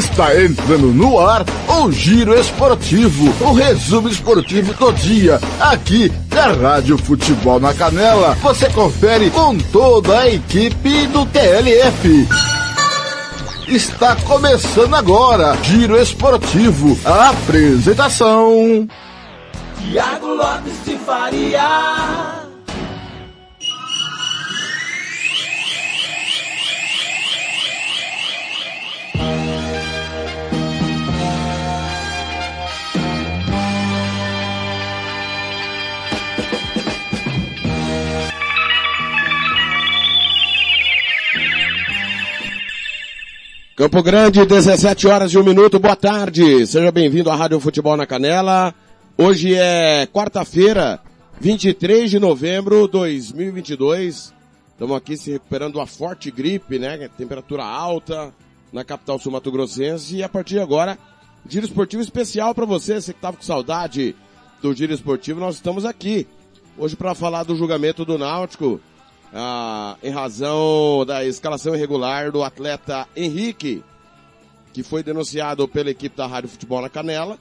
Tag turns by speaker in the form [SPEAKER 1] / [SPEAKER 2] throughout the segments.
[SPEAKER 1] Está entrando no ar o Giro Esportivo, o resumo esportivo do dia, aqui na Rádio Futebol na Canela. Você confere com toda a equipe do TLF. Está começando agora, Giro Esportivo, a apresentação.
[SPEAKER 2] Tiago Lopes de Faria.
[SPEAKER 3] Campo Grande, 17 horas e 1 minuto, boa tarde. Seja bem-vindo à Rádio Futebol na Canela. Hoje é quarta-feira, 23 de novembro de 2022. Estamos aqui se recuperando uma forte gripe, né? Temperatura alta na capital sul-mato-grossense. E a partir de agora, giro esportivo especial para você, você que estava com saudade do giro esportivo, nós estamos aqui. Hoje para falar do julgamento do Náutico, ah, em razão da escalação irregular do atleta Henrique, que foi denunciado pela equipe da Rádio Futebol na Canela,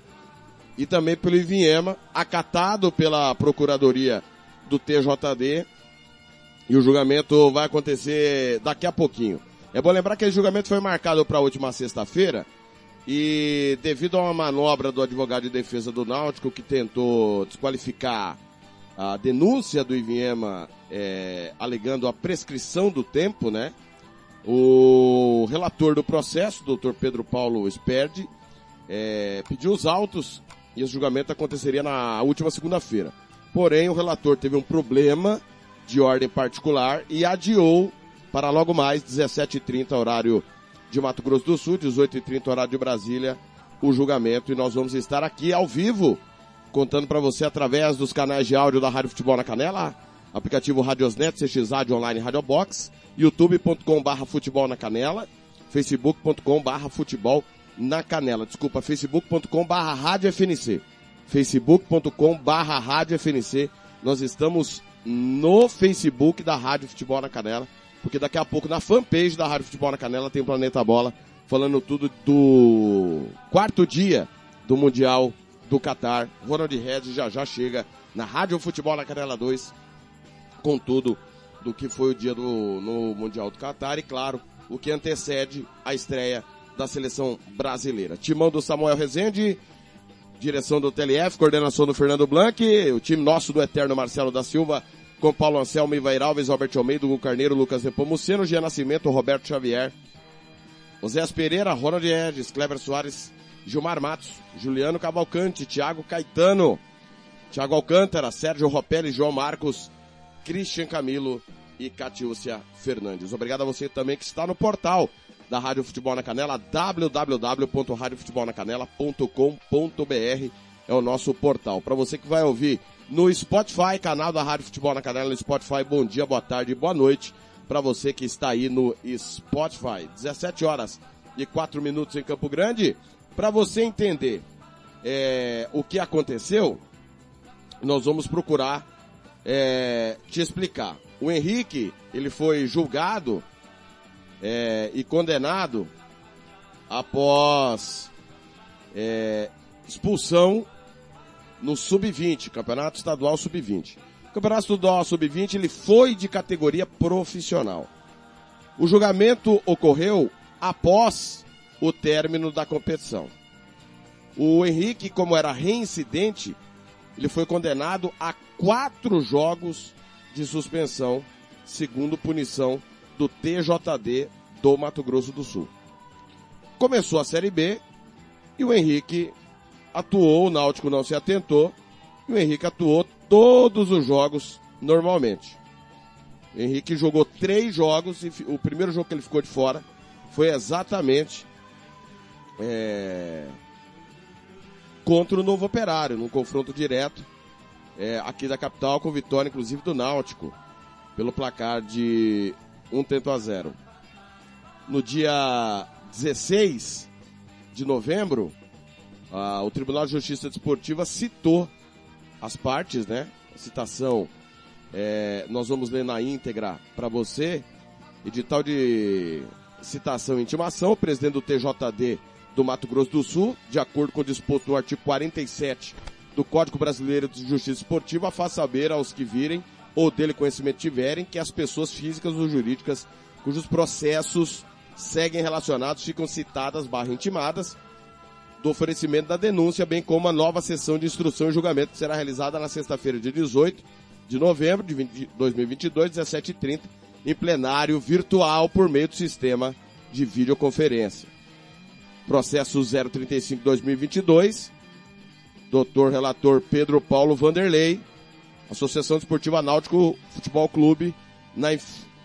[SPEAKER 3] e também pelo Ivinhema, acatado pela Procuradoria do TJD, e o julgamento vai acontecer daqui a pouquinho. É bom lembrar que esse julgamento foi marcado para a última sexta-feira, e devido a uma manobra do advogado de defesa do Náutico que tentou desqualificar a denúncia do Ivinhema é, alegando a prescrição do tempo, né? O relator do processo, doutor Pedro Paulo Esperdi, é, pediu os autos e o julgamento aconteceria na última segunda-feira. Porém, o relator teve um problema de ordem particular e adiou para logo mais 17h30 horário de Mato Grosso do Sul, 18h30 horário de Brasília, o julgamento e nós vamos estar aqui ao vivo contando para você através dos canais de áudio da Rádio Futebol na Canela, aplicativo Radiosnet, CX Online Rádio Box, youtube.com barra futebol na canela, facebook.com barra futebol na canela, desculpa, facebook.com barra rádio FNC, facebook.com barra rádio FNC, nós estamos no Facebook da Rádio Futebol na Canela, porque daqui a pouco na fanpage da Rádio Futebol na Canela tem Planeta Bola, falando tudo do quarto dia do Mundial do Qatar. Ronald Regis já já chega na Rádio Futebol na Canela 2 com tudo do que foi o dia do no Mundial do Qatar e claro, o que antecede a estreia da seleção brasileira. Timão do Samuel Rezende, direção do TLF, coordenação do Fernando Blanc, o time nosso do Eterno Marcelo da Silva, com Paulo Anselmo, Ivair Alves, Robert Almeida, Hugo Carneiro, Lucas Nepomuceno, Gia Nascimento, Roberto Xavier, José Pereira, Ronald Regis, Kleber Soares, Gilmar Matos, Juliano Cavalcante, Thiago Caetano, Thiago Alcântara, Sérgio Ropelli, João Marcos, Christian Camilo e Catiúcia Fernandes. Obrigado a você também que está no portal da Rádio Futebol na Canela, www.radiofutebolnacanela.com.br é o nosso portal. Para você que vai ouvir no Spotify, canal da Rádio Futebol na Canela no Spotify, bom dia, boa tarde, boa noite para você que está aí no Spotify. 17 horas e 4 minutos em Campo Grande. Para você entender é, o que aconteceu, nós vamos procurar é, te explicar. O Henrique, ele foi julgado é, e condenado após é, expulsão no Sub-20, Campeonato Estadual Sub-20. O Campeonato Estadual Sub-20 ele foi de categoria profissional. O julgamento ocorreu após o término da competição. O Henrique, como era reincidente, ele foi condenado a quatro jogos de suspensão, segundo punição do TJD do Mato Grosso do Sul. Começou a Série B e o Henrique atuou, o Náutico não se atentou, e o Henrique atuou todos os jogos normalmente. O Henrique jogou três jogos e o primeiro jogo que ele ficou de fora foi exatamente é, contra o Novo Operário, num confronto direto é, aqui da capital, com vitória inclusive do Náutico, pelo placar de 1 tento a 0. No dia 16 de novembro, ah, o Tribunal de Justiça Desportiva citou as partes, né? A citação, é, nós vamos ler na íntegra para você, edital de citação e intimação, o presidente do TJD do Mato Grosso do Sul, de acordo com o disposto no artigo 47 do Código Brasileiro de Justiça Esportiva, faz saber aos que virem ou dele conhecimento tiverem que as pessoas físicas ou jurídicas cujos processos seguem relacionados ficam citadas barra intimadas do oferecimento da denúncia, bem como a nova sessão de instrução e julgamento que será realizada na sexta-feira, dia 18 de novembro de 2022, 17h30, em plenário virtual por meio do sistema de videoconferência. Processo 035-2022, doutor relator Pedro Paulo Vanderlei, Associação Esportiva Náutico Futebol Clube, na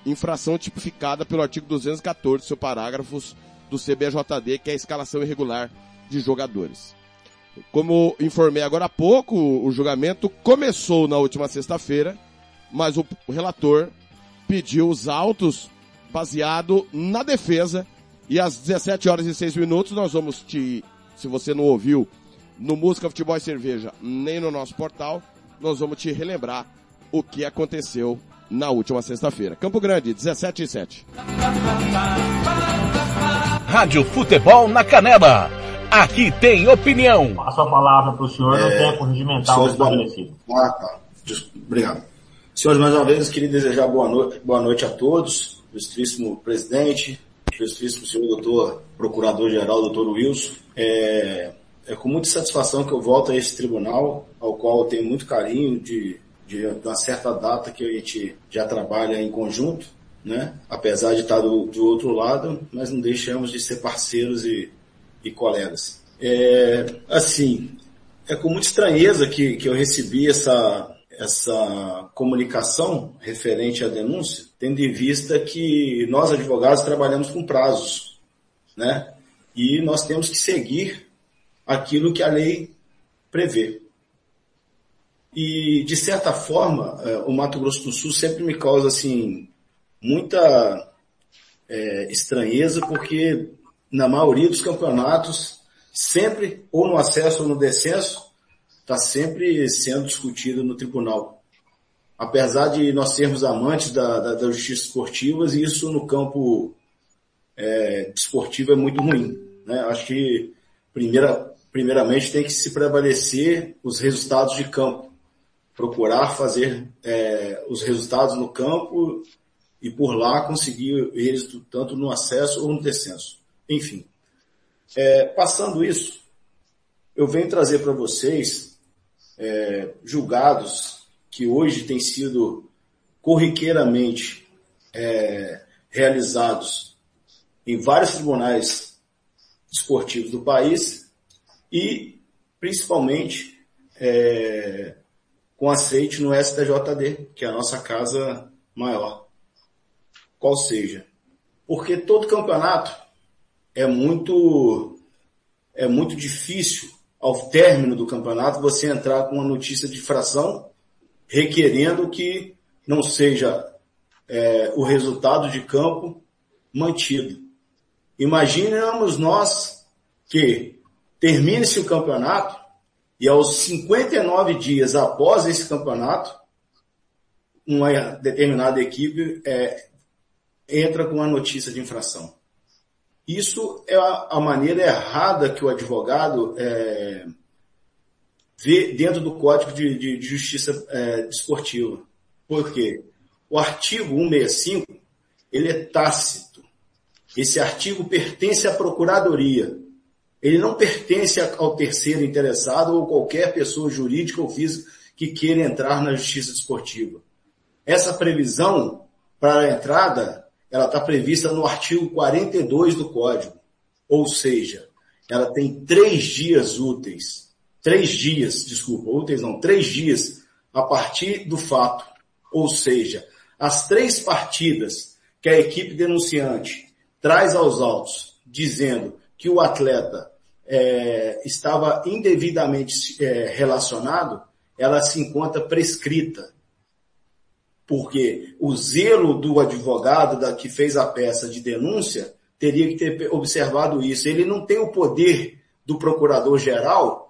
[SPEAKER 3] infração tipificada pelo artigo 214, seu parágrafos do CBJD, que é a escalação irregular de jogadores. Como informei agora há pouco, o julgamento começou na última sexta-feira, mas o relator pediu os autos baseado na defesa e às 17 horas e 6 minutos nós vamos te, se você não ouviu, no Música Futebol e Cerveja, nem no nosso portal, nós vamos te relembrar o que aconteceu na última sexta-feira. Campo Grande, 17 e 7.
[SPEAKER 4] Rádio Futebol na Canela. Aqui tem opinião.
[SPEAKER 5] A sua palavra para o senhor é... no tempo regimental estabelecido.
[SPEAKER 6] Ah, tá. Obrigado. Senhores, mais uma vez, queria desejar boa noite, boa noite a todos, ilustríssimo presidente, ilustríssimo senhor doutor procurador-geral, doutor Wilson. É, é com muita satisfação que eu volto a esse tribunal, ao qual eu tenho muito carinho de, de uma certa data que a gente já trabalha em conjunto, né? Apesar de estar do, do outro lado, mas não deixamos de ser parceiros e, e colegas. É, assim, é com muita estranheza que, que eu recebi essa, essa comunicação referente à denúncia, tendo em vista que nós advogados trabalhamos com prazos, né? E nós temos que seguir aquilo que a lei prevê. E, de certa forma, é, o Mato Grosso do Sul sempre me causa, assim, muita é, estranheza, porque na maioria dos campeonatos, sempre, ou no acesso ou no descenso, está sempre sendo discutido no tribunal. Apesar de nós sermos amantes da, da, da justiça esportiva, isso no campo é, esportivo é muito ruim. Né? Acho que primeira, primeiramente tem que se prevalecer os resultados de campo. Procurar fazer é, os resultados no campo e por lá conseguir êxito tanto no acesso ou no descenso. Enfim, é, passando isso, eu venho trazer para vocês é, julgados que hoje têm sido corriqueiramente é, realizados em vários tribunais esportivos do país e principalmente é, com aceite no STJD, que é a nossa casa maior. Qual seja, porque todo campeonato é muito é muito difícil ao término do campeonato, você entrar com uma notícia de fração requerendo que não seja é, o resultado de campo mantido. Imaginamos nós que termine-se o campeonato e aos 59 dias após esse campeonato, uma determinada equipe é, entra com uma notícia de infração. Isso é a, maneira errada que o advogado é, dentro do Código de, de, de Justiça é, Desportiva. Por quê? O artigo 165, ele é tácito. Esse artigo pertence à Procuradoria. Ele não pertence ao terceiro interessado ou qualquer pessoa jurídica ou física que queira entrar na justiça desportiva. Essa previsão para a entrada ela está prevista no artigo 42 do Código. Ou seja, ela tem três dias úteis. Três dias, desculpa, úteis não, três dias a partir do fato. Ou seja, as três partidas que a equipe denunciante traz aos autos, dizendo que o atleta é, estava indevidamente é, relacionado, ela se encontra prescrita porque o zelo do advogado da, que fez a peça de denúncia teria que ter observado isso. Ele não tem o poder do procurador-geral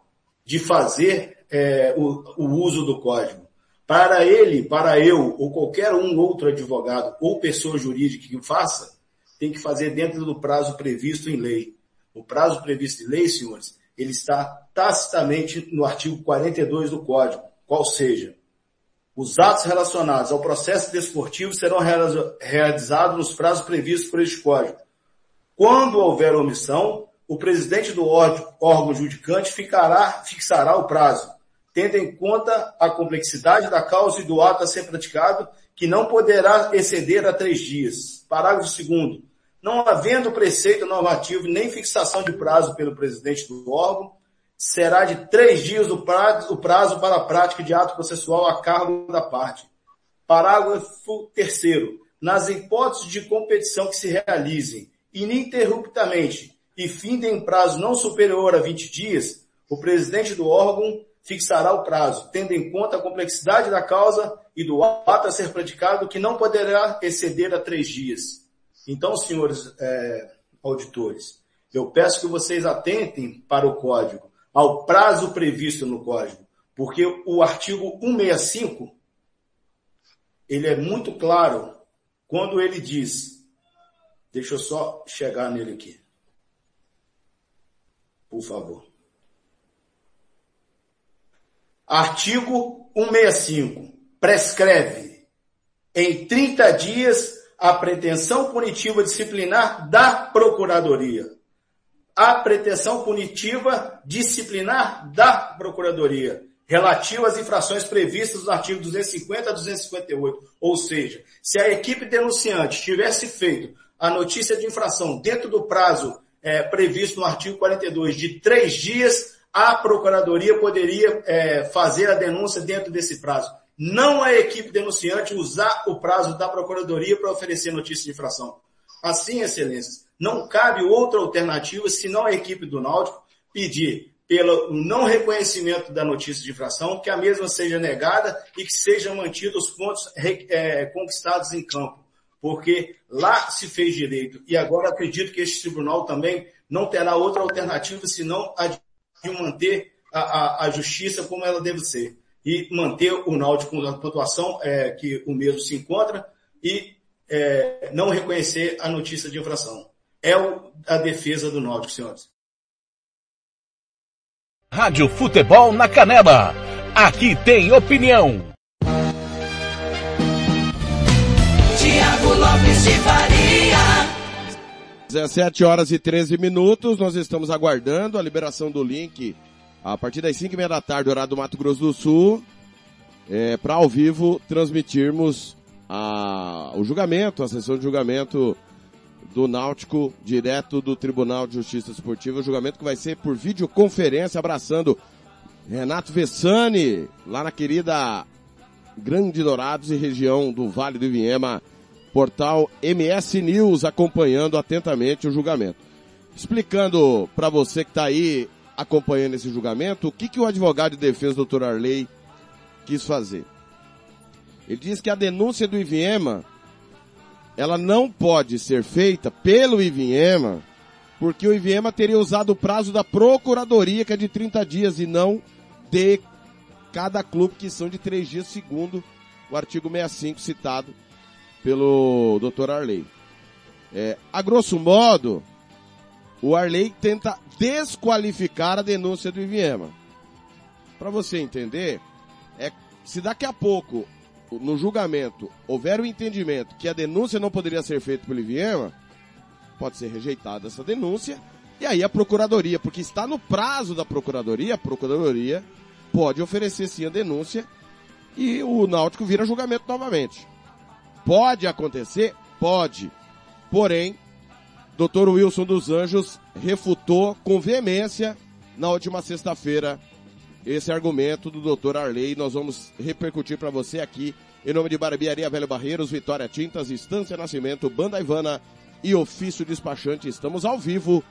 [SPEAKER 6] de fazer é, o, o uso do código. Para ele, para eu, ou qualquer um outro advogado ou pessoa jurídica que faça, tem que fazer dentro do prazo previsto em lei. O prazo previsto em lei, senhores, ele está tacitamente no artigo 42 do Código, qual seja, os atos relacionados ao processo desportivo serão realizados nos prazos previstos por este Código. Quando houver omissão, o presidente do órgão judicante ficará, fixará o prazo, tendo em conta a complexidade da causa e do ato a ser praticado, que não poderá exceder a três dias. Parágrafo 2 Não havendo preceito normativo nem fixação de prazo pelo presidente do órgão, será de três dias o prazo, o prazo para a prática de ato processual a cargo da parte. Parágrafo 3 Nas hipóteses de competição que se realizem ininterruptamente e findem em prazo não superior a 20 dias, o presidente do órgão fixará o prazo, tendo em conta a complexidade da causa e do ato a ser praticado, que não poderá exceder a três dias. Então, senhores é, auditores, eu peço que vocês atentem para o código, ao prazo previsto no código, porque o artigo 165, ele é muito claro quando ele diz, deixa eu só chegar nele aqui, por favor. Artigo 165 prescreve em 30 dias a pretensão punitiva disciplinar da Procuradoria. A pretensão punitiva disciplinar da Procuradoria, relativa às infrações previstas no artigo 250 a 258. Ou seja, se a equipe denunciante tivesse feito a notícia de infração dentro do prazo é, previsto no artigo 42 de três dias, a Procuradoria poderia é, fazer a denúncia dentro desse prazo não a equipe denunciante usar o prazo da Procuradoria para oferecer notícia de infração. Assim, excelências, não cabe outra alternativa senão a equipe do Náutico pedir pelo não reconhecimento da notícia de infração, que a mesma seja negada e que sejam mantidos os pontos é, conquistados em campo. Porque lá se fez direito. E agora acredito que este tribunal também não terá outra alternativa senão a de manter a, a, a justiça como ela deve ser e manter o Náutico na pontuação é, que o mesmo se encontra e é, não reconhecer a notícia de infração. É o, a defesa do Náutico, senhores.
[SPEAKER 4] Rádio Futebol na Canela. Aqui tem opinião.
[SPEAKER 2] Lopes de Faria.
[SPEAKER 3] 17 horas e 13 minutos, nós estamos aguardando a liberação do link a partir das 5 e meia da tarde, horário do Mato Grosso do Sul, é, para ao vivo transmitirmos a, o julgamento, a sessão de julgamento do Náutico, direto do Tribunal de Justiça Esportiva, o julgamento que vai ser por videoconferência, abraçando Renato Vessani, lá na querida Grande Dourados e região do Vale do Ivinhema, portal MS News, acompanhando atentamente o julgamento. Explicando para você que está aí acompanhando esse julgamento, o que, que o advogado de defesa, doutor Arley, quis fazer? Ele diz que a denúncia do Iviema, ela não pode ser feita pelo Iviema, porque o Iviema teria usado o prazo da procuradoria, que é de 30 dias, e não de cada clube, que são de 3 dias, segundo o artigo 65 citado pelo doutor Arley. É, a grosso modo, o Arley tenta desqualificar a denúncia do Iviema. Para você entender, é se daqui a pouco, no julgamento, houver o um entendimento que a denúncia não poderia ser feita pelo Iviema, pode ser rejeitada essa denúncia, e aí a procuradoria, porque está no prazo da procuradoria, a procuradoria pode oferecer sim a denúncia e o Náutico vira julgamento novamente. Pode acontecer? Pode. Porém, Dr. Wilson dos Anjos refutou com veemência na última sexta-feira esse argumento do Dr. Arley. Nós vamos repercutir para você aqui em nome de Barbearia Velho Barreiros, Vitória Tintas, Estância Nascimento, Banda Ivana e Ofício Despachante. Estamos ao vivo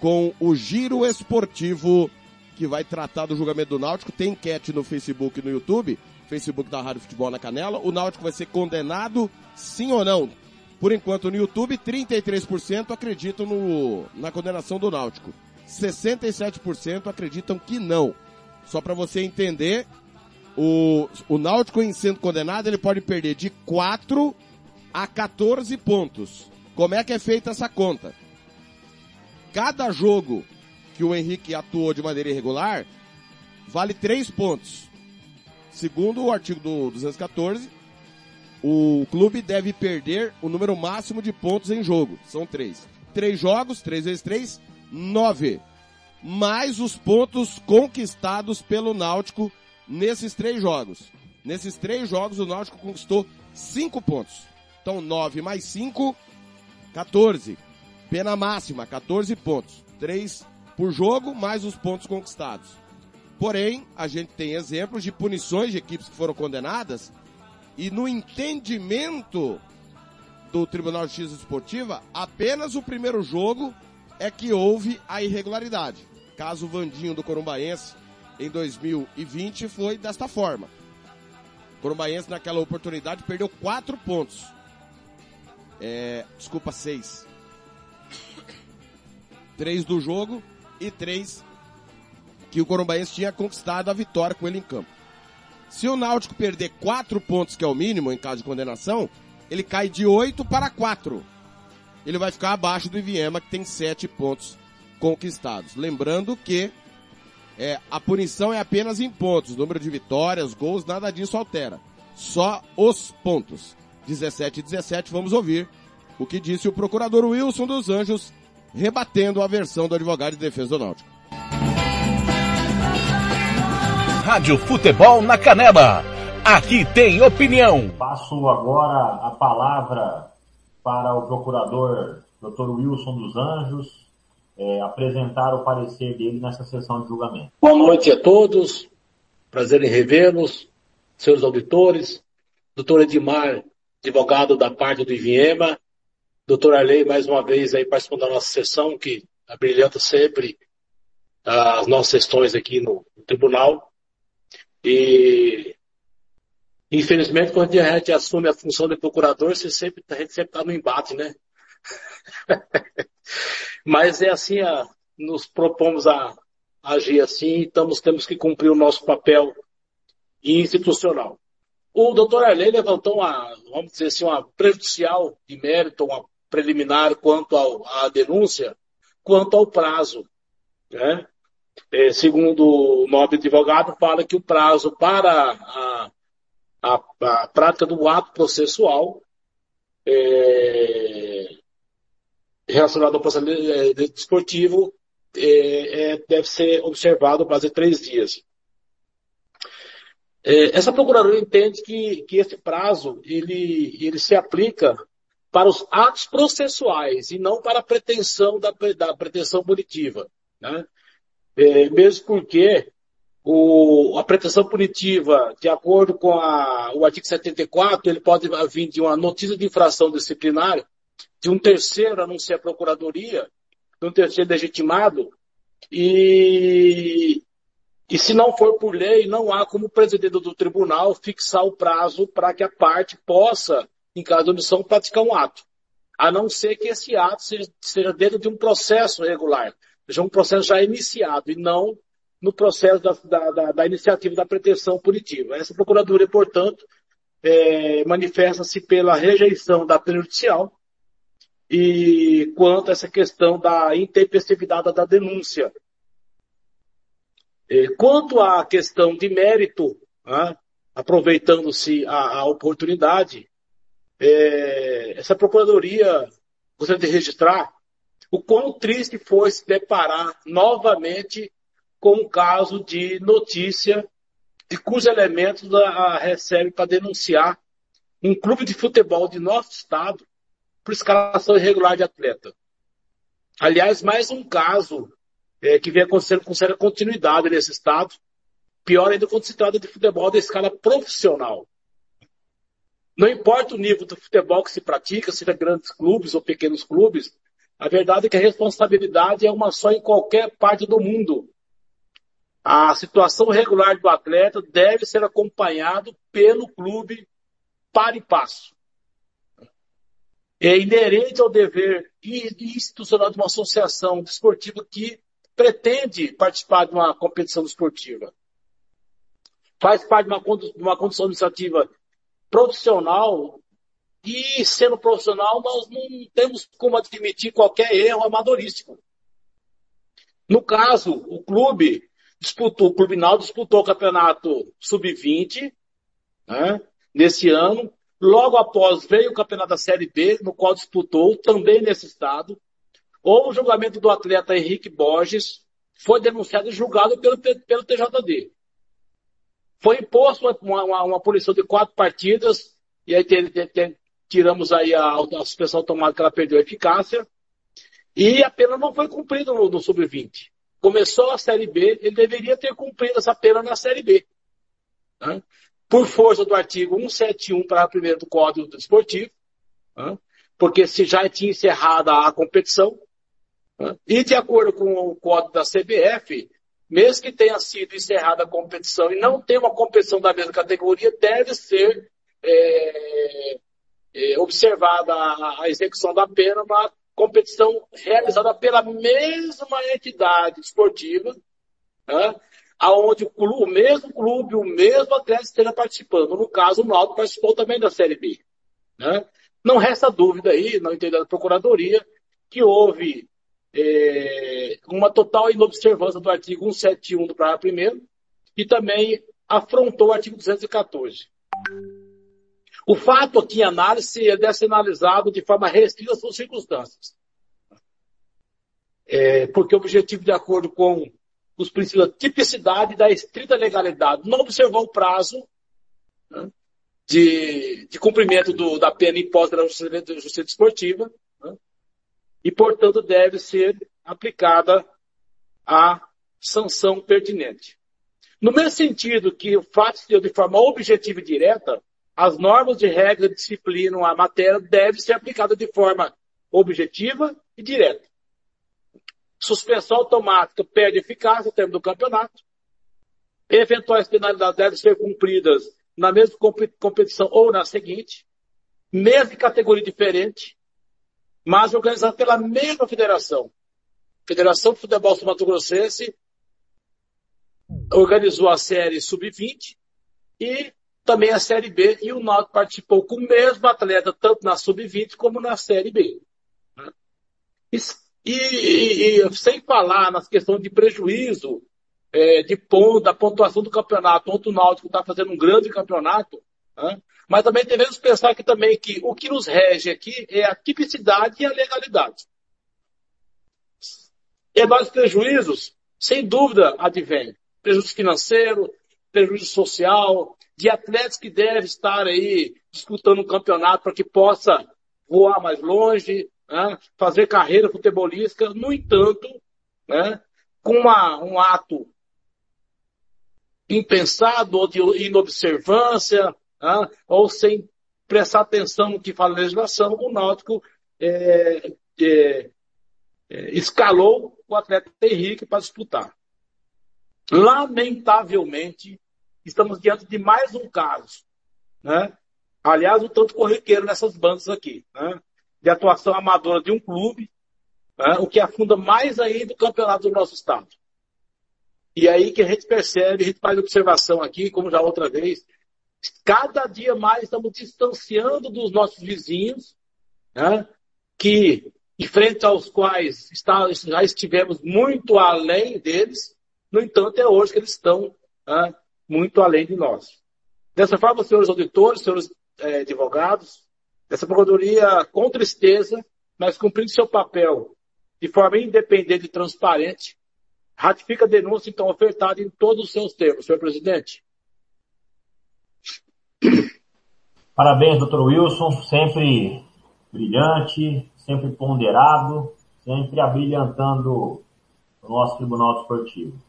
[SPEAKER 3] com o Giro Esportivo que vai tratar do julgamento do Náutico. Tem enquete no Facebook e no YouTube, Facebook da Rádio Futebol na Canela. O Náutico vai ser condenado, sim ou não? Por enquanto, no YouTube, 33% acreditam no, na condenação do Náutico. 67% acreditam que não. Só para você entender, o, o Náutico em sendo condenado, ele pode perder de 4 a 14 pontos. Como é que é feita essa conta? cada jogo que o Henrique atuou de maneira irregular, vale três pontos. Segundo o artigo do 214, o clube deve perder o número máximo de pontos em jogo. São três. Três jogos, três vezes três, nove. Mais os pontos conquistados pelo Náutico nesses três jogos. Nesses três jogos o Náutico conquistou cinco pontos. Então nove mais cinco, 14. Pena máxima, 14 pontos. Três por jogo, mais os pontos conquistados. Porém, a gente tem exemplos de punições de equipes que foram condenadas e no entendimento do Tribunal de Justiça Esportiva, apenas o primeiro jogo é que houve a irregularidade. Caso Vandinho do Corumbaense em 2020 foi desta forma. O Corumbaense naquela oportunidade perdeu quatro pontos. É, desculpa, seis. Três do jogo e três que o Corumbaense tinha conquistado a vitória com ele em campo. Se o Náutico perder quatro pontos, que é o mínimo em caso de condenação, ele cai de oito para quatro. Ele vai ficar abaixo do Iviema, que tem sete pontos conquistados. Lembrando que é, a punição é apenas em pontos, número de vitórias, gols, nada disso altera. Só os pontos. 17 e 17, vamos ouvir o que disse o procurador Wilson dos Anjos, rebatendo a versão do advogado de defesa do Náutico.
[SPEAKER 4] Rádio Futebol na Canela. Aqui tem opinião.
[SPEAKER 5] Passo agora a palavra para o procurador Dr. Wilson dos Anjos é, apresentar o parecer dele nessa sessão de julgamento.
[SPEAKER 7] Boa noite a todos. Prazer em revê-los, seus auditores. Doutor Edmar, advogado da parte do Iviema. Doutor Arley, mais uma vez aí participando da nossa sessão, que abrilhanta sempre as nossas sessões aqui no, no tribunal. E, infelizmente, quando a gente assume a função de procurador, você sempre, a gente sempre está no embate, né? Mas é assim, a, nos propomos a, a agir assim, estamos, temos que cumprir o nosso papel institucional. O doutor Arley levantou uma, vamos dizer assim, uma prejudicial de mérito, uma preliminar quanto ao, à denúncia, quanto ao prazo. Né? É, segundo o nobre advogado, fala que o prazo para a, a, a prática do ato processual é, relacionado ao processo desportivo é, é, deve ser observado o prazo de três dias. É, essa procuradora entende que, que esse prazo ele, ele se aplica para os atos processuais e não para a pretensão da, da pretensão punitiva. Né? É, mesmo porque o, a pretensão punitiva, de acordo com a, o artigo 74, ele pode vir de uma notícia de infração disciplinar, de um terceiro anunciar a procuradoria, de um terceiro legitimado, e, e se não for por lei, não há como o presidente do tribunal fixar o prazo para que a parte possa, em caso de omissão, praticar um ato. A não ser que esse ato seja, seja dentro de um processo regular já um processo já iniciado e não no processo da, da, da, da iniciativa da pretensão punitiva. Essa Procuradoria, portanto, é, manifesta-se pela rejeição da prejudicial e quanto a essa questão da intempestividade da denúncia. É, quanto à questão de mérito, né, aproveitando-se a, a, oportunidade, é, essa Procuradoria gostaria de registrar o quão triste foi se deparar novamente com um caso de notícia de cujos elementos a, recebe para denunciar um clube de futebol de nosso estado por escalação irregular de atleta. Aliás, mais um caso é, que vem acontecendo com certa continuidade nesse estado, pior ainda quando se trata de futebol da escala profissional. Não importa o nível do futebol que se pratica, seja grandes clubes ou pequenos clubes, a verdade é que a responsabilidade é uma só em qualquer parte do mundo. A situação regular do atleta deve ser acompanhado pelo clube para e passo. É inerente ao dever institucional de uma associação desportiva que pretende participar de uma competição desportiva. Faz parte de uma, de uma condição administrativa profissional e sendo profissional, nós não temos como admitir qualquer erro amadorístico. No caso, o clube disputou, o Náutico disputou o campeonato sub-20, né, nesse ano. Logo após veio o campeonato da Série B, no qual disputou, também nesse estado. Houve o julgamento do atleta Henrique Borges, foi denunciado e julgado pelo, pelo TJD. Foi imposto uma, uma, uma punição de quatro partidas, e aí tem, tem, tiramos aí a, a suspensão automática que ela perdeu a eficácia, e a pena não foi cumprida no, no Sub-20. Começou a Série B, ele deveria ter cumprido essa pena na Série B. Né? Por força do artigo 171 para primeiro do Código Esportivo, né? porque se já tinha encerrado a competição, né? e de acordo com o código da CBF, mesmo que tenha sido encerrada a competição e não tenha uma competição da mesma categoria, deve ser é, é, observada a, a, execução da pena na competição realizada pela mesma entidade esportiva, né, aonde o, clube, o, mesmo clube, o mesmo atleta esteja participando. No caso, o Náutico participou também da Série B. Né? Não resta dúvida aí, não entendeu da Procuradoria, que houve é, uma total inobservância do artigo 171 do parágrafo 1 e também afrontou o artigo 214. O fato aqui em análise deve ser analisado de forma restrita às suas circunstâncias. É, porque o objetivo, de acordo com os princípios da tipicidade e da estrita legalidade, não observou o prazo né, de, de, cumprimento do, da pena imposta pela justiça, justiça esportiva, né, e, portanto, deve ser aplicada a sanção pertinente. No mesmo sentido que o fato de de forma objetiva e direta, as normas de regra disciplinam a matéria devem ser aplicadas de forma objetiva e direta. Suspensão automática perde eficácia no termo do campeonato. Eventuais penalidades devem ser cumpridas na mesma competição ou na seguinte, mesmo em categoria diferente, mas organizada pela mesma federação. Federação de Futebol Mato Grossense organizou a série sub-20 e também a Série B, e o Náutico participou com o mesmo atleta, tanto na Sub-20 como na Série B. E, e, e, sem falar nas questões de prejuízo é, de ponto, da pontuação do campeonato, onde o Náutico está fazendo um grande campeonato, né? mas também devemos pensar que também que o que nos rege aqui é a tipicidade e a legalidade. E vários prejuízos, sem dúvida, advém. Prejuízo financeiro, prejuízo social, de atletas que devem estar aí disputando um campeonato para que possa voar mais longe, né, fazer carreira futebolística. No entanto, né, com uma, um ato impensado ou de inobservância, né, ou sem prestar atenção no que fala a legislação, o Náutico é, é, é, escalou o atleta Henrique para disputar. Lamentavelmente, estamos diante de mais um caso, né? Aliás, um tanto corriqueiro nessas bandas aqui, né? De atuação amadora de um clube, né? o que afunda mais ainda o campeonato do nosso estado. E aí que a gente percebe, a gente faz observação aqui, como já outra vez, cada dia mais estamos distanciando dos nossos vizinhos, né? que, em frente aos quais está, já estivemos muito além deles, no entanto, é hoje que eles estão né? Muito além de nós. Dessa forma, senhores auditores, senhores é, advogados, essa Procuradoria, com tristeza, mas cumprindo seu papel de forma independente e transparente, ratifica a denúncia, então, ofertada em todos os seus termos. Senhor presidente.
[SPEAKER 5] Parabéns, doutor Wilson, sempre brilhante, sempre ponderado, sempre abrilhantando o nosso Tribunal Esportivo.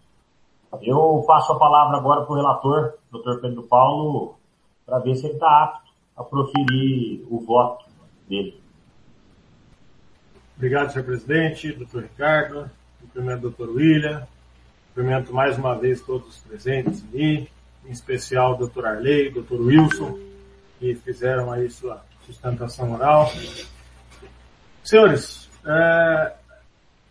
[SPEAKER 5] Eu passo a palavra agora para o relator, Dr. Pedro Paulo, para ver se ele está apto a proferir o voto dele.
[SPEAKER 8] Obrigado, senhor presidente, doutor Ricardo, cumprimento doutor William, cumprimento mais uma vez todos os presentes ali, em especial o doutor Arley, doutor Wilson, que fizeram aí sua sustentação oral. Senhores, é,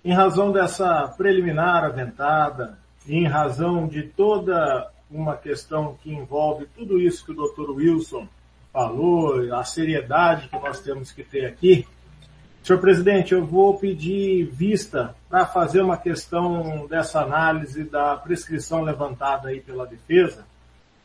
[SPEAKER 8] em razão dessa preliminar aventada, em razão de toda uma questão que envolve tudo isso que o Dr. Wilson falou, a seriedade que nós temos que ter aqui, Senhor presidente, eu vou pedir vista para fazer uma questão dessa análise da prescrição levantada aí pela defesa.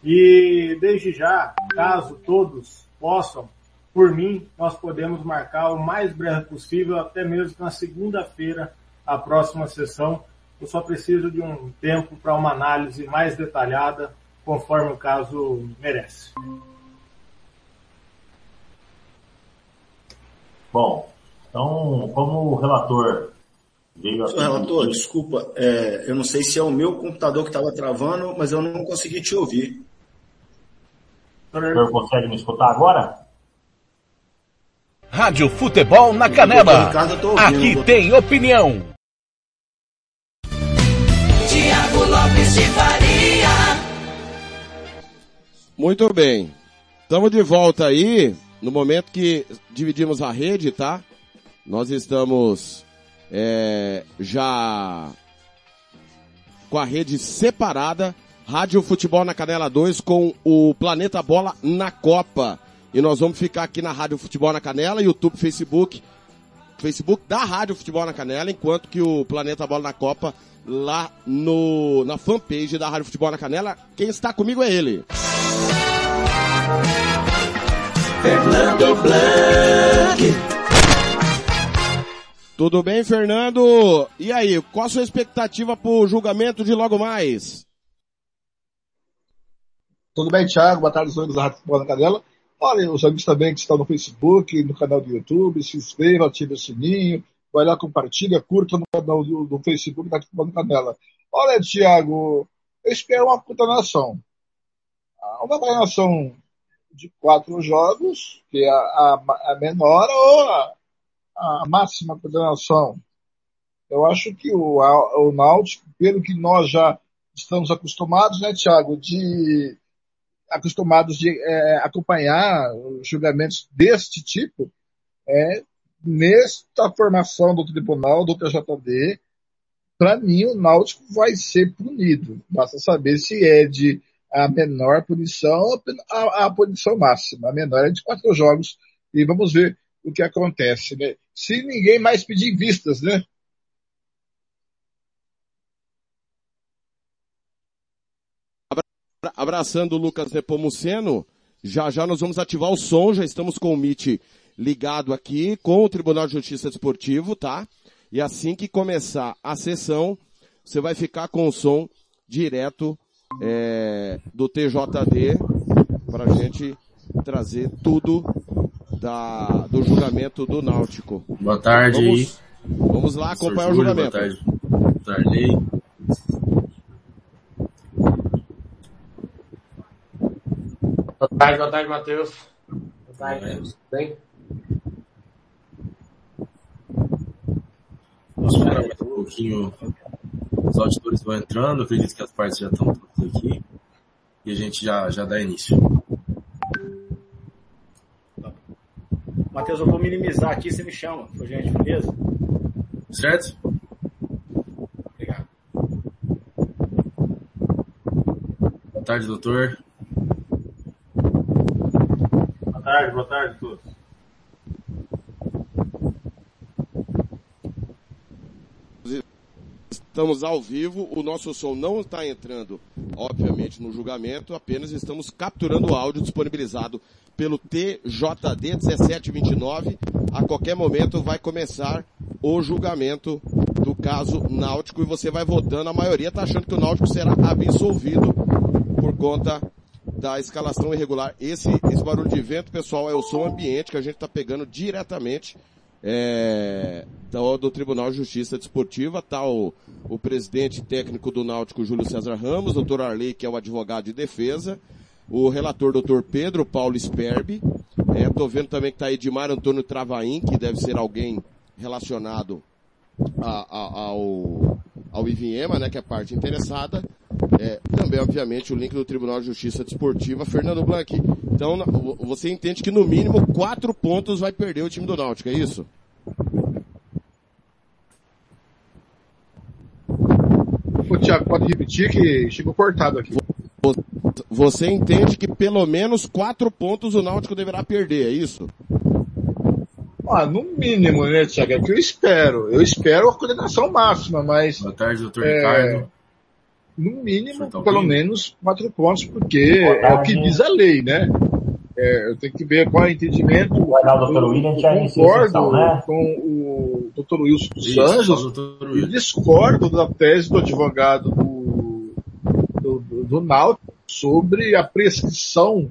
[SPEAKER 8] E desde já, caso todos possam, por mim, nós podemos marcar o mais breve possível, até mesmo na segunda-feira, a próxima sessão. Eu só preciso de um tempo para uma análise mais detalhada, conforme o caso merece.
[SPEAKER 5] Bom, então, como o relator veio aqui...
[SPEAKER 6] Relator, desculpa, é, eu não sei se é o meu computador que estava travando, mas eu não consegui te ouvir.
[SPEAKER 5] O senhor consegue me escutar agora?
[SPEAKER 4] Rádio Futebol na Canela.
[SPEAKER 6] Ricardo, ouvindo.
[SPEAKER 4] Aqui tem opinião.
[SPEAKER 2] Faria.
[SPEAKER 3] Muito bem. Estamos de volta aí, no momento que dividimos a rede, tá? Nós estamos é, já com a rede separada, Rádio Futebol na Canela 2 com o Planeta Bola na Copa. E nós vamos ficar aqui na Rádio Futebol na Canela, YouTube, Facebook, Facebook da Rádio Futebol na Canela, enquanto que o Planeta Bola na Copa lá no, na fanpage da Rádio Futebol na Canela. Quem está comigo é ele.
[SPEAKER 2] Fernando Blanc.
[SPEAKER 3] Tudo bem, Fernando? E aí, qual a sua expectativa pro julgamento de logo mais?
[SPEAKER 9] Tudo bem, Thiago? Boa tarde, amigos da Rádio Futebol na Canela. Olha, os amigos também que estão no Facebook, no canal do YouTube, se inscreva, ative o sininho, vai lá, compartilha, curta no canal do, do Facebook da na Canela. Olha, Thiago, eu espero uma condenação. Uma condenação de quatro jogos, que é a, a, menor ou a, a máxima condenação. Eu acho que o, o Náutico, pelo que nós já estamos acostumados, né, Thiago, de acostumados de é, acompanhar julgamentos deste tipo, é, nesta formação do tribunal, do TJD, para mim o Náutico vai ser punido. Basta saber se é de a menor punição ou a, a punição máxima. A menor é de quatro jogos e vamos ver o que acontece, né? Se ninguém mais pedir vistas, né?
[SPEAKER 3] Abraçando o Lucas Nepomuceno, já já nós vamos ativar o som, já estamos com o Meet ligado aqui com o Tribunal de Justiça Desportivo, tá? E assim que começar a sessão, você vai ficar com o som direto é, do TJD para a gente trazer tudo da, do julgamento do Náutico.
[SPEAKER 10] Boa tarde.
[SPEAKER 3] Vamos, vamos lá acompanhar o julgamento.
[SPEAKER 10] Boa tarde. Boa tarde.
[SPEAKER 11] Boa tarde, boa tarde, Matheus. Boa tarde, tudo bem?
[SPEAKER 10] Vamos esperar mais um pouquinho. Os auditores vão entrando, acredito que as partes já estão todas aqui. E a gente já, já dá início.
[SPEAKER 6] Matheus, eu vou minimizar aqui, você me chama, por gentileza.
[SPEAKER 10] Certo?
[SPEAKER 6] Obrigado.
[SPEAKER 10] Boa tarde, doutor.
[SPEAKER 8] Boa tarde, boa tarde a todos.
[SPEAKER 3] Estamos ao vivo, o nosso som não está entrando, obviamente, no julgamento, apenas estamos capturando o áudio disponibilizado pelo TJD 1729. A qualquer momento vai começar o julgamento do caso Náutico e você vai votando. A maioria está achando que o Náutico será absolvido por conta da escalação irregular. Esse, esse barulho de vento, pessoal, é o som ambiente que a gente está pegando diretamente é, do, do, Tribunal de Justiça Desportiva, tá o, o presidente técnico do Náutico, Júlio César Ramos, doutor Arley, que é o advogado de defesa, o relator doutor Pedro Paulo Sperbi, é, tô vendo também que tá Edmar Antônio Travaim, que deve ser alguém relacionado a, a, ao, ao Ivinhema, né, que é a parte interessada, é, também, obviamente, o link do Tribunal de Justiça Desportiva, Fernando Blanc. Então, você entende que no mínimo quatro pontos vai perder o time do Náutico, é isso?
[SPEAKER 9] Ô, Thiago, pode repetir que chegou cortado aqui.
[SPEAKER 3] Você entende que pelo menos quatro pontos o Náutico deverá perder, é isso?
[SPEAKER 9] Ah, no mínimo, né, Tiago? É o que eu espero. Eu espero a coordenação máxima, mas.
[SPEAKER 10] Boa tarde, doutor
[SPEAKER 9] é,
[SPEAKER 10] Ricardo.
[SPEAKER 9] No mínimo,
[SPEAKER 10] Tá
[SPEAKER 9] pelo menos quatro pontos, porque é o que diz a lei, né? É, eu tenho que ver qual é o entendimento.
[SPEAKER 5] O doutor William, já
[SPEAKER 9] concordo
[SPEAKER 5] né?
[SPEAKER 9] com o Dr. Wilson dos
[SPEAKER 10] Isso,
[SPEAKER 9] Anjos e discordo da tese do advogado do, do, do, do Náutico sobre a prescrição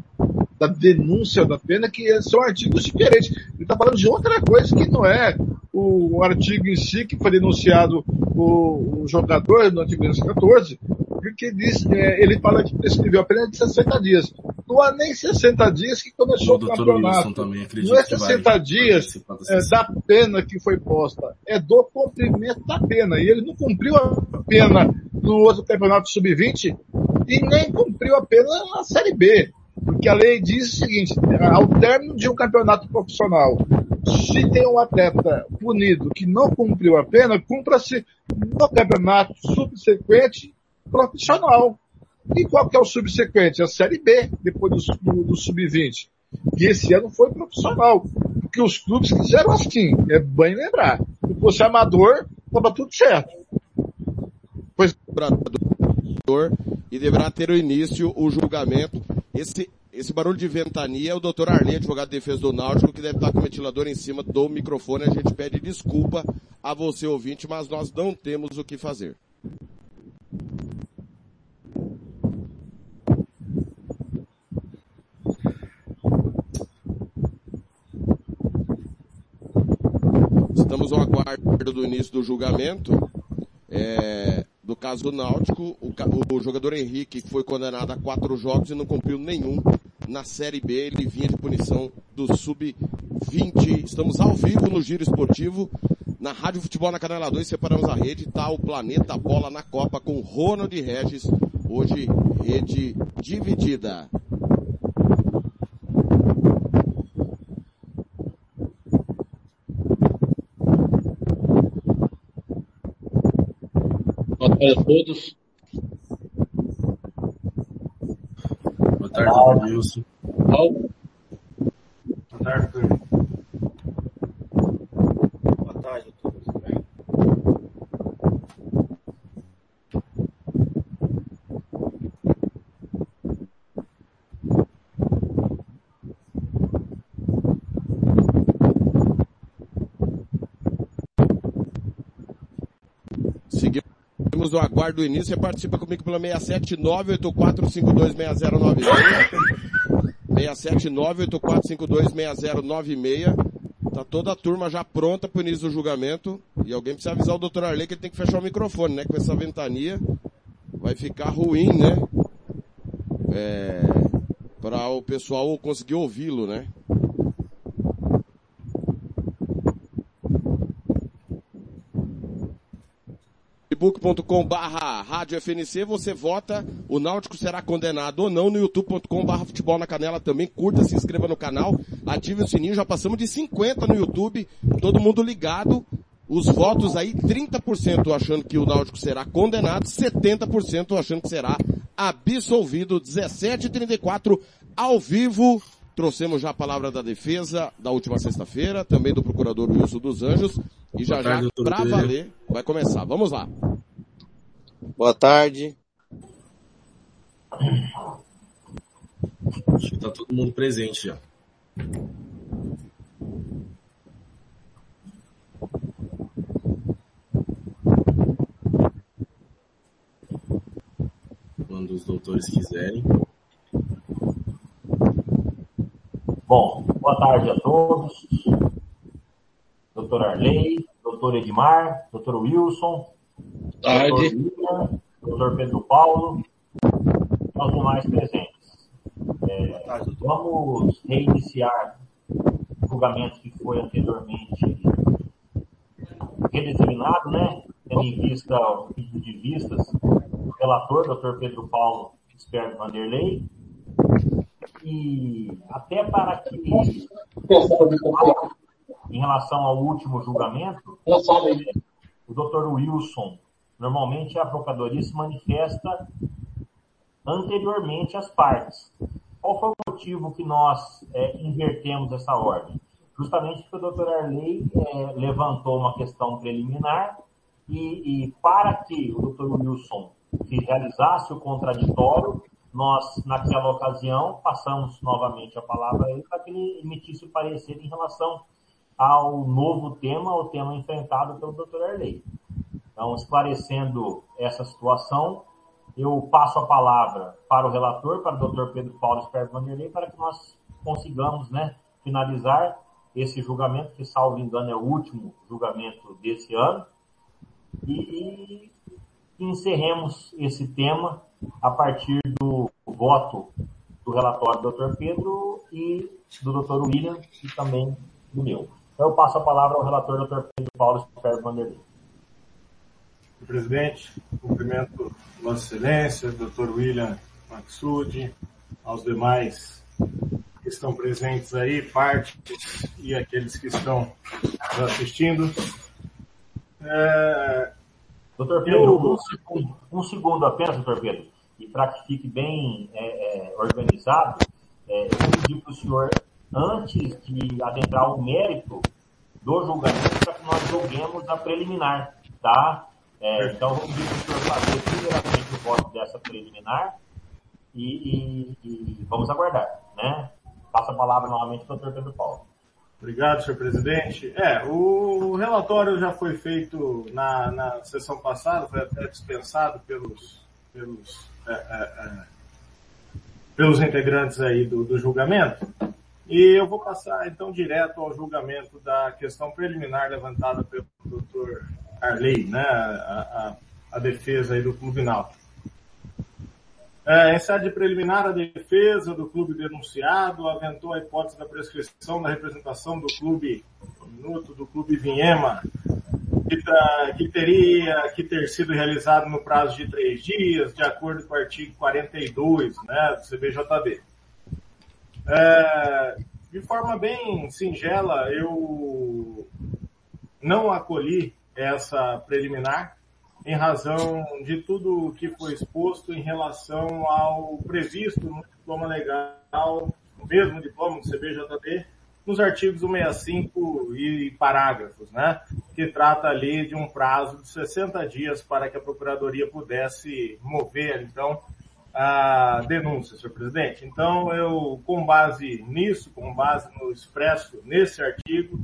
[SPEAKER 9] da denúncia da pena, que são artigos diferentes. Ele está falando de outra coisa que não é o, o artigo em si que foi denunciado o, o jogador no artigo 214, porque diz, é, ele fala que prescreveu a pena de 60 dias. Não há nem 60 dias que começou
[SPEAKER 10] O
[SPEAKER 9] o campeonato.
[SPEAKER 10] Também
[SPEAKER 9] Não é
[SPEAKER 10] que vai
[SPEAKER 9] 60 dias é, da pena que foi posta, é do cumprimento da pena. E ele não cumpriu a pena no outro campeonato sub-20 e nem cumpriu a pena na Série B. Porque a lei diz o seguinte, ao término de um campeonato profissional, se tem um atleta punido que não cumpriu a pena, cumpra-se no campeonato subsequente profissional. E qual que é o subsequente? A Série B, depois do, do, do sub-20. E esse ano foi profissional. Porque os clubes fizeram assim, é bem lembrar. Se fosse amador, estava tudo certo. Pois
[SPEAKER 3] E deverá ter o início o julgamento. Esse, esse barulho de ventania é o doutor Arley, advogado de defesa do Náutico, que deve estar com o ventilador em cima do microfone. A gente pede desculpa a você ouvinte, mas nós não temos o que fazer. Estamos ao aguardo do início do julgamento é, do caso do Náutico. O, o jogador Henrique foi condenado a quatro jogos e não cumpriu nenhum na Série B. Ele vinha de punição do Sub-20. Estamos ao vivo no Giro Esportivo. Na Rádio Futebol na Canela 2, separamos a rede, tá o Planeta Bola na Copa com Ronald Regis. Hoje, rede dividida.
[SPEAKER 11] Boa tarde a todos.
[SPEAKER 10] Boa tarde, Wilson.
[SPEAKER 11] Paulo,
[SPEAKER 8] Boa tarde, doutor.
[SPEAKER 12] Boa tarde a todos.
[SPEAKER 3] No aguardo do início. Você participa comigo pela 67984526096. 67984526096. Tá toda a turma já pronta para o início do julgamento. E alguém precisa avisar o doutor Arley que ele tem que fechar o microfone, né? Com essa ventania vai ficar ruim, né? É, para o pessoal conseguir ouvi-lo, né? facebook.com barra rádio FNC, você vota, o Náutico será condenado ou não no youtube.com barra futebol na canela também, curta, se inscreva no canal, ative o sininho, já passamos de 50 no YouTube, todo mundo ligado, os votos aí, 30% achando que o Náutico será condenado, 70% achando que será absolvido, 17h34 ao vivo, trouxemos já a palavra da defesa da última sexta-feira, também do procurador Wilson dos Anjos, e já já, pra valer, vai começar. Vamos lá.
[SPEAKER 12] Boa tarde.
[SPEAKER 10] Acho que tá todo mundo presente já. Quando os doutores quiserem.
[SPEAKER 5] Bom, boa tarde a todos. Doutor Arley, doutor Edmar, doutor Wilson,
[SPEAKER 11] tarde.
[SPEAKER 5] doutor doutor Pedro Paulo, aos demais presentes. É, vamos reiniciar o julgamento que foi anteriormente redeterminado, né? Tendo em vista o pedido de vistas do relator, doutor Pedro Paulo Sperg Vanderlei, e até para que em relação ao último julgamento, o Dr. Wilson, normalmente a Procuradoria se manifesta anteriormente às partes. Qual foi o motivo que nós é, invertemos essa ordem? justamente porque o doutor Arley é, levantou uma questão preliminar e, e para que o doutor Wilson realizasse o contraditório, nós, naquela ocasião, passamos novamente a palavra a ele para que ele emitisse o parecer em relação ao novo tema, o tema enfrentado pelo Dr. Arley. Então, esclarecendo essa situação, eu passo a palavra para o relator, para o Dr. Pedro Paulo Esperto Vanderlei, para que nós consigamos né, finalizar esse julgamento, que, salvo engano, é o último julgamento desse ano, e, e encerremos esse tema a partir do voto do relatório do Dr. Pedro e do Dr. William e também do meu. Então eu passo a palavra ao relator Dr. Pedro Paulo Esperto Vanderlei.
[SPEAKER 8] Presidente, cumprimento Vossa Excelência, Dr. William Maxud, aos demais que estão presentes aí, parte e aqueles que estão nos assistindo.
[SPEAKER 5] É... Doutor Pedro, um, segundo, um segundo apenas, doutor Pedro, e para que fique bem é, é, organizado, é, eu pedi para o senhor, antes de adentrar o mérito do julgamento, para que nós julguemos a preliminar, tá? É, então, vou pedir para o senhor fazer primeiramente o voto dessa preliminar e, e, e vamos aguardar, né? Passa a palavra novamente para o doutor Pedro Paulo.
[SPEAKER 8] Obrigado, senhor presidente. É, o relatório já foi feito na, na sessão passada, foi até dispensado pelos, pelos, é, é, é, pelos integrantes aí do, do julgamento. E eu vou passar então direto ao julgamento da questão preliminar levantada pelo doutor Arley, né, a, a, a defesa aí do Clube Náutico. É, em sede preliminar, a defesa do clube denunciado aventou a hipótese da prescrição da representação do clube, minuto, do clube Vinhema, que, tá, que, teria que ter sido realizado no prazo de três dias, de acordo com o artigo 42 né, do CBJB. É, de forma bem singela, eu não acolhi essa preliminar, em razão de tudo o que foi exposto em relação ao previsto no diploma legal, no mesmo diploma do CBJD, nos artigos 165 e parágrafos, né? Que trata ali de um prazo de 60 dias para que a Procuradoria pudesse mover, então, a denúncia, senhor presidente. Então, eu, com base nisso, com base no expresso nesse artigo,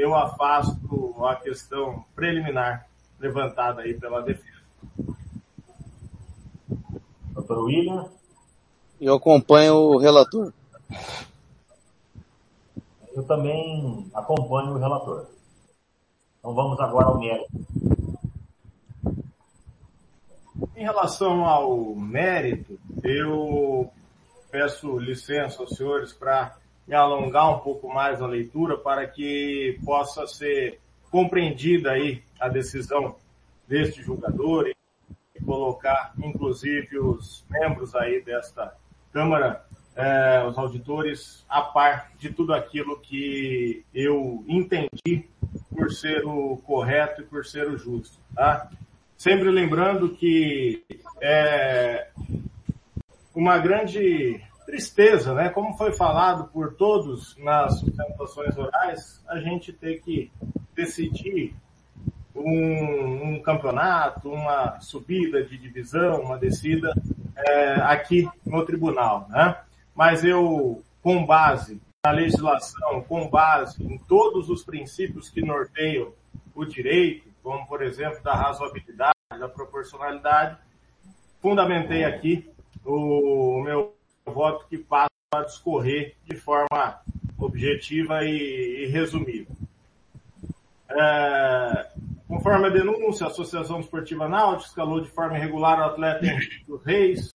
[SPEAKER 8] eu afasto a questão preliminar levantada aí pela defesa.
[SPEAKER 5] Doutor William?
[SPEAKER 12] Eu acompanho o relator.
[SPEAKER 5] Eu também acompanho o relator. Então vamos agora ao mérito.
[SPEAKER 8] Em relação ao mérito, eu peço licença aos senhores para me alongar um pouco mais a leitura para que possa ser compreendida aí a decisão deste julgador e colocar, inclusive, os membros aí desta Câmara, eh, os auditores, a par de tudo aquilo que eu entendi por ser o correto e por ser o justo, tá? Sempre lembrando que é uma grande tristeza, né? Como foi falado por todos nas sustentações orais, a gente tem que decidir um, um, campeonato, uma subida de divisão, uma descida é, aqui no tribunal, né? Mas eu, com base na legislação, com base em todos os princípios que norteiam o direito, como por exemplo da razoabilidade, da proporcionalidade, fundamentei aqui o meu voto que passa a discorrer de forma objetiva e, e resumida. É, conforme a denúncia, a Associação Esportiva Náutica escalou de forma irregular o atleta Henrique dos Reis,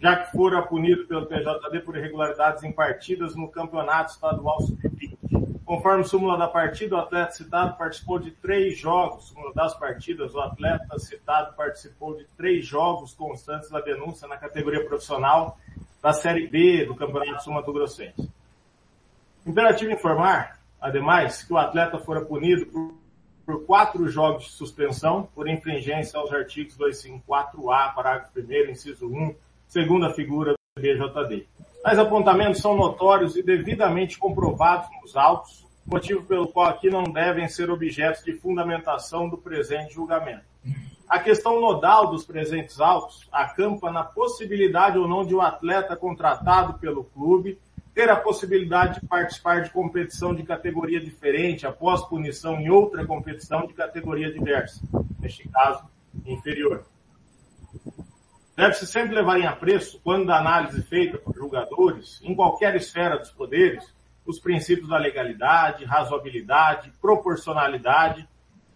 [SPEAKER 8] já que fora punido pelo PJD por irregularidades em partidas no Campeonato Estadual Sub-20. Conforme súmula da partida, o atleta citado participou de três jogos. Súmula das partidas, o atleta citado participou de três jogos constantes da denúncia na categoria profissional da Série B do Campeonato Sul Mato Grossense. Imperativo informar, ademais, que o atleta fora punido por, por quatro jogos de suspensão por infringência aos artigos 254A, parágrafo 1 inciso 1, segunda figura do BJD. Tais apontamentos são notórios e devidamente comprovados nos autos motivo pelo qual aqui não devem ser objetos de fundamentação do presente julgamento. A questão nodal dos presentes autos acampa na possibilidade ou não de um atleta contratado pelo clube ter a possibilidade de participar de competição de categoria diferente após punição em outra competição de categoria diversa, neste caso, inferior. Deve-se sempre levar em apreço, quando da análise feita por julgadores, em qualquer esfera dos poderes, os princípios da legalidade, razoabilidade, proporcionalidade,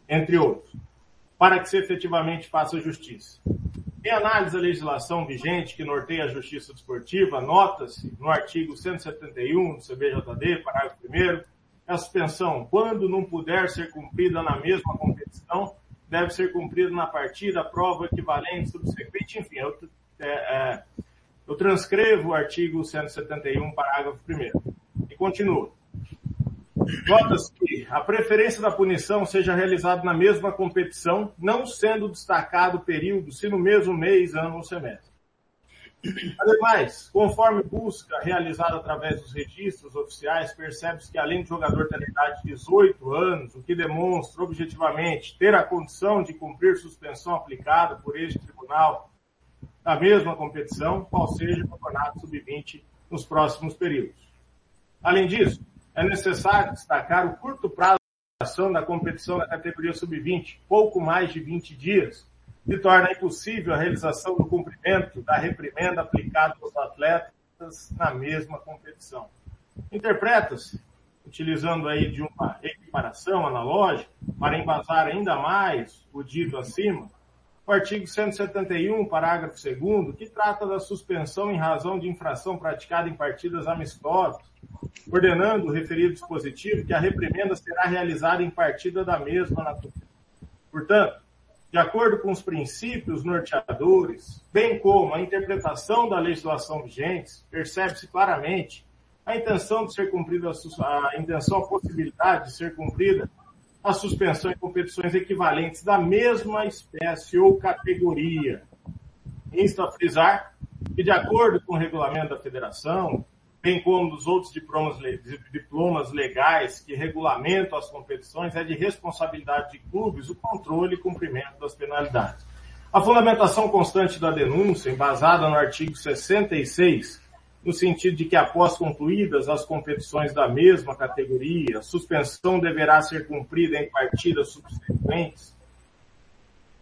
[SPEAKER 8] entre outros, para que se efetivamente faça justiça. Em análise da legislação vigente que norteia a justiça desportiva, nota-se no artigo 171 do CBJD, parágrafo 1 a suspensão, quando não puder ser cumprida na mesma competição, deve ser cumprida na partida, prova equivalente, subsequente, enfim, eu, é, é, eu transcrevo o artigo 171, parágrafo 1 e continua. Nota-se que a preferência da punição seja realizada na mesma competição, não sendo destacado o período, se no mesmo mês, ano ou semestre. Ademais, conforme busca realizada através dos registros oficiais, percebe-se que além do jogador ter idade de 18 anos, o que demonstra objetivamente ter a condição de cumprir suspensão aplicada por este tribunal na mesma competição, qual seja o campeonato sub-20 nos próximos períodos. Além disso, é necessário destacar o curto prazo de ação da competição da categoria sub-20, pouco mais de 20 dias, que torna impossível a realização do cumprimento da reprimenda aplicada aos atletas na mesma competição. Interpreta-se, utilizando aí de uma equiparação analógica, para embasar ainda mais o dito acima, o artigo 171, parágrafo 2 que trata da suspensão em razão de infração praticada em partidas amistosas, ordenando o referido dispositivo que a reprimenda será realizada em partida da mesma natureza. Portanto, de acordo com os princípios norteadores, bem como a interpretação da legislação vigente, percebe-se claramente a intenção de ser cumprida, a intenção, a possibilidade de ser cumprida a suspensão em competições equivalentes da mesma espécie ou categoria. Insta a frisar que, de acordo com o regulamento da federação, bem como dos outros diplomas, diplomas legais que regulamentam as competições, é de responsabilidade de clubes o controle e cumprimento das penalidades. A fundamentação constante da denúncia, embasada no artigo 66, no sentido de que após concluídas as competições da mesma categoria, a suspensão deverá ser cumprida em partidas subsequentes,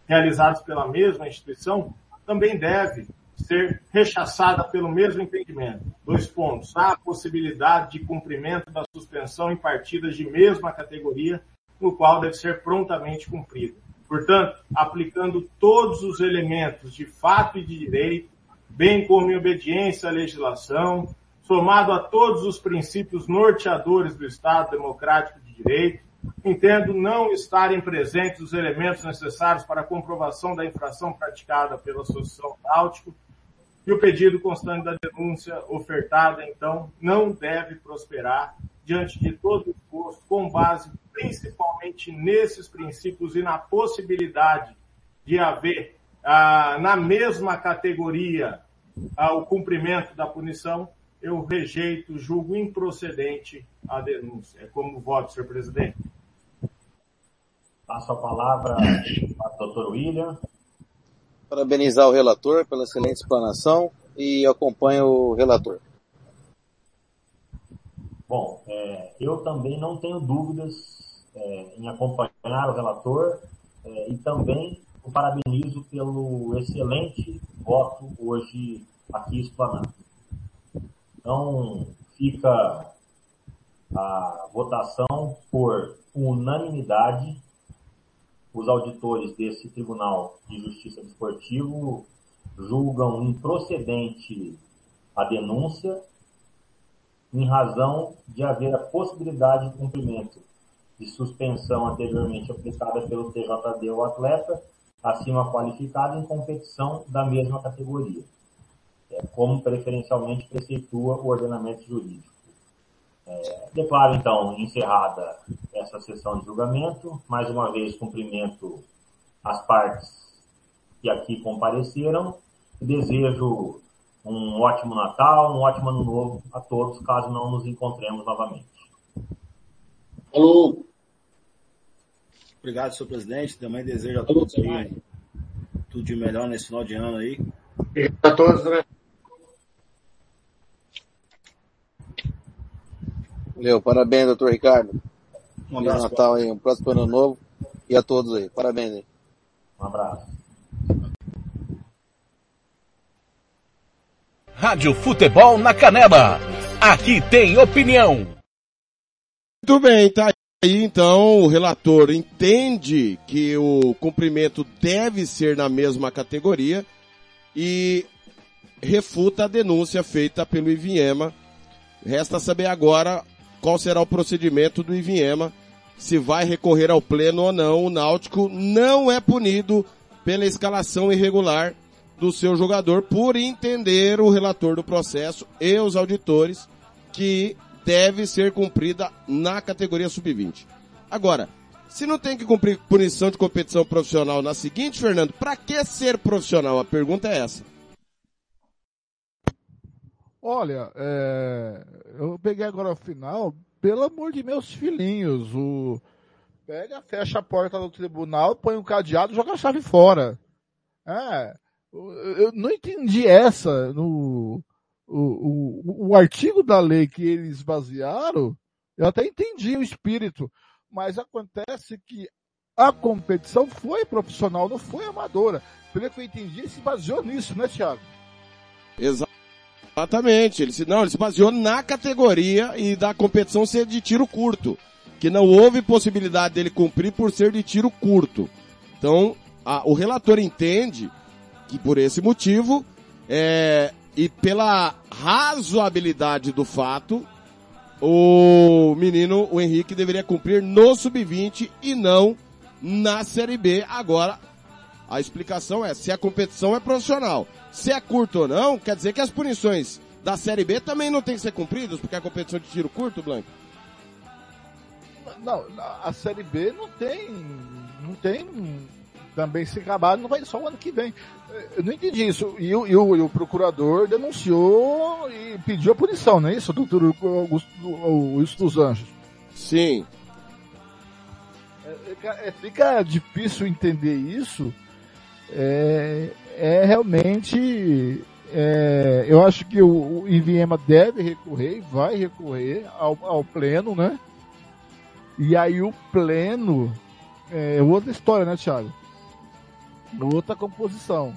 [SPEAKER 8] realizadas pela mesma instituição, também deve ser rechaçada pelo mesmo entendimento. Dois pontos. Há a possibilidade de cumprimento da suspensão em partidas de mesma categoria, no qual deve ser prontamente cumprida. Portanto, aplicando todos os elementos de fato e de direito, bem como em obediência à legislação, somado a todos os princípios norteadores do Estado Democrático de Direito, entendo não estarem presentes os elementos necessários para a comprovação da infração praticada pela Associação Náutico e o pedido constante da denúncia ofertada, então, não deve prosperar diante de todo o esforço, com base principalmente nesses princípios e na possibilidade de haver, ah, na mesma categoria, ah, o cumprimento da punição, eu rejeito, julgo improcedente a denúncia. É como voto, senhor presidente.
[SPEAKER 5] Passo a palavra para o doutor William
[SPEAKER 12] parabenizar o relator pela excelente explanação e acompanho o relator.
[SPEAKER 5] Bom, é, eu também não tenho dúvidas é, em acompanhar o relator é, e também o parabenizo pelo excelente voto hoje aqui explanado. Então, fica a votação por unanimidade os auditores desse Tribunal de Justiça Desportivo julgam improcedente a denúncia em razão de haver a possibilidade de cumprimento de suspensão anteriormente aplicada pelo TJD ao atleta, acima qualificado em competição da mesma categoria, é, como preferencialmente preceitua o ordenamento jurídico. É, declaro então encerrada essa sessão de julgamento. Mais uma vez cumprimento as partes que aqui compareceram. Desejo um ótimo Natal, um ótimo Ano Novo a todos, caso não nos encontremos novamente.
[SPEAKER 11] Alô.
[SPEAKER 6] Obrigado, senhor presidente. Também desejo a todos aí tudo de melhor nesse final de ano aí.
[SPEAKER 11] Obrigado a todos, né?
[SPEAKER 12] Valeu, parabéns, doutor Ricardo.
[SPEAKER 6] Um
[SPEAKER 12] Feliz
[SPEAKER 6] abraço.
[SPEAKER 12] Natal aí, um próximo ano novo. E a todos aí. Parabéns aí.
[SPEAKER 5] Um abraço.
[SPEAKER 4] Rádio Futebol na Canela. Aqui tem opinião.
[SPEAKER 3] Muito bem, tá aí então o relator entende que o cumprimento deve ser na mesma categoria e refuta a denúncia feita pelo Ivinhema. Resta saber agora qual será o procedimento do Ivinhema, se vai recorrer ao pleno ou não. O Náutico não é punido pela escalação irregular do seu jogador por entender o relator do processo e os auditores que deve ser cumprida na categoria sub-20. Agora, se não tem que cumprir punição de competição profissional na seguinte, Fernando, para que ser profissional? A pergunta é essa.
[SPEAKER 13] Olha, é, eu peguei agora o final, pelo amor de meus filhinhos, o pega, fecha a porta do tribunal, põe um cadeado joga a chave fora. É, eu não entendi essa no o, o, o artigo da lei que eles basearam, eu até entendi o espírito, mas acontece que a competição foi profissional, não foi amadora. Pelo que eu entendi, ele se baseou nisso, né, Thiago?
[SPEAKER 3] Exatamente. Ele se, não, ele se baseou na categoria e da competição ser de tiro curto. Que não houve possibilidade dele cumprir por ser de tiro curto. Então, a- o relator entende que por esse motivo, é, e pela razoabilidade do fato, o menino, o Henrique, deveria cumprir no sub-20 e não na Série B. Agora, a explicação é se a competição é profissional. Se é curto ou não, quer dizer que as punições da Série B também não tem que ser cumpridas, porque é competição de tiro curto, Blanco?
[SPEAKER 13] Não, a Série B não tem, não tem também se acabar, não vai só o ano que vem. Eu não entendi isso. E, o- e o, e o procurador denunciou e pediu a punição, não é isso, doutor Augusto, o Wilson dos Anjos?
[SPEAKER 3] Sim.
[SPEAKER 13] É, é, fica difícil entender isso. É, é realmente. é, eu acho que o, o Iviema deve recorrer e vai recorrer ao, ao pleno, né? E aí o pleno é outra história, né, Thiago? Outra composição.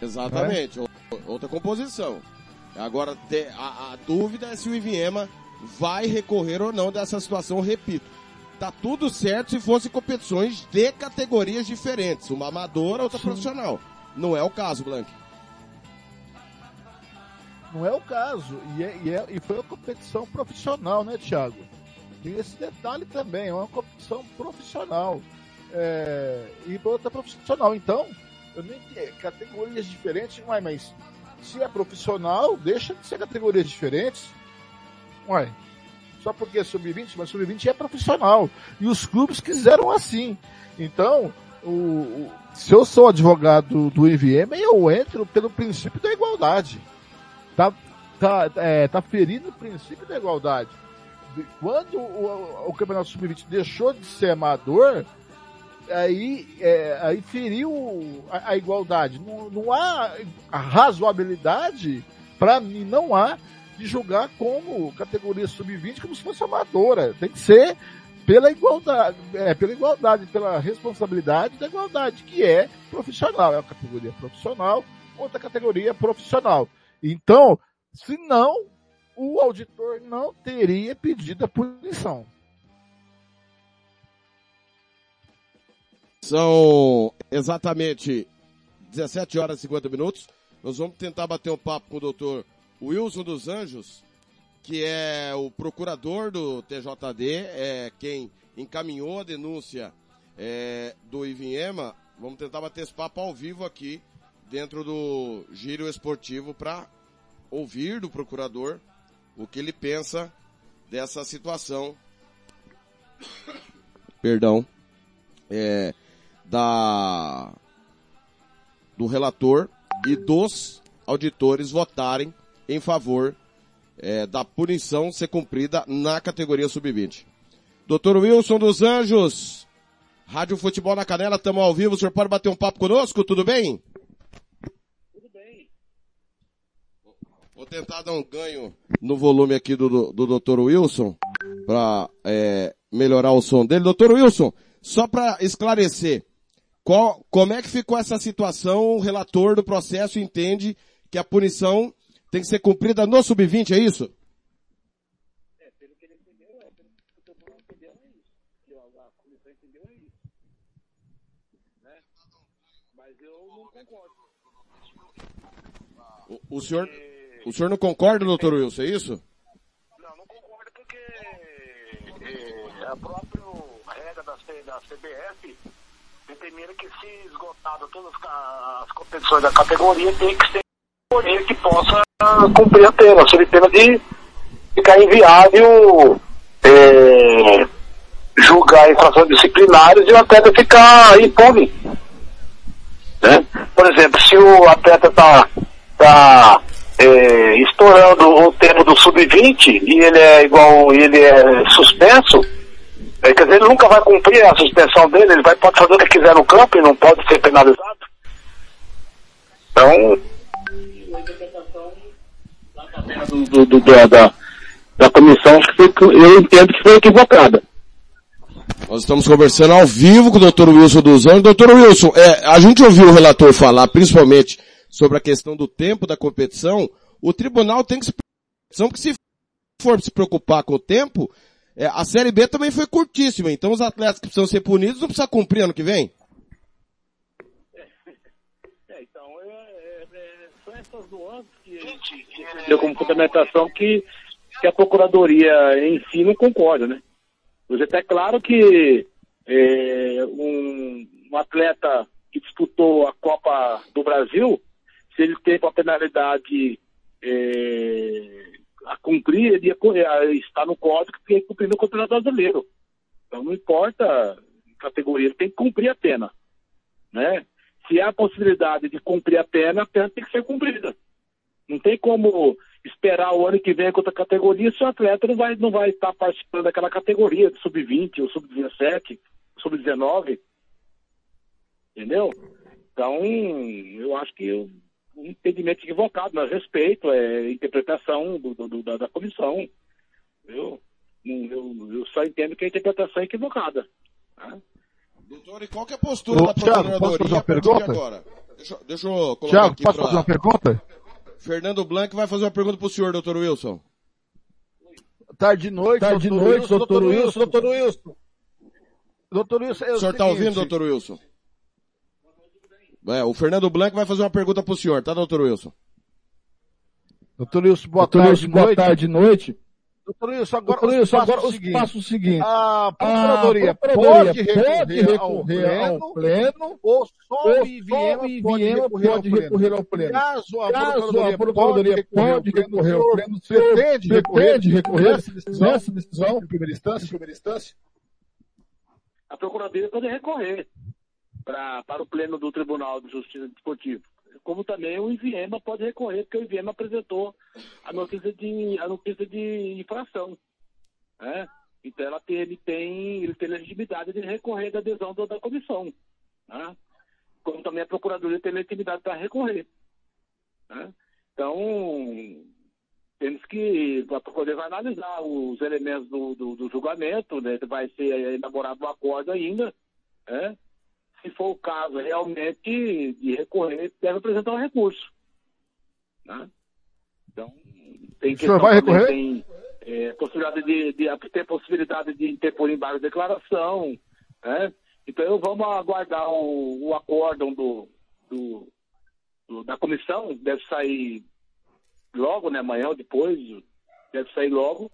[SPEAKER 3] Exatamente. Outra composição. Agora, a, a dúvida é se o Iviema vai recorrer ou não dessa situação, repito. Tá tudo certo se fosse competições de categorias diferentes, uma amadora, outra profissional. Não é o caso, Blank.
[SPEAKER 13] Não é o caso. E, é- e é- e foi uma competição profissional, né, Thiago? Tem esse detalhe também, é uma competição profissional. É, e outra profissional. Então, eu nem é, categorias diferentes, uai, mas se é profissional, deixa de ser categorias diferentes. Uai, só porque é sub-20, mas sub-20 é profissional. E os clubes quiseram assim. Então, o, o- se eu sou advogado do IVM, eu entro pelo princípio da igualdade. Tá, tá, é, tá ferindo o princípio da igualdade. De- Quando o, o Campeonato Sub-20 deixou de ser amador, aí, é, aí feriu a, a igualdade. Não, não há razoabilidade, para mim, não há de julgar como categoria sub-20 como se fosse amadora. Tem que ser pela igualdade, é, pela igualdade, pela responsabilidade da igualdade, que é profissional. É uma categoria profissional, outra categoria profissional. Então, se não, o auditor não teria pedido a punição.
[SPEAKER 3] São exatamente 17 horas e 50 minutos. Nós vamos tentar bater um papo com o doutor Wilson dos Anjos, que é o procurador do TJD, é quem encaminhou a denúncia é, do Ivinhema. Vamos tentar bater esse papo ao vivo aqui, dentro do giro esportivo, para ouvir do procurador o que ele pensa dessa situação. Perdão. É, da do relator e dos auditores votarem em favor é, da punição ser cumprida na categoria sub-20. Doutor Wilson dos Anjos, Rádio Futebol na Canela, estamos ao vivo, o senhor pode bater um papo conosco, tudo bem?
[SPEAKER 7] Tudo bem.
[SPEAKER 3] Vou tentar dar um ganho no volume aqui do, do, do Dr. Wilson, para é, melhorar o som dele. Doutor Wilson, só para esclarecer, qual, como é que ficou essa situação? O relator do processo entende que a punição tem que ser cumprida no sub-20, é isso?
[SPEAKER 7] É, pelo que ele entendeu, é, pelo que o tribunal entendeu, é isso. Que a, comissão entendeu, é isso. Né? Mas eu não concordo.
[SPEAKER 3] O, o senhor, o senhor não concorda, doutor Wilson, é isso?
[SPEAKER 7] Não, não concordo porque é, a própria regra da, C- da CBF determina que se esgotado todas as competições da categoria, tem que ser ele que possa cumprir a pena, sob pena de ficar inviável é, julgar infrações disciplinares e o atleta ficar impune. Né? Por exemplo, se o atleta está tá, é, estourando o tempo do sub-20 e ele é igual, ele é suspenso, é, quer dizer, ele nunca vai cumprir a suspensão dele, ele vai, pode fazer o que quiser no campo e não pode ser penalizado. Então, do, do- da, da, da comissão, acho que foi, eu entendo que foi equivocada.
[SPEAKER 3] Nós estamos conversando ao vivo com o Dr. Wilson dos Anjos. Doutor Wilson, é, a gente ouviu o relator falar, principalmente, sobre a questão do tempo da competição. O tribunal tem que se preocupar, porque se for se preocupar com o tempo, é, a Série B também foi curtíssima. Então os atletas que precisam ser punidos não precisam cumprir ano que vem?
[SPEAKER 7] É, então, é, é, são essas nuances que a gente deu como fundamentação que, que a Procuradoria em si não concorda, né? Hoje até claro que é, um, um atleta que disputou a Copa do Brasil, se ele teve uma penalidade é, a cumprir, ele ia, está no código que que cumprir no Campeonato Brasileiro. Então não importa categoria, ele tem que cumprir a pena. Né? Se há a possibilidade de cumprir a pena, a pena tem que ser cumprida. Não tem como esperar o ano que vem com outra categoria se o atleta não vai, não vai estar participando daquela categoria, de sub-20 ou sub-17, sub-19. Entendeu? Então, eu acho que um entendimento equivocado, mas respeito, é interpretação do, do- do- da, da comissão. Eu, eu, eu só entendo que a interpretação é equivocada. tá?
[SPEAKER 3] Doutor, e qual que é a postura
[SPEAKER 9] Ô,
[SPEAKER 3] da
[SPEAKER 9] Thiago,
[SPEAKER 3] Procuradoria
[SPEAKER 9] posso fazer uma pergunta?
[SPEAKER 3] agora? Deixa, eu- deixa eu colocar
[SPEAKER 9] Tiago,
[SPEAKER 3] aqui
[SPEAKER 9] posso
[SPEAKER 3] pra-
[SPEAKER 9] fazer uma pergunta?
[SPEAKER 3] Fernando Blanc vai fazer uma pergunta pro senhor, doutor Wilson.
[SPEAKER 9] Tarde e noite,
[SPEAKER 13] Tarde
[SPEAKER 9] doutor
[SPEAKER 13] noite,
[SPEAKER 9] Wilson,
[SPEAKER 13] doutor Wilson, doutor Wilson.
[SPEAKER 9] Doutor Wilson, é
[SPEAKER 3] O
[SPEAKER 9] o
[SPEAKER 3] senhor tá
[SPEAKER 9] seguinte,
[SPEAKER 3] ouvindo, doutor Wilson? É, o Fernando Blanc vai fazer uma pergunta pro senhor, tá, doutor Wilson?
[SPEAKER 9] Doutor Wilson, boa
[SPEAKER 13] Doutor
[SPEAKER 9] tarde,
[SPEAKER 13] Wilson, boa
[SPEAKER 9] noite.
[SPEAKER 13] tarde e noite.
[SPEAKER 9] Doutor Wilson, agora,
[SPEAKER 13] Doutor Wilson, agora os
[SPEAKER 9] seguintes.
[SPEAKER 13] passos o seguinte.
[SPEAKER 9] A Procuradoria,
[SPEAKER 13] A Procuradoria
[SPEAKER 9] pode recorrer,
[SPEAKER 13] pode
[SPEAKER 9] ao,
[SPEAKER 13] recorrer
[SPEAKER 9] pleno,
[SPEAKER 13] ao pleno
[SPEAKER 9] ou só o
[SPEAKER 13] só o
[SPEAKER 9] pode, recorrer,
[SPEAKER 13] pode
[SPEAKER 9] ao
[SPEAKER 13] recorrer
[SPEAKER 9] pleno.
[SPEAKER 13] ao pleno.
[SPEAKER 9] Caso a
[SPEAKER 13] Caso
[SPEAKER 9] Procuradoria,
[SPEAKER 13] a Procuradoria pode recorrer ao pleno, o senhor
[SPEAKER 9] pretende recorrer,
[SPEAKER 13] pretende recorrer
[SPEAKER 9] nessa decisão,
[SPEAKER 13] nessa decisão
[SPEAKER 9] em primeira instância? Em primeira instância?
[SPEAKER 7] A Procuradoria pode recorrer pra, para o pleno do Tribunal de Justiça Desportivo. Como também o IVM pode recorrer, porque o IVM apresentou a notícia de, a notícia de infração. né? Então ela tem, ele, tem, ele tem legitimidade de recorrer da adesão da, da comissão. né? Como também a Procuradoria tem legitimidade para recorrer. né? Então, temos que, a Procuradoria vai analisar os elementos do, do, do julgamento, né? vai ser elaborado um acordo ainda, né? Se for o caso realmente de recorrer, deve apresentar um recurso. né? Então, tem
[SPEAKER 9] O senhor vai recorrer?
[SPEAKER 7] Tem, é, possibilidade de, de, tem possibilidade de interpor embargo de declaração, né? Então vamos aguardar o, o acórdão do, do, do- da comissão, deve sair logo, né? Amanhã ou depois, deve sair logo.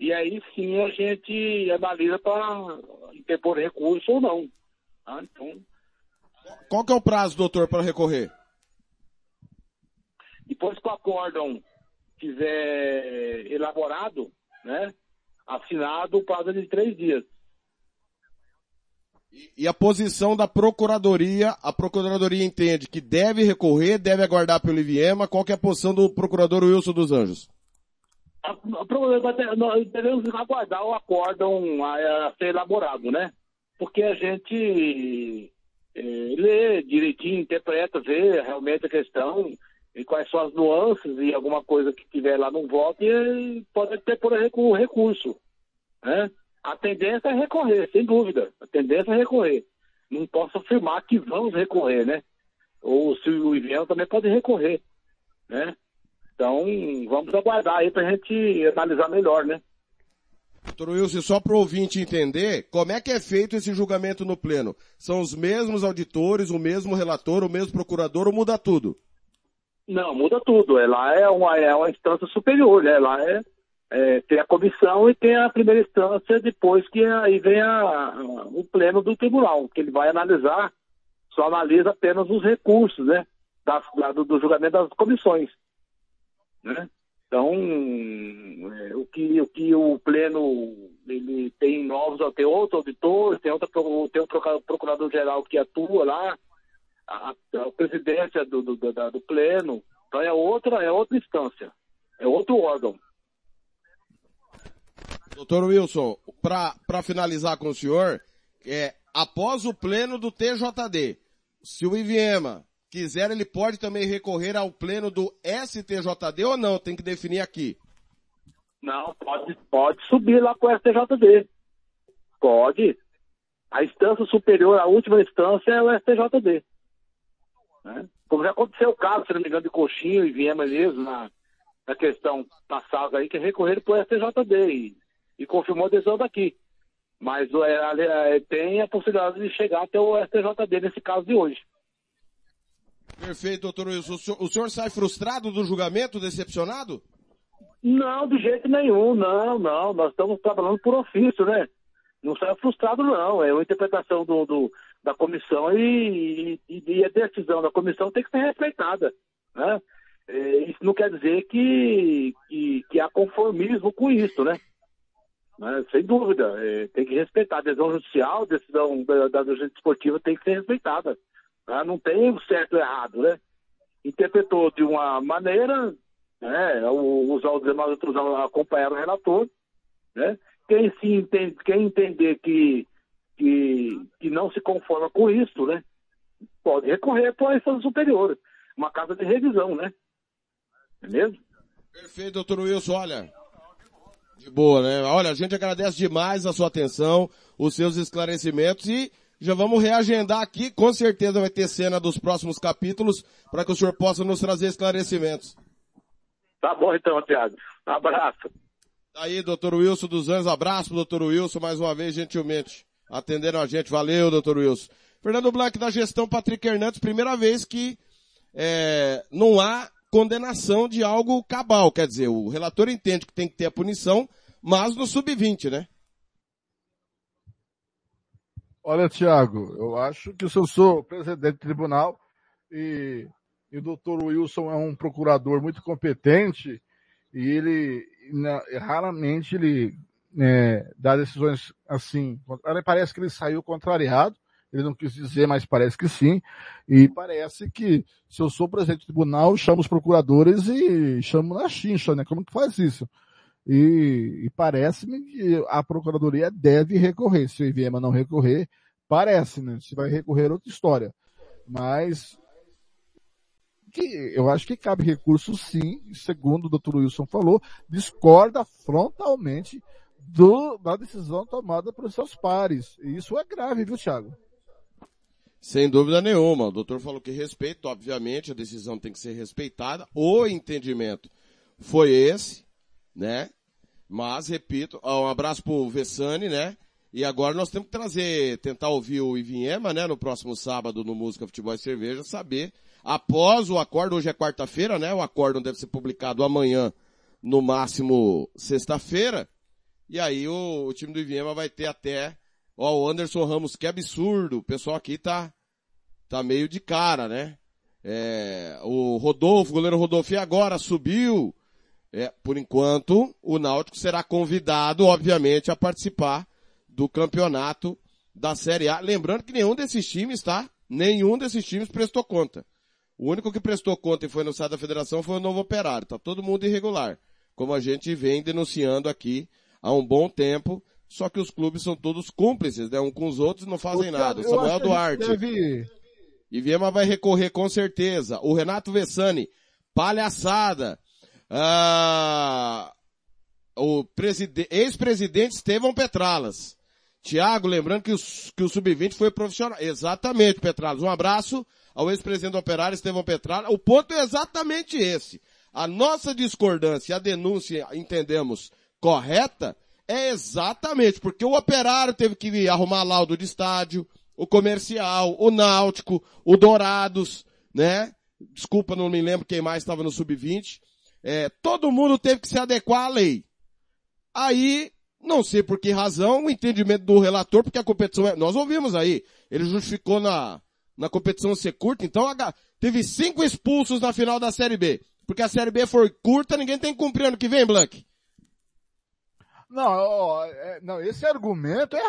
[SPEAKER 7] E aí sim a gente analisa para interpor recurso ou não. Tá? Então,
[SPEAKER 3] Qual que é o prazo, doutor, para recorrer?
[SPEAKER 7] depois que o acórdão tiver elaborado, né? Assinado, o prazo é de três dias.
[SPEAKER 3] E a posição da Procuradoria, a Procuradoria entende que deve recorrer, deve aguardar pelo IVM, qual que é a posição do procurador Wilson dos Anjos?
[SPEAKER 7] A- ter- nós devemos aguardar o acórdão a, a ser elaborado, né? Porque a gente eh, lê direitinho, interpreta, vê realmente a questão e quais são as nuances e alguma coisa que tiver lá não voto e pode ter por recu- recurso, né? A tendência é recorrer, sem dúvida. A tendência é recorrer. Não posso afirmar que vamos recorrer, né? Ou se o Iviano também pode recorrer, né? Então, vamos aguardar aí pra gente analisar melhor, né?
[SPEAKER 3] Doutor Wilson, só para o ouvinte entender, como é que é feito esse julgamento no pleno? São os mesmos auditores, o mesmo relator, o mesmo procurador ou muda tudo?
[SPEAKER 7] Não, muda tudo. Ela é uma, é uma instância superior, né? Ela é, é, tem a comissão e tem a primeira instância, depois que aí vem a, a- o pleno do tribunal, que ele vai analisar, só analisa apenas os recursos, né? Das, lá do, do julgamento das comissões. Né? Então, é, o, que, o que o pleno ele tem novos, tem outro auditor, tem, outra, tem um procurador-geral que atua lá, a, a presidência do, do, do, do pleno, então é outra, é outra instância, é outro órgão.
[SPEAKER 3] Doutor Wilson, para finalizar com o senhor, é, após o pleno do TJD, se o quiser, ele pode também recorrer ao pleno do STJD ou não? Tem que definir aqui.
[SPEAKER 7] Não, pode, pode subir lá com o STJD. Pode. A instância superior, a última instância é o STJD. Né? Como já aconteceu o caso, se não me engano, de Coxinho e Viema mesmo, na, na questão passada aí, que recorreram para o STJD e, e confirmou a decisão daqui. Mas é, é, tem a possibilidade de chegar até o STJD nesse caso de hoje.
[SPEAKER 3] Perfeito, doutor Wilson. O senhor, o senhor sai frustrado do julgamento, decepcionado?
[SPEAKER 7] Não, de jeito nenhum, não, não. Nós estamos trabalhando por ofício, né? Não sai frustrado, não. É uma interpretação do, do- da comissão e, e- e a decisão da comissão tem que ser respeitada. Né? É, isso não quer dizer que, que, que há conformismo com isso, né? Né? Sem dúvida, é, tem que respeitar. A decisão judicial, a decisão da, da justiça esportiva tem que ser respeitada. Né? Não tem o certo e errado, né? Interpretou de uma maneira, né? Os outros acompanharam o relator, né? Quem se entende, quem entender que, que, que não se conforma com isso, né? Pode recorrer para a instância superior, uma casa de revisão, né? Beleza?
[SPEAKER 3] Perfeito, doutor Wilson. Olha, de boa, né? Olha, a gente agradece demais a sua atenção, os seus esclarecimentos e já vamos reagendar aqui. Com certeza vai ter cena dos próximos capítulos para que o senhor possa nos trazer esclarecimentos.
[SPEAKER 7] Tá bom então, Thiago. Abraço.
[SPEAKER 3] Aí, doutor Wilson dos Anjos, abraço doutor Wilson mais uma vez, gentilmente, atendendo a gente. Valeu, doutor Wilson. Fernando Blanc da gestão Patrick Hernandes, primeira vez que é, não há condenação de algo cabal, quer dizer, o relator entende que tem que ter a punição, mas no sub-20, né?
[SPEAKER 13] Olha, Tiago, eu acho que se eu sou presidente do tribunal e, e o doutor Wilson é um procurador muito competente e ele na- raramente ele né, dá decisões assim. Parece que ele saiu contrariado, ele não quis dizer, mas parece que sim. E parece que se eu sou presidente do tribunal, chamo os procuradores e chamo na chincha, né? Como que faz isso? E, e parece-me que a Procuradoria deve recorrer. Se o IVM não recorrer, parece, né? Se vai recorrer, é outra história. Mas que eu acho que cabe recurso sim, segundo o Dr. Wilson falou, discorda frontalmente do, da decisão tomada por seus pares. E isso é grave, viu, Thiago?
[SPEAKER 3] Sem dúvida nenhuma. O doutor falou que respeito, obviamente, a decisão tem que ser respeitada. O entendimento foi esse, né? Mas, repito, um abraço pro Vessani, né? E agora nós temos que trazer, tentar ouvir o Ivinhema, né? No próximo sábado no Música, Futebol e Cerveja, saber, após o acordo, hoje é quarta-feira, né? O acordo deve ser publicado amanhã, no máximo sexta-feira. E aí o, o time do Ivinhema vai ter até, ó, o Anderson Ramos, que absurdo. O pessoal aqui tá, tá meio de cara, né? É, o Rodolfo, o goleiro Rodolfo, e agora subiu. É, por enquanto, o Náutico será convidado, obviamente, a participar do campeonato da Série A. Lembrando que nenhum desses times, tá? Nenhum desses times prestou conta. O único que prestou conta e foi no site da federação foi o Novo Operário. Tá todo mundo irregular. como a gente vem denunciando aqui há um bom tempo, só que os clubes são todos cúmplices, né? Um com os outros não fazem
[SPEAKER 13] Eu-
[SPEAKER 3] nada. Samuel Duarte.
[SPEAKER 13] deve-
[SPEAKER 3] E Viema vai recorrer com certeza. O Renato Vessani, palhaçada. Ah, o preside- ex-presidente Estevão Petralas. Tiago, lembrando que o, que o Sub-20 foi profissional. Exatamente, Petralas. Um abraço ao ex-presidente do Operário, Estevão Petralas. O ponto é exatamente esse. A nossa discordância, a denúncia, entendemos, correta, é exatamente porque o Operário teve que arrumar laudo de estádio, o comercial, o náutico, o Dourados, né? Desculpa, não me lembro quem mais estava no Sub-20. É, todo mundo teve que se adequar à lei. Aí, não sei por que razão, o entendimento do relator, porque a competição é, nós ouvimos aí, ele justificou na, na competição ser curta, então a- teve cinco expulsos na final da Série B. Porque a Série B foi curta, ninguém tem que cumprir ano que vem, Blank.
[SPEAKER 13] Não, ó, é, não, esse argumento é,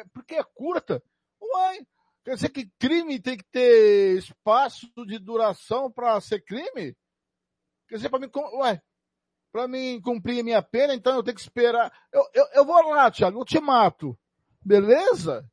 [SPEAKER 13] é porque é curta. Uai, quer dizer que crime tem que ter espaço de duração para ser crime? Quer dizer, para mim, ué, para mim cumprir minha pena, então eu tenho que esperar. Eu, eu, eu vou lá, Thiago, eu te mato. Beleza?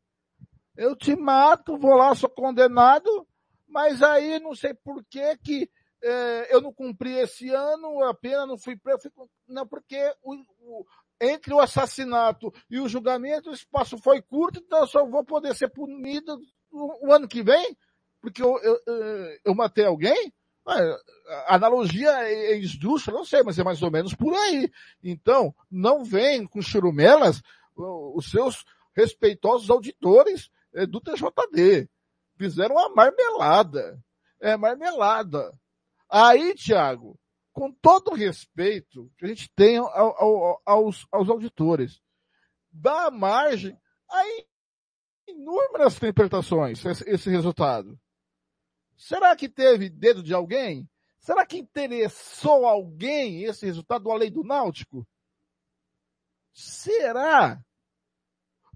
[SPEAKER 13] Eu te mato, vou lá, sou condenado, mas aí não sei por que que eh, eu não cumpri esse ano, a pena não fui preso, fui, não, porque o, o- entre o assassinato e o julgamento o espaço foi curto, então eu só vou poder ser punido o, o ano que vem, porque eu, eu, eh, eu matei alguém? Ah, A analogia é esdrúxula, não sei, mas é mais ou menos por aí. Então, não vem com churumelas os seus respeitosos auditores eh, do TJD. Fizeram uma marmelada. É marmelada. Aí, Tiago, com todo o respeito que a gente tem ao- ao- aos, aos auditores, dá margem a inúmeras interpretações esse resultado. Será que teve dedo de alguém? Será que interessou alguém esse resultado além do Náutico? Será?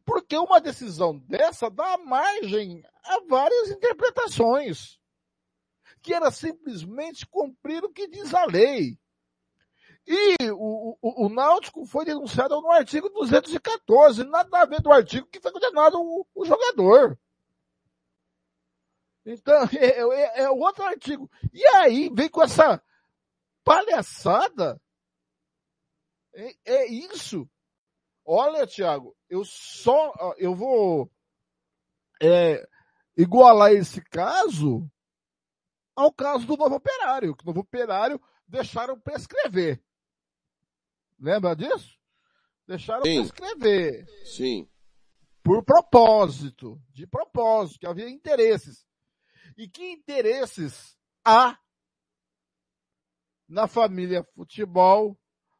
[SPEAKER 13] Porque uma decisão dessa dá margem a várias interpretações. Que era simplesmente cumprir o que diz a lei. E o, o, o Náutico foi denunciado no artigo 214, nada a ver do artigo que foi condenado o, o jogador. Então, é, é, é outro artigo. E aí vem com essa palhaçada. É, é isso. Olha, Tiago, eu só, eu vou é, igualar esse caso ao caso do novo operário, que o novo operário deixaram prescrever. Lembra disso? Deixaram
[SPEAKER 3] Sim.
[SPEAKER 13] prescrever.
[SPEAKER 3] Sim.
[SPEAKER 13] Por propósito. De propósito, que havia interesses. E que interesses há na família futebol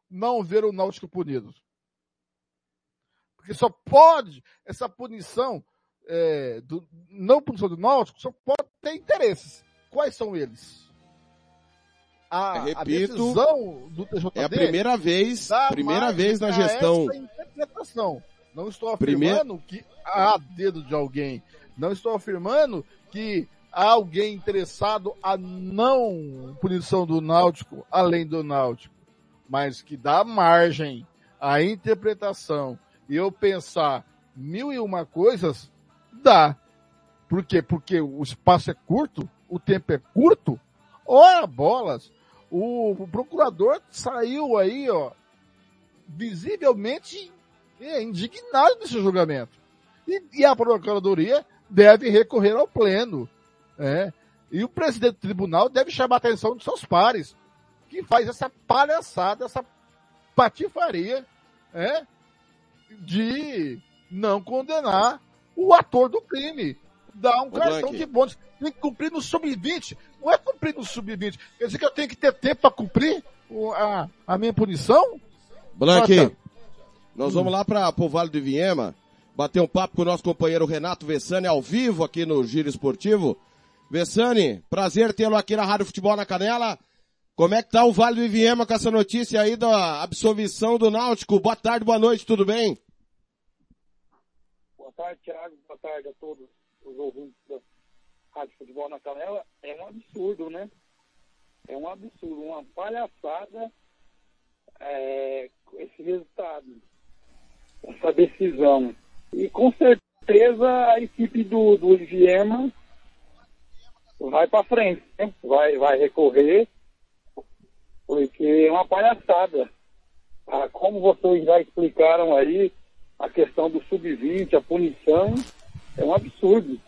[SPEAKER 13] não ver o Náutico punido? Porque só pode, essa punição, é, do, não punição do Náutico, só pode ter interesses. Quais são eles? A, a
[SPEAKER 3] Repito,
[SPEAKER 13] TJD
[SPEAKER 3] É a primeira vez, primeira vez na
[SPEAKER 13] a
[SPEAKER 3] gestão.
[SPEAKER 13] Não estou afirmando que há dedo de alguém. Não estou afirmando que há alguém interessado a não punição do Náutico, além do Náutico. Mas que dá margem à interpretação e eu pensar mil e uma coisas, dá. Por quê? Porque o espaço é curto, o tempo é curto. Ora bolas, o, o procurador saiu aí, ó, visivelmente indignado desse julgamento. E, e a procuradoria deve recorrer ao pleno. Né? E o presidente do tribunal deve chamar a atenção dos seus pares, que faz essa palhaçada, essa patifaria, né? de não condenar o ator do crime. Dar um cartão
[SPEAKER 3] Blank.
[SPEAKER 13] de bônus. Tem que cumprir no sub-20. Não é cumprir no sub-20. Quer dizer que eu tenho que ter tempo para cumprir a, a minha punição? Jota.
[SPEAKER 3] nós vamos lá para o Vale do Viema, bater um papo com o nosso companheiro Renato Vessani ao vivo aqui no Giro Esportivo. Vessani, prazer tê-lo aqui na Rádio Futebol na Canela. Como é que tá o Vale do Iviema com essa notícia aí da absolvição do Náutico? Boa tarde, boa noite, tudo bem?
[SPEAKER 14] Boa tarde, Thiago. Boa tarde a todos os ouvintes da Rádio Futebol na Canela. É um absurdo, né? É um absurdo, uma palhaçada é, esse resultado, essa decisão. E com certeza a equipe do, do Iviema vai para frente, né? vai, vai recorrer, porque é uma palhaçada. Ah, como vocês já explicaram aí, a questão do sub-20, a punição, é um absurdo.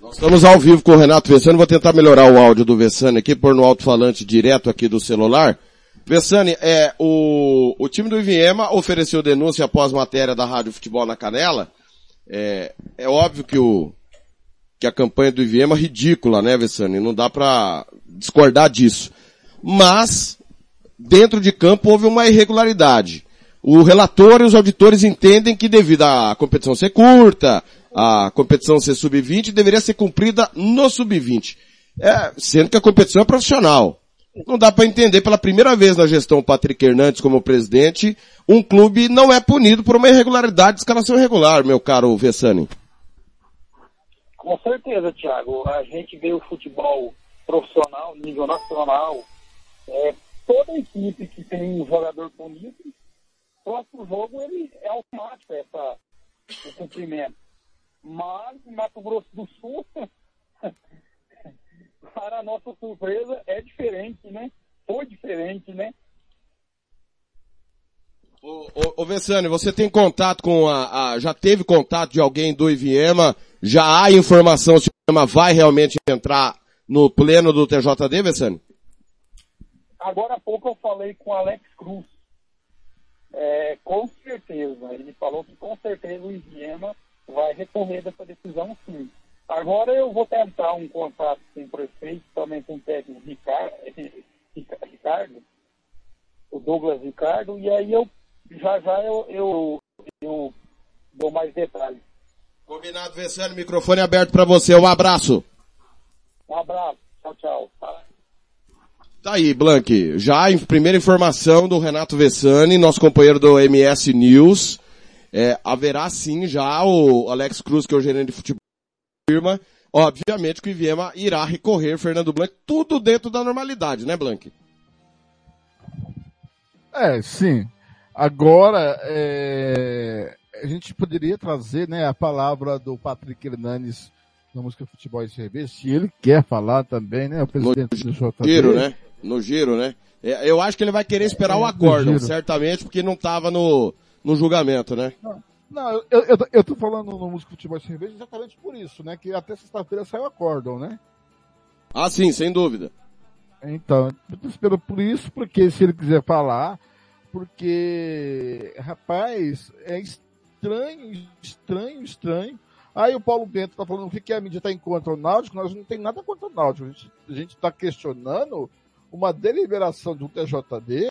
[SPEAKER 3] Nós estamos ao vivo com o Renato Vessani, vou tentar melhorar o áudio do Vessani aqui, pôr no alto-falante direto aqui do celular. Vessani, é, o, o time do Iviema ofereceu denúncia após matéria da Rádio Futebol na Canela. É, é óbvio que o, que a campanha do Iviema é ridícula, né, Vessani? Não dá para discordar disso. Mas, dentro de campo houve uma irregularidade. O relator e os auditores entendem que devido à competição ser curta, a competição ser sub-20, deveria ser cumprida no sub-20. É, sendo que a competição é profissional. Não dá para entender pela primeira vez na gestão Patrick Hernandes como presidente, um clube não é punido por uma irregularidade de escalação irregular, meu caro Vessani.
[SPEAKER 14] Com certeza, Thiago. A gente vê o futebol profissional, nível nacional, é, toda equipe que tem um jogador punido, próximo jogo ele é automático essa, o cumprimento. Mas em Mato Grosso do Sul, para nossa surpresa, é diferente, né? Foi diferente, né?
[SPEAKER 3] Ô, ô, ô Vessani, você tem contato com a, a, já teve contato de alguém do Iviema? Já há informação se o Iviema vai realmente entrar no pleno do TJD, Vessani?
[SPEAKER 14] Agora há pouco eu falei com Alex Cruz. É, com certeza, ele falou que com certeza o Iviema vai recorrer dessa decisão sim. Agora eu vou tentar um contato com o prefeito, também com o técnico Ricardo, Ricardo, o Douglas Ricardo, e aí eu já já eu, eu, eu dou mais detalhes.
[SPEAKER 3] Combinado, Vessani, microfone aberto para você. Um abraço.
[SPEAKER 14] Um abraço. Tchau, tchau.
[SPEAKER 3] Tá aí, Blank. Já em primeira informação do Renato Vessani, nosso companheiro do MS News. É, haverá sim já o Alex Cruz, que é o gerente de futebol firma. Obviamente que o Iviema irá recorrer, Fernando Blanc, tudo dentro da normalidade, né, Blank?
[SPEAKER 13] É, sim. Agora, é, a gente poderia trazer, né, a palavra do Patrick Hernandes na música Futebol e Cerveja, se ele quer falar também, né, o presidente
[SPEAKER 3] no
[SPEAKER 13] do JB.
[SPEAKER 3] Giro, né? No giro, né? É, Eu acho que ele vai querer esperar
[SPEAKER 13] É,
[SPEAKER 3] o
[SPEAKER 13] giro.
[SPEAKER 3] certamente, porque não estava no, no julgamento, né?
[SPEAKER 13] Não, eu, eu, eu eu tô falando no música Futebol e Cerveja exatamente por isso, né, que até sexta-feira saiu o acórdão, né?
[SPEAKER 3] Ah, sim, sem dúvida.
[SPEAKER 13] Então, eu tô esperando por isso, porque se ele quiser falar, porque, rapaz, é estranho, estranho, estranho. Aí o Paulo Bento tá falando o que que a mídia tá em contra o Náutico, nós não tem nada contra o Náutico. A gente, a gente tá questionando uma deliberação do TJD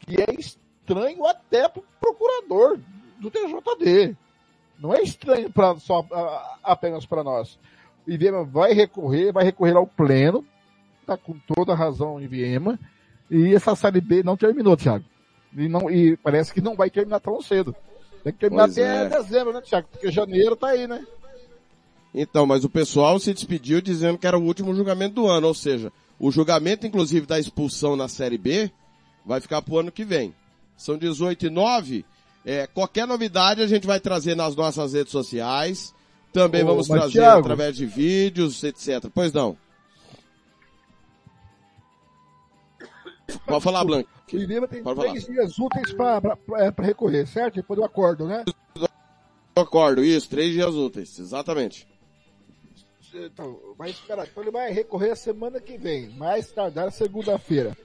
[SPEAKER 13] que é estranho até pro procurador do TJD. Não é estranho pra, só apenas para nós. O IVEMA vai recorrer, vai recorrer ao pleno, tá com toda a razão o IVEMA, e essa série B não terminou, Thiago. E, não, e parece que não vai terminar tão cedo. Tem que terminar
[SPEAKER 3] Pois
[SPEAKER 13] até
[SPEAKER 3] é.
[SPEAKER 13] dezembro, né, Thiago? Porque janeiro tá aí, né?
[SPEAKER 3] Então, mas o pessoal se despediu dizendo que era o último julgamento do ano, ou seja, o julgamento, inclusive, da expulsão na Série B vai ficar pro ano que vem. São 18 e 9. É, qualquer novidade a gente vai trazer nas nossas redes sociais. Também
[SPEAKER 13] Ô,
[SPEAKER 3] vamos trazer
[SPEAKER 13] Thiago-
[SPEAKER 3] através de vídeos, etc. Pois não. Pode falar, Blanco.
[SPEAKER 13] O IVEMA tem
[SPEAKER 3] Pode
[SPEAKER 13] três dias úteis para recorrer, certo? Depois do acordo, né?
[SPEAKER 3] Concordo, isso, três dias úteis, exatamente.
[SPEAKER 13] Então, vai esperar. Então ele vai recorrer a semana que vem, mais tardar segunda-feira.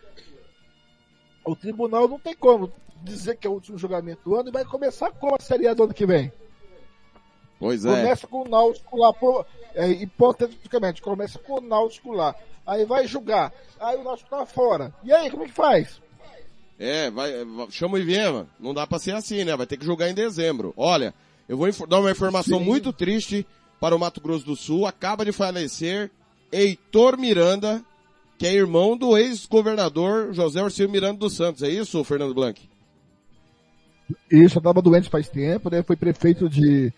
[SPEAKER 13] O tribunal não tem como dizer que é o último julgamento do ano e vai começar com a Série A do ano que vem.
[SPEAKER 3] Pois é.
[SPEAKER 13] Começa com o Náutico lá, pro- é, hipoteticamente, começa com o Náutico lá. Aí vai julgar. Aí o Náutico tá fora. E aí, como é que faz?
[SPEAKER 3] É, vai, chama o Iviema. Não dá pra ser assim, né? Vai ter que jogar em dezembro. Olha, eu vou dar uma informação
[SPEAKER 13] Sim.
[SPEAKER 3] muito triste para o Mato Grosso do Sul. Acaba de falecer Heitor Miranda, que é irmão do ex-governador José Orcil Miranda dos Santos. É isso, Fernando Blanc?
[SPEAKER 13] Isso, já estava doente faz tempo, né? Foi prefeito de,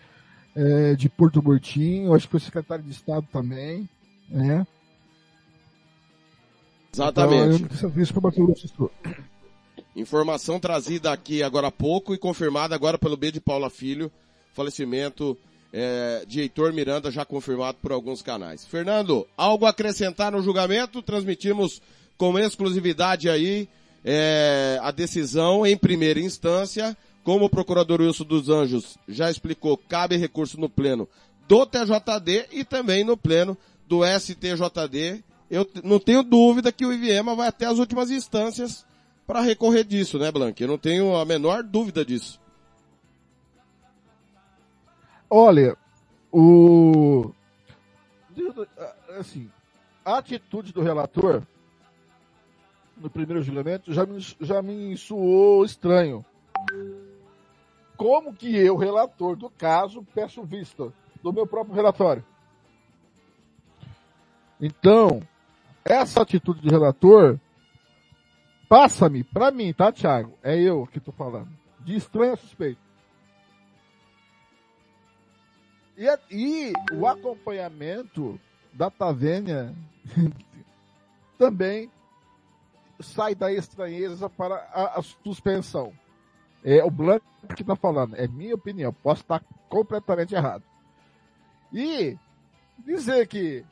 [SPEAKER 13] é, de Porto Murtinho, acho que foi secretário de Estado também, né?
[SPEAKER 3] Exatamente.
[SPEAKER 13] Então.
[SPEAKER 3] Informação trazida aqui agora há pouco e confirmada agora pelo B de Paula Filho. Falecimento é, de Heitor Miranda já confirmado por alguns canais. Fernando, algo a acrescentar no julgamento? Transmitimos com exclusividade aí é, a decisão em primeira instância. Como o procurador Wilson dos Anjos já explicou, cabe recurso no pleno do TJD e também no pleno do STJD. Eu não tenho dúvida que o IVEMA vai até as últimas instâncias para recorrer disso, né, Blanc? Eu não tenho a menor dúvida disso.
[SPEAKER 13] Olha, o assim, a atitude do relator no primeiro julgamento já me, já me soou estranho. Como que eu, relator do caso, peço vista do meu próprio relatório? Então, essa atitude do relator passa-me, para mim, tá, Thiago? É eu que tô falando. De estranho a suspeito. E, e o acompanhamento da Tavênia também sai da estranheza para a, a suspensão. É o Blanco que está falando, é minha opinião, posso estar completamente errado. E dizer que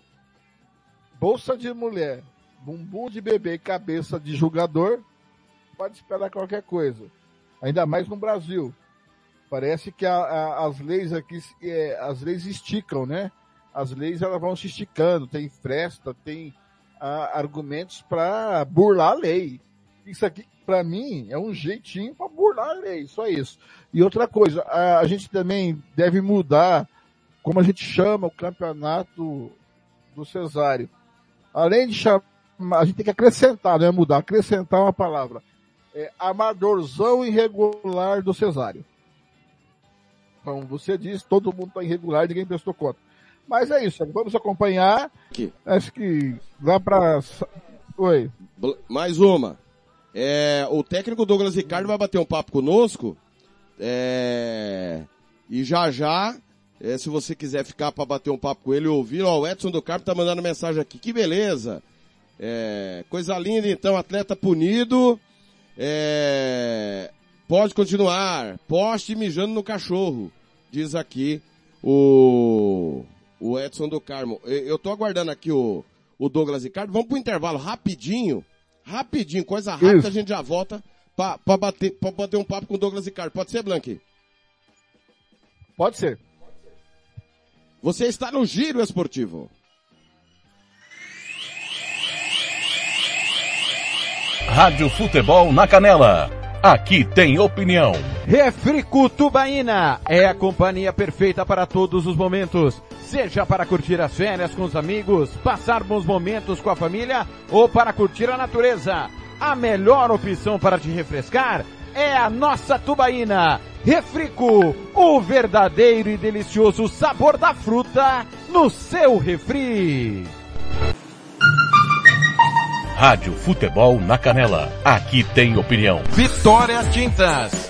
[SPEAKER 13] bolsa de mulher, bumbum de bebê e cabeça de julgador, pode esperar qualquer coisa. Ainda mais no Brasil. Parece que a, a, as leis aqui, é, as leis esticam, né? As leis elas vão se esticando, tem fresta, tem a, argumentos para burlar a lei. Isso aqui, para mim, é um jeitinho para burlar a lei, só isso. E outra coisa, a, a gente também deve mudar como a gente chama o campeonato do Cesário. Além de chamar, a gente tem que acrescentar, não é mudar, acrescentar uma palavra. É amadorzão irregular do Cesário. Então, você diz, todo mundo está irregular, ninguém prestou conta. Mas é isso, vamos acompanhar.
[SPEAKER 3] Aqui.
[SPEAKER 13] Acho que dá para. Oi.
[SPEAKER 3] Mais uma. É, o técnico Douglas Ricardo vai bater um papo conosco. É, e já já, é, se você quiser ficar para bater um papo com ele ouvir, ó, o Edson do Carmo tá mandando mensagem aqui. Que beleza! É, coisa linda então, atleta punido. É, pode continuar. Poste mijando no cachorro. Diz aqui o o Edson do Carmo. Eu tô aguardando aqui o, o Douglas Ricardo. Vamos pro intervalo rapidinho. Rapidinho, coisa rápida, Isso. a gente já volta pra, pra, bater, pra bater um papo com o Douglas Ricardo. Pode ser, Blanqui?
[SPEAKER 13] Pode ser.
[SPEAKER 3] Você está no Giro Esportivo.
[SPEAKER 4] Rádio Futebol na Canela Aqui tem opinião.
[SPEAKER 15] Refrico Tubaína é a companhia perfeita para todos os momentos. Seja para curtir as férias com os amigos, passar bons momentos com a família ou para curtir a natureza. A melhor opção para te refrescar é a nossa tubaína. Refrico, o verdadeiro e delicioso sabor da fruta no seu refri.
[SPEAKER 4] Rádio Futebol na Canela. Aqui tem opinião.
[SPEAKER 15] Vitória Tintas.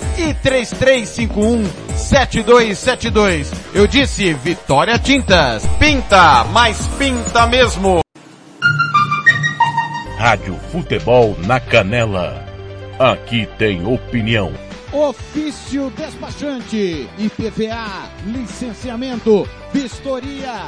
[SPEAKER 15] e 3351 7272. Eu disse Vitória Tintas. Pinta, mas pinta mesmo.
[SPEAKER 4] Rádio Futebol na Canela. Aqui tem opinião.
[SPEAKER 16] Ofício despachante, IPVA, licenciamento, vistoria,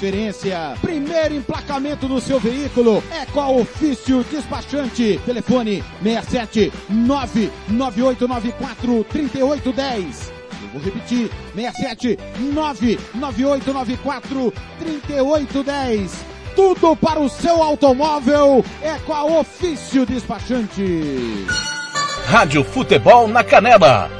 [SPEAKER 16] transferência, primeiro emplacamento do seu veículo é com a Ofício Despachante. Telefone 67 99894 3810. Eu vou repetir, 67 99894 3810. Tudo para o seu automóvel é com a Ofício Despachante.
[SPEAKER 4] Rádio Futebol na Canela.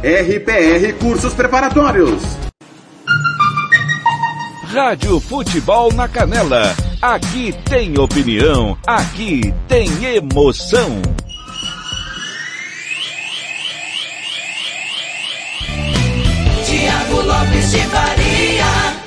[SPEAKER 17] RPR Cursos Preparatórios.
[SPEAKER 4] Rádio Futebol na Canela. Aqui tem opinião. Aqui tem emoção.
[SPEAKER 2] Tiago Lopes de Faria.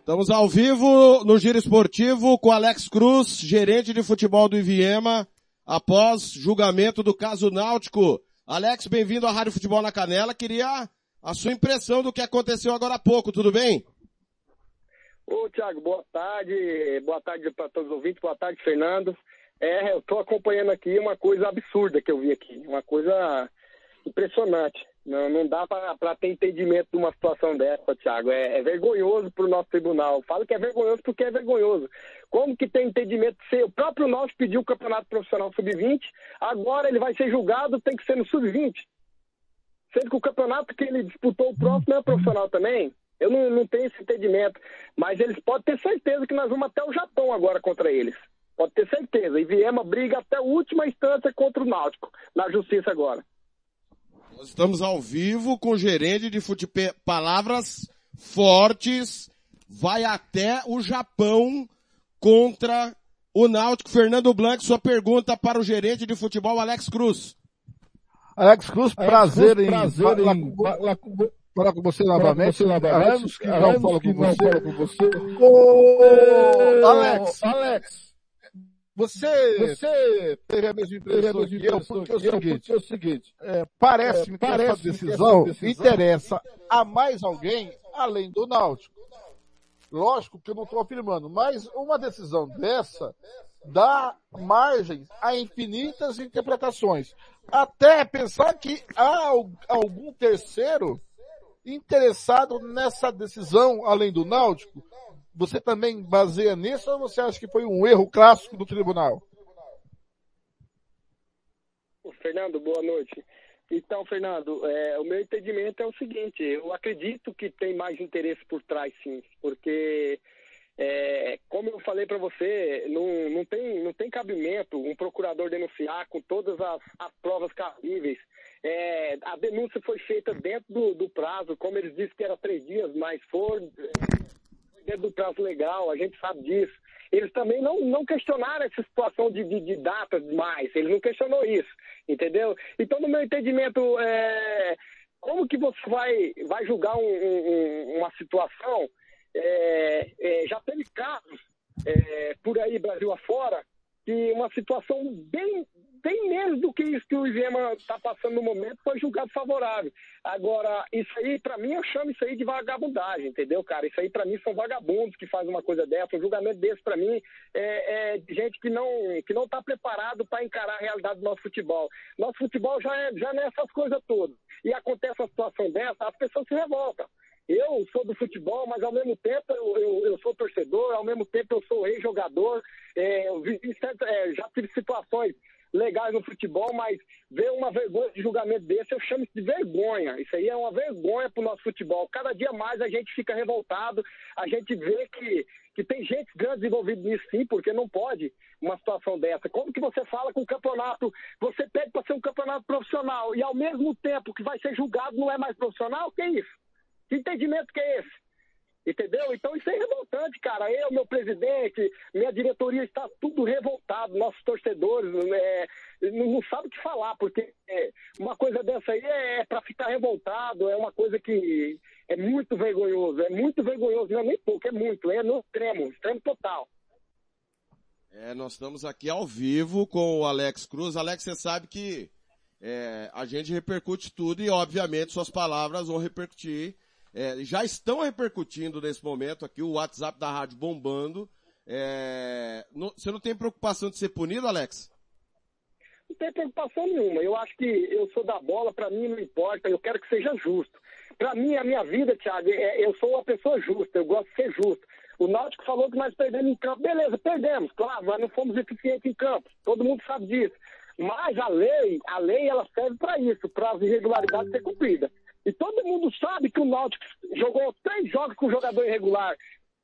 [SPEAKER 3] Estamos ao vivo no Giro Esportivo com Alex Cruz, gerente de futebol do Iviema, após julgamento do caso Náutico. Alex, bem-vindo à Rádio Futebol na Canela. Queria a sua impressão do que aconteceu agora há pouco, tudo bem?
[SPEAKER 18] Ô, Tiago, boa tarde. Boa tarde para todos os ouvintes. Boa tarde, Fernando. É, eu estou acompanhando aqui uma coisa absurda que eu vi aqui. Uma coisa impressionante. Não, não dá para ter entendimento de uma situação dessa, Tiago. É, é vergonhoso para o nosso tribunal. Falo que é vergonhoso porque é vergonhoso. Como que tem entendimento se o próprio nosso pediu o campeonato profissional sub-20, agora ele vai ser julgado, tem que ser no sub-20. Sendo que o campeonato que ele disputou o próximo é profissional também. Eu não, não tenho esse entendimento. Mas eles podem ter certeza que nós vamos até o Japão agora contra eles. Pode ter certeza. E Viema briga até a última instância contra o Náutico, na justiça agora.
[SPEAKER 3] Nós estamos ao vivo com o gerente de futebol. Palavras fortes. Vai até o Japão contra o Náutico. Fernando Blanc, sua pergunta para o gerente de futebol, Alex Cruz.
[SPEAKER 13] Alex Cruz, prazer
[SPEAKER 3] Cruz,
[SPEAKER 13] em
[SPEAKER 3] prazer
[SPEAKER 13] falar
[SPEAKER 3] em
[SPEAKER 13] com- falar com- você novamente.
[SPEAKER 9] você novamente.
[SPEAKER 13] Anos que não falo
[SPEAKER 9] que
[SPEAKER 13] com
[SPEAKER 9] não
[SPEAKER 13] você.
[SPEAKER 9] falo com você.
[SPEAKER 13] Ô, Alex,
[SPEAKER 9] Alex,
[SPEAKER 13] você,
[SPEAKER 9] você
[SPEAKER 13] teve a mesma impressão que eu, porque é
[SPEAKER 9] eu, porque é o seguinte,
[SPEAKER 13] é, parece-me
[SPEAKER 9] é,
[SPEAKER 13] que essa
[SPEAKER 9] parece-me que
[SPEAKER 13] decisão
[SPEAKER 9] essa decisão
[SPEAKER 13] interessa a mais alguém além do Náutico. Lógico que eu não estou afirmando, mas uma decisão dessa dá margem a infinitas interpretações. Até pensar que há al- algum terceiro interessado nessa decisão além do Náutico. Você também baseia nisso ou você acha que foi um erro clássico do tribunal?
[SPEAKER 18] Fernando, boa noite. Então, Fernando, é, o meu entendimento é o seguinte, eu acredito que tem mais interesse por trás, sim, porque, é, como eu falei para você, não, não, tem, não tem cabimento um procurador denunciar com todas as, as provas cabíveis. É, a denúncia foi feita dentro do, do prazo, como eles disseram que era três dias, mas é, dentro do prazo legal, a gente sabe disso. Eles também não, não questionaram essa situação de, de, de datas mais, eles não questionou isso, entendeu? Então, no meu entendimento, é, como que você vai, vai julgar um- um- uma situação? é, é, já teve casos é, por aí, Brasil afora, que uma situação bem, bem menos do que isso que o Ivema está passando no momento foi julgado favorável. Agora, isso aí, para mim, eu chamo isso aí de vagabundagem, entendeu, cara? Isso aí, para mim, são vagabundos que fazem uma coisa dessa. Um julgamento desse, para mim, é, é gente que não que não está preparado para encarar a realidade do nosso futebol. Nosso futebol já, é, já não é essas coisas todas. E acontece uma situação dessa, as pessoas se revoltam. Eu sou do futebol, mas ao mesmo tempo eu, eu, eu sou torcedor, ao mesmo tempo eu sou ex-jogador. É, certa- é, já tive situações legais no futebol, mas ver uma vergonha de julgamento desse, eu chamo isso de vergonha. Isso aí é uma vergonha para o nosso futebol. Cada dia mais a gente fica revoltado, a gente vê que, que tem gente grande envolvida nisso sim, porque não pode uma situação dessa. Como que você fala com o campeonato, você pede para ser um campeonato profissional e ao mesmo tempo que vai ser julgado não é mais profissional? Que isso? Que entendimento que é esse? Entendeu? Então isso é revoltante, cara. Eu, meu presidente, minha diretoria está tudo revoltado, nossos torcedores é, não, não sabem o que falar, porque é, uma coisa dessa aí é, para ficar revoltado, é uma coisa que é muito vergonhoso, é muito vergonhoso, não é nem pouco, é muito, é no extremo, extremo total.
[SPEAKER 3] É, nós estamos aqui ao vivo com o Alex Cruz. Alex, você sabe que é, a gente repercute tudo e, obviamente, suas palavras vão repercutir. É, já estão repercutindo nesse momento aqui, o WhatsApp da rádio bombando. É, não- você não tem preocupação de ser punido, Alex?
[SPEAKER 18] Não tem preocupação nenhuma. Eu acho que eu sou da bola, pra mim não importa, eu quero que seja justo. Pra mim, a minha vida, Thiago, é, eu sou uma pessoa justa, eu gosto de ser justo. O Náutico falou que nós perdemos em campo. Beleza, perdemos, claro, nós não fomos eficientes em campo. Todo mundo sabe disso. Mas a lei, a lei ela serve para isso, para as irregularidades ser cumpridas. E todo mundo sabe que o Náutico jogou três jogos com jogador irregular.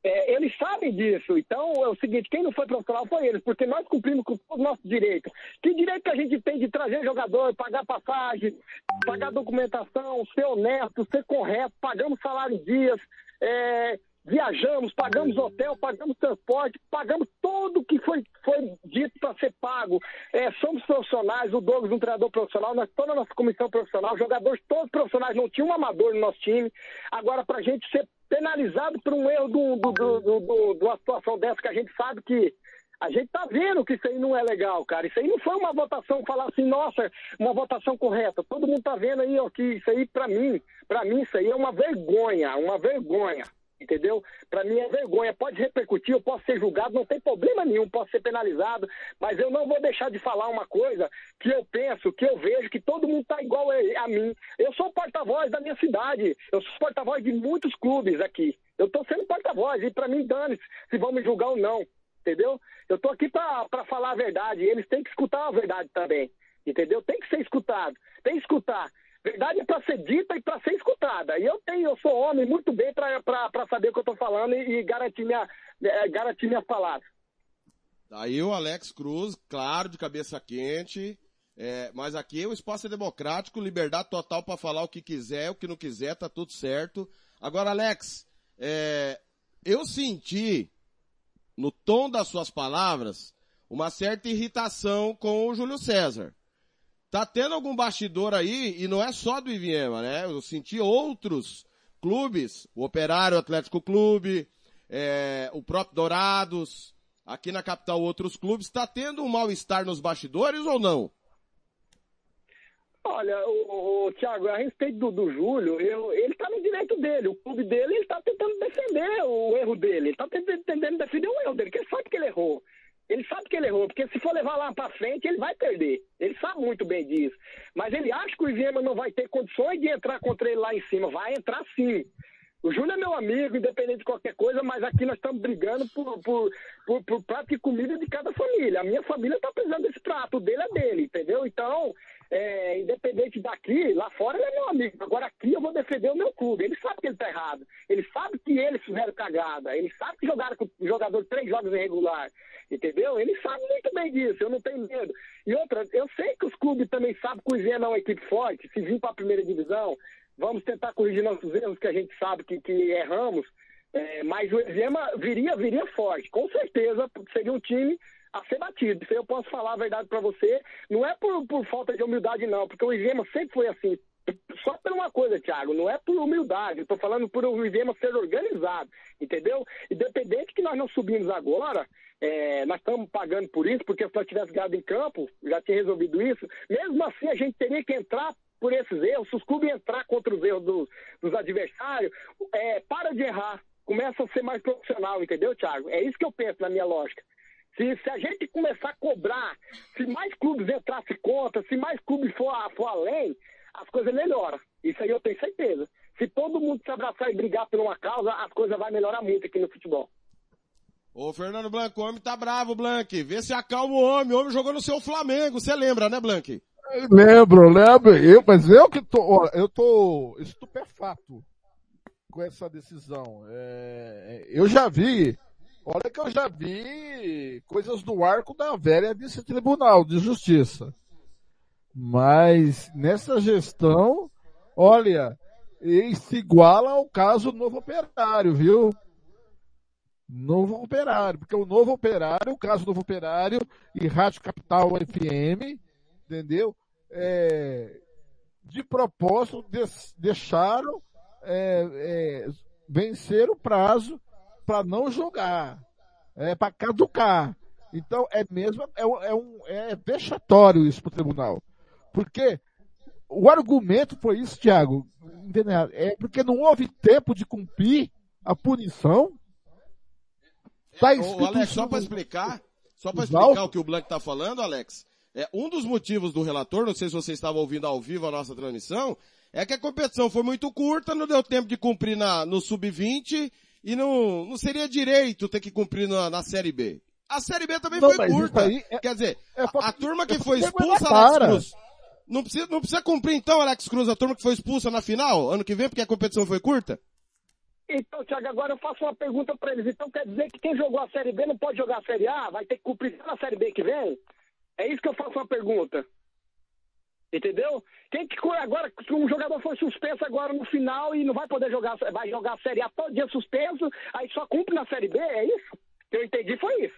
[SPEAKER 18] É, eles sabem disso. Então é o seguinte, quem não foi profissional foi eles, porque nós cumprimos com os nossos direitos. Que direito que a gente tem de trazer jogador, pagar passagem, pagar documentação, ser honesto, ser correto, pagamos salário em dias, é, viajamos, pagamos hotel, pagamos transporte, pagamos tudo que foi, foi dito para ser pago. É, somos profissionais, o Douglas, um treinador profissional, nós, toda a nossa comissão profissional, jogadores todos profissionais, não tinha um amador no nosso time. Agora, para a gente ser penalizado por um erro do, do, do, do- de uma situação dessa que a gente sabe que a gente tá vendo que isso aí não é legal, cara. Isso aí não foi uma votação falar assim, nossa, uma votação correta. Todo mundo tá vendo aí, ó, que isso aí pra mim, pra mim isso aí é uma vergonha, uma vergonha. Entendeu? Pra mim é vergonha. Pode repercutir, eu posso ser julgado, não tem problema nenhum, posso ser penalizado, mas eu não vou deixar de falar uma coisa que eu penso, que eu vejo, que todo mundo tá igual a, mim. Eu sou porta-voz da minha cidade, eu sou porta-voz de muitos clubes aqui. Eu tô sendo porta-voz, e pra mim, dane se vão me julgar ou não entendeu? Eu tô aqui pra falar a verdade, eles têm que escutar a verdade também, entendeu? Tem que ser escutado, tem que escutar. Verdade é pra ser dita e pra ser escutada. E eu tenho, eu sou homem muito bem pra saber o que eu tô falando e, e garantir, minha, eh, garantir minhas palavras.
[SPEAKER 3] Aí o Alex Cruz, claro, de cabeça quente. é, mas aqui o espaço é democrático, liberdade total para falar o que quiser, o que não quiser, tá tudo certo. Agora, Alex, é, eu senti no tom das suas palavras uma certa irritação com o Júlio César. Tá tendo algum bastidor aí, e não é só do Iviema, né? Eu senti outros clubes, o Operário Atlético Clube, é, o próprio Dourados, aqui na capital outros clubes, está tendo um mal-estar nos bastidores ou não?
[SPEAKER 18] Olha, o, o Thiago, a respeito do, do Júlio, eu- ele tá no direito dele. O clube dele, ele tá tentando defender o erro dele. Ele tá tentando, tentando defender o erro dele, porque ele sabe que ele errou. Ele sabe que ele errou, porque se for levar lá pra frente, ele vai perder. Ele sabe muito bem disso. Mas ele acha que o Iviema não vai ter condições de entrar contra ele lá em cima. Vai entrar sim. O Júlio é meu amigo, independente de qualquer coisa, mas aqui nós estamos brigando por, por, por, por prato de comida de cada família. A minha família está precisando desse prato, o dele é dele, entendeu? Então, é, independente daqui, lá fora ele é meu amigo. Agora aqui eu vou defender o meu clube. Ele sabe que ele está errado. Ele sabe que eles fizeram cagada. Ele sabe que jogaram com o jogador três jogos irregular. Entendeu? Ele sabe muito bem disso, eu não tenho medo. E outra, eu sei que os clubes também sabem que o Iviema é uma equipe forte. Se vir para a primeira divisão, vamos tentar corrigir nossos erros que a gente sabe que, que erramos. É, mas o Iviema viria, viria forte. Com certeza seria um time a ser batido. Isso aí eu posso falar a verdade para você. Não é por, por falta de humildade, não, porque o Iviema sempre foi assim. Só por uma coisa, Thiago, não é por humildade, eu tô falando por o Iviema ser organizado, entendeu? Independente que nós não subimos agora, é, nós estamos pagando por isso, porque se nós tivéssemos ganhado em campo, já tinha resolvido isso. Mesmo assim, a gente teria que entrar por esses erros, se os clubes entrar contra os erros dos, dos adversários, é, para de errar, começa a ser mais profissional, entendeu, Thiago? É isso que eu penso na minha lógica. Se, se a gente começar a cobrar, se mais clubes entrassem contra, se mais clubes for, for além, as coisas melhoram. Isso aí eu tenho certeza. Se todo mundo se abraçar e brigar por uma causa, as coisas vão melhorar muito aqui no futebol.
[SPEAKER 3] Ô, Fernando Blanco, o homem tá bravo, Blank. Vê se acalma o homem. O homem jogou no seu Flamengo. Você lembra, né, Blank?
[SPEAKER 13] Lembro, lembro. Eu, mas eu que tô, ó, eu tô estupefato com essa decisão. É, eu já vi, olha que eu já vi coisas do arco da velha desse tribunal de justiça. Mas nessa gestão, olha, ele se iguala ao caso Novo Operário, viu? Novo Operário, porque o Novo Operário, o caso Novo Operário e Rádio Capital FM, entendeu? É, de propósito des- deixaram é, é, vencer o prazo para não jogar, é, para caducar. Então é mesmo é, é um é vexatório isso para o tribunal, porque o argumento foi isso, Thiago, entendeu? é porque não houve tempo de cumprir a punição.
[SPEAKER 3] Tá Ô, Alex, só para explicar, só para explicar o que o Blanc está falando, Alex, é, um dos motivos do relator, não sei se você estava ouvindo ao vivo a nossa transmissão, é que a competição foi muito curta, não deu tempo de cumprir na, no sub-20 e não, não seria direito ter que cumprir na, na Série B. A Série B também não, foi curta. É, Quer dizer, é, a, a, turma que foi expulsa, Alex Cruz, não precisa, não precisa cumprir então, Alex Cruz, a turma que foi expulsa na final, ano que vem, porque a competição foi curta?
[SPEAKER 18] Então, Thiago, agora eu faço uma pergunta para eles. Então quer dizer que quem jogou a Série B não pode jogar a Série A? Vai ter que cumprir na Série B que vem? É isso que eu faço uma pergunta. Entendeu? Quem que agora, se um jogador foi suspenso agora no final e não vai poder jogar, vai jogar a Série A todo dia suspenso, aí só cumpre na Série B, é isso? O que eu entendi foi isso.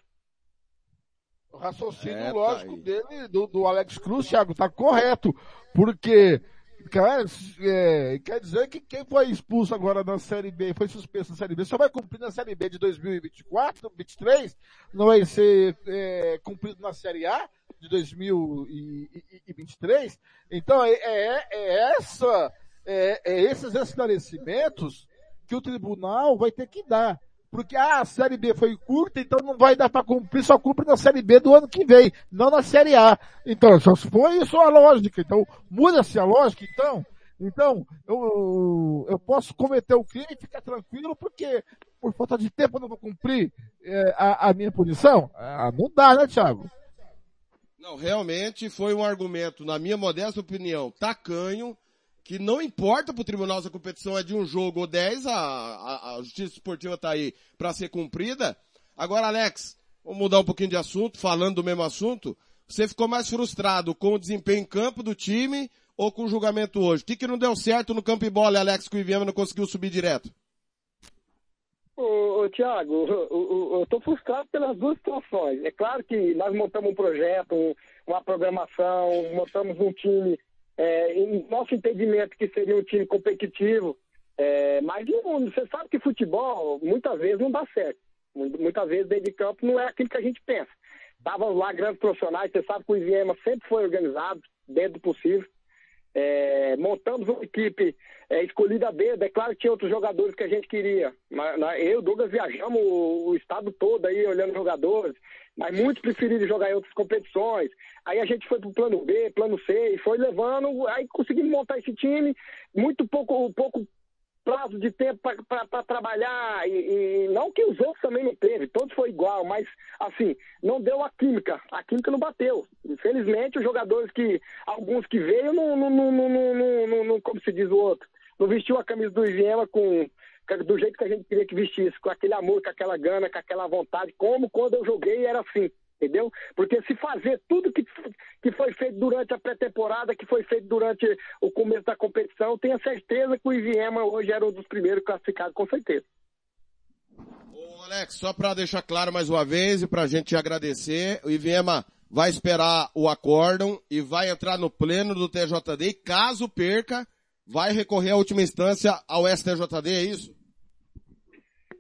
[SPEAKER 13] O raciocínio é, tá lógico tá dele, do, do Alex Cruz, Thiago, tá correto. Porque Cara, é, quer dizer que quem foi expulso agora na Série B, foi suspenso na Série B, só vai cumprir na Série B de 2024, 2023, não vai ser é, cumprido na Série A de 2023. Então, é, é, é essa, é, é esses esclarecimentos que o tribunal vai ter que dar porque ah, a Série B foi curta, então não vai dar para cumprir, só cumpre na Série B do ano que vem, não na Série A. Então, só foi isso a lógica. Então, muda-se a lógica, então. Então, eu, eu posso cometer o crime e ficar tranquilo, porque por falta de tempo eu não vou cumprir é, a, a, minha punição? Ah, não dá, né, Thiago?
[SPEAKER 3] Não, realmente foi um argumento, na minha modesta opinião, tacanho, que não importa para o tribunal se a competição é de um jogo ou dez, a, a, a justiça esportiva está aí para ser cumprida. Agora, Alex, vamos mudar um pouquinho de assunto, falando do mesmo assunto. Você ficou mais frustrado com o desempenho em campo do time ou com o julgamento hoje? O que, que não deu certo no campo e bola, Alex, que o Iviema não conseguiu subir direto?
[SPEAKER 18] Ô, Tiago, eu estou frustrado pelas duas situações. É claro que nós montamos um projeto, uma programação, montamos um time é, em nosso entendimento que seria um time competitivo, é, mas não, você sabe que futebol muitas vezes não dá certo. Muitas vezes dentro de campo não é aquilo que a gente pensa. Estavam lá grandes profissionais, você sabe que o Iviema sempre foi organizado, dentro do possível. É, montamos uma equipe é, escolhida a dedo. É claro que tinha outros jogadores que a gente queria. Mas, eu e o Douglas viajamos o, o, estado todo aí olhando jogadores, mas muitos preferiram jogar em outras competições. Aí a gente foi pro plano B, plano C, e foi levando, aí conseguimos montar esse time, muito pouco, pouco prazo de tempo para trabalhar, e, e, não que os outros também não teve, todos foi igual, mas assim, não deu a química, a química não bateu. Infelizmente, os jogadores que, alguns que veio, não, não, não, não, não, não, como se diz o outro, não vestiu a camisa do Iviema com, do jeito que a gente queria que vestisse, com aquele amor, com aquela gana, com aquela vontade, como quando eu joguei era assim entendeu? Porque se fazer tudo que, que foi feito durante a pré-temporada, que foi feito durante o começo da competição, tenha certeza que o Iviema hoje era um dos primeiros classificados, com certeza.
[SPEAKER 3] Ô Alex, só para deixar claro mais uma vez e para a gente te agradecer, o Iviema vai esperar o acórdão e vai entrar no pleno do TJD e caso perca, vai recorrer à última instância ao STJD, é isso?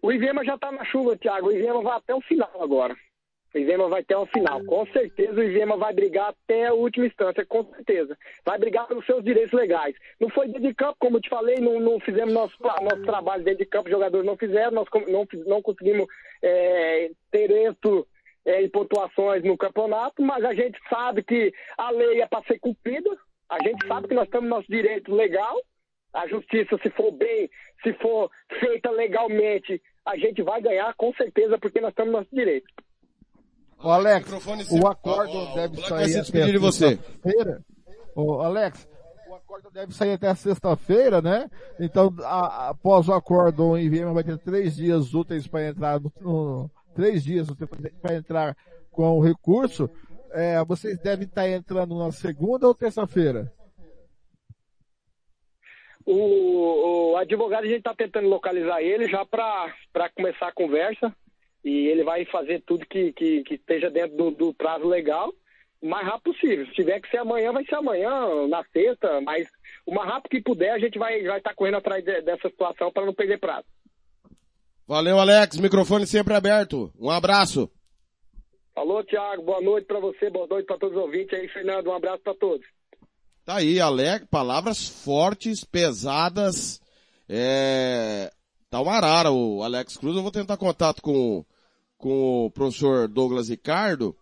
[SPEAKER 18] O Iviema já está na chuva, Thiago. O Iviema vai até o final agora. O Ivema vai ter um final. Com certeza o Ivema vai brigar até a última instância, com certeza. Vai brigar pelos seus direitos legais. Não foi dentro de campo, como eu te falei, não, não fizemos nosso, nosso trabalho dentro de campo, os jogadores não fizeram, nós não, não conseguimos é, ter êxito é, em pontuações no campeonato, mas a gente sabe que a lei é para ser cumprida, a gente sabe que nós temos nosso direito legal, a justiça, se for bem, se for feita legalmente, a gente vai ganhar com certeza, porque nós temos nosso direito.
[SPEAKER 13] Ô Alex, o acórdão deve sair até sexta-feira. Ô Alex, o acórdão deve sair até sexta-feira, né? Então, a, após o acórdão, o IVM vai ter três dias úteis para entrar no, no três dias para entrar com o recurso. É, vocês devem estar entrando na segunda ou terça-feira?
[SPEAKER 18] O, o, advogado, a gente está tentando localizar ele já para começar a conversa e ele vai fazer tudo que, que, que esteja dentro do, do, prazo legal o mais rápido possível. Se tiver que ser amanhã, vai ser amanhã, na sexta, mas o mais rápido que puder, a gente vai estar tá correndo atrás de, dessa situação para não perder prazo.
[SPEAKER 3] Valeu, Alex. Microfone sempre aberto. Um abraço.
[SPEAKER 18] Alô, Thiago. Boa noite para você, boa noite para todos os ouvintes aí, Fernando. Um abraço para todos.
[SPEAKER 3] Tá aí, Alex, palavras fortes, pesadas, é, tá uma arara o Alex Cruz, eu vou tentar contato com, com o professor Douglas Ricardo,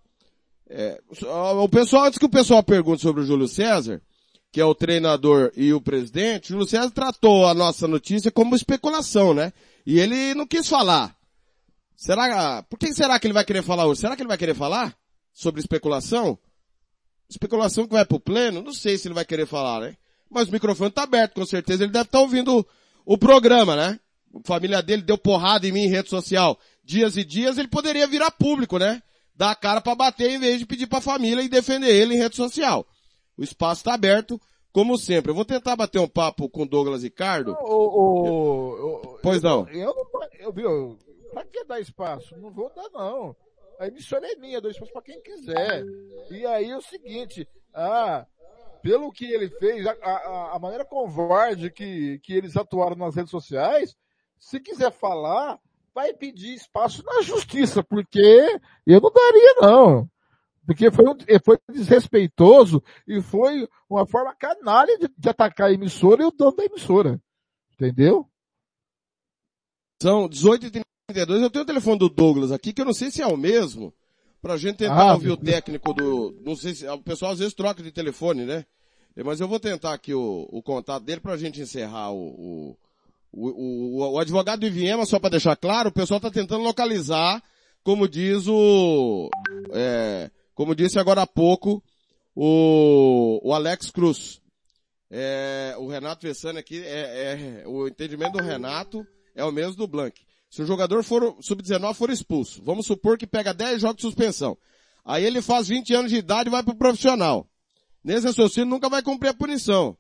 [SPEAKER 3] é, o pessoal, antes que o pessoal pergunte sobre o Júlio César, que é o treinador e o presidente, o Júlio César tratou a nossa notícia como especulação, né? E ele não quis falar. Será, por que será que ele vai querer falar hoje? Será que ele vai querer falar sobre especulação? Especulação que vai pro pleno? Não sei se ele vai querer falar, né? Mas o microfone tá aberto, com certeza ele deve estar tá ouvindo o, o programa, né? Família dele deu porrada em mim em rede social dias e dias, ele poderia virar público, né? Dar a cara para bater em vez de pedir para a família e defender ele em rede social. O espaço está aberto, como sempre. Eu vou tentar bater um papo com Douglas Ricardo. pois não.
[SPEAKER 13] Eu, eu, eu, pra que dar espaço? Não vou dar não. A emissora é minha, dou espaço para quem quiser. E aí é o seguinte, ah, pelo que ele fez, a, a, a maneira covarde que, que eles atuaram nas redes sociais, se quiser falar, vai pedir espaço na justiça, porque eu não daria não. Porque foi, um, foi desrespeitoso e foi uma forma canalha de, de atacar a emissora e o dono da emissora. Entendeu?
[SPEAKER 3] São 18h32. Eu tenho o telefone do Douglas aqui, que eu não sei se é o mesmo, pra gente tentar ah, ouvir o técnico do, não sei se, o pessoal às vezes troca de telefone, né? Mas eu vou tentar aqui o, o contato dele pra gente encerrar o, o, o, o advogado do Iviema, só para deixar claro, o pessoal está tentando localizar, como diz o, é, como disse agora há pouco o, o Alex Cruz. É, o Renato Vessani aqui, é, é, o entendimento do Renato é o mesmo do Blank. Se o jogador for sub-19 for expulso, vamos supor que pega 10 jogos de suspensão. Aí ele faz 20 anos de idade e vai pro profissional. Nesse raciocínio nunca vai cumprir a punição.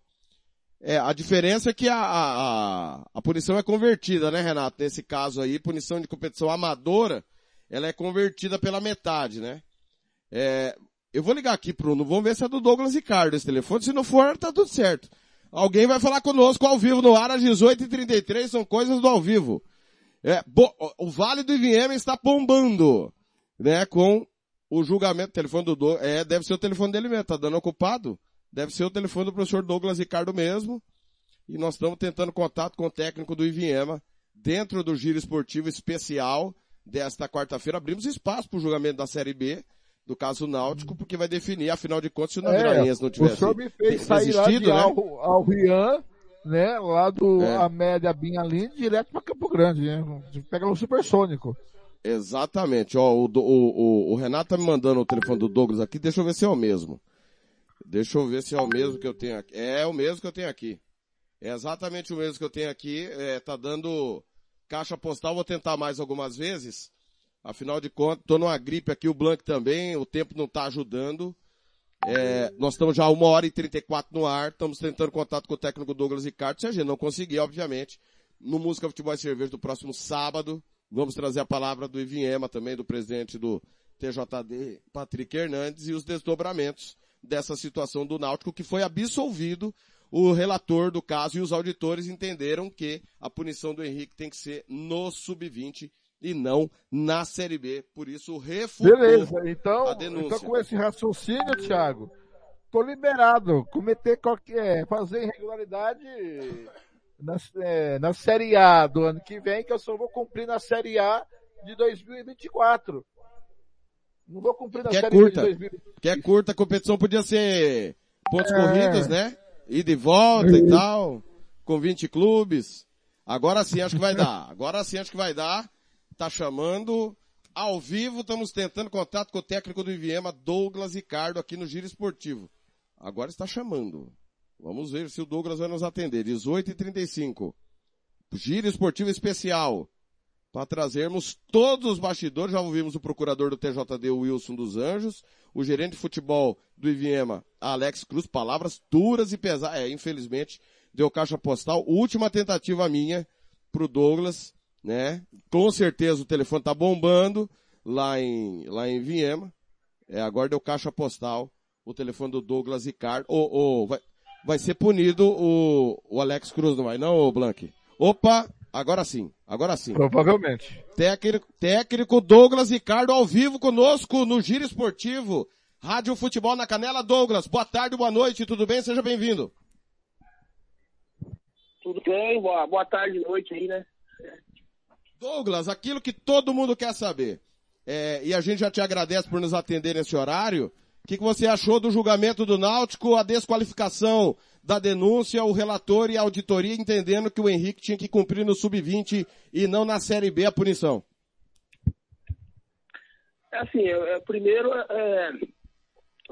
[SPEAKER 3] É, a diferença é que a, a, a, punição é convertida, né, Renato? Nesse caso aí, punição de competição amadora, ela é convertida pela metade, né? É, eu vou ligar aqui pro, vamos ver se é do Douglas Ricardo esse telefone, se não for, tá tudo certo. Alguém vai falar conosco ao vivo no ar às 18h33, são coisas do ao vivo. É, bo, o Vale do IVM está bombando, né, com o julgamento, telefone do Douglas, é, deve ser o telefone dele mesmo, tá dando ocupado. Deve ser o telefone do professor Douglas Ricardo mesmo. E nós estamos tentando contato com o técnico do IVM dentro do giro esportivo especial desta quarta-feira. Abrimos espaço para o julgamento da Série B do caso Náutico, porque vai definir, afinal de contas, se o Naviraense é, não tivesse
[SPEAKER 13] O senhor me fez sair lá de né? Al, Al Rian, né, lá do é. Amélia Binhalim, direto para Campo Grande, né? Pega no supersônico.
[SPEAKER 3] Exatamente, ó, o, o, o, o, Renato tá me mandando o telefone do Douglas aqui, deixa eu ver se é o mesmo. Deixa eu ver se é o mesmo que eu tenho aqui. É o mesmo que eu tenho aqui. É exatamente o mesmo que eu tenho aqui, é, tá dando caixa postal, vou tentar mais algumas vezes. Afinal de contas, tô numa gripe aqui, o Blank também, o tempo não tá ajudando. É, nós estamos já uma hora e 34 no ar, estamos tentando contato com o técnico Douglas Ricardo. Se a gente não conseguir, obviamente, no Música Futebol e Cerveja do próximo sábado, vamos trazer a palavra do Ivinhema também, do presidente do TJD, Patrick Hernandes, e os desdobramentos dessa situação do Náutico, que foi absolvido. O relator do caso e os auditores entenderam que a punição do Henrique tem que ser no sub-20 e não na Série B. Por isso, refutou
[SPEAKER 13] Beleza, então, a denúncia. Então, com esse raciocínio, Thiago, tô liberado. Cometer qualquer, fazer irregularidade na, é, na Série A do ano que vem, que eu só vou cumprir na Série A de 2024. Não vou cumprir na
[SPEAKER 3] que
[SPEAKER 13] Série
[SPEAKER 3] é curta, de 2024. Que é curta, a competição podia ser pontos é. corridos, né? Ida e volta e tal, com 20 clubes. Agora sim acho que vai dar. Agora sim acho que vai dar tá chamando ao vivo, estamos tentando contato com o técnico do Iviema, Douglas Ricardo, aqui no Giro Esportivo. Agora está chamando. Vamos ver se o Douglas vai nos atender. 18h35. Giro Esportivo Especial. Para trazermos todos os bastidores, já ouvimos o procurador do TJD, Wilson dos Anjos, o gerente de futebol do Iviema, Alex Cruz, palavras duras e pesadas. É, infelizmente, deu caixa postal. Última tentativa minha pro Douglas né? Com certeza o telefone tá bombando lá em, lá em Viema. É, agora deu caixa postal, o telefone do Douglas Ricardo. Ou, oh, oh, vai, vai ser punido o, o Alex Cruz, não vai não, Blank? Opa, agora sim, agora sim.
[SPEAKER 13] Provavelmente.
[SPEAKER 3] Técnico, técnico Douglas Ricardo ao vivo conosco no Giro Esportivo Rádio Futebol na Canela, Douglas. Boa tarde, boa noite, tudo bem? Seja bem-vindo.
[SPEAKER 19] Tudo bem? Boa, boa tarde, noite aí, né?
[SPEAKER 3] Douglas, aquilo que todo mundo quer saber. É, e a gente já te agradece por nos atender nesse horário. O que, que você achou do julgamento do Náutico, a desqualificação da denúncia, o relator e a auditoria entendendo que o Henrique tinha que cumprir no sub-20 e não na Série B a punição?
[SPEAKER 19] É assim, é, primeiro, é,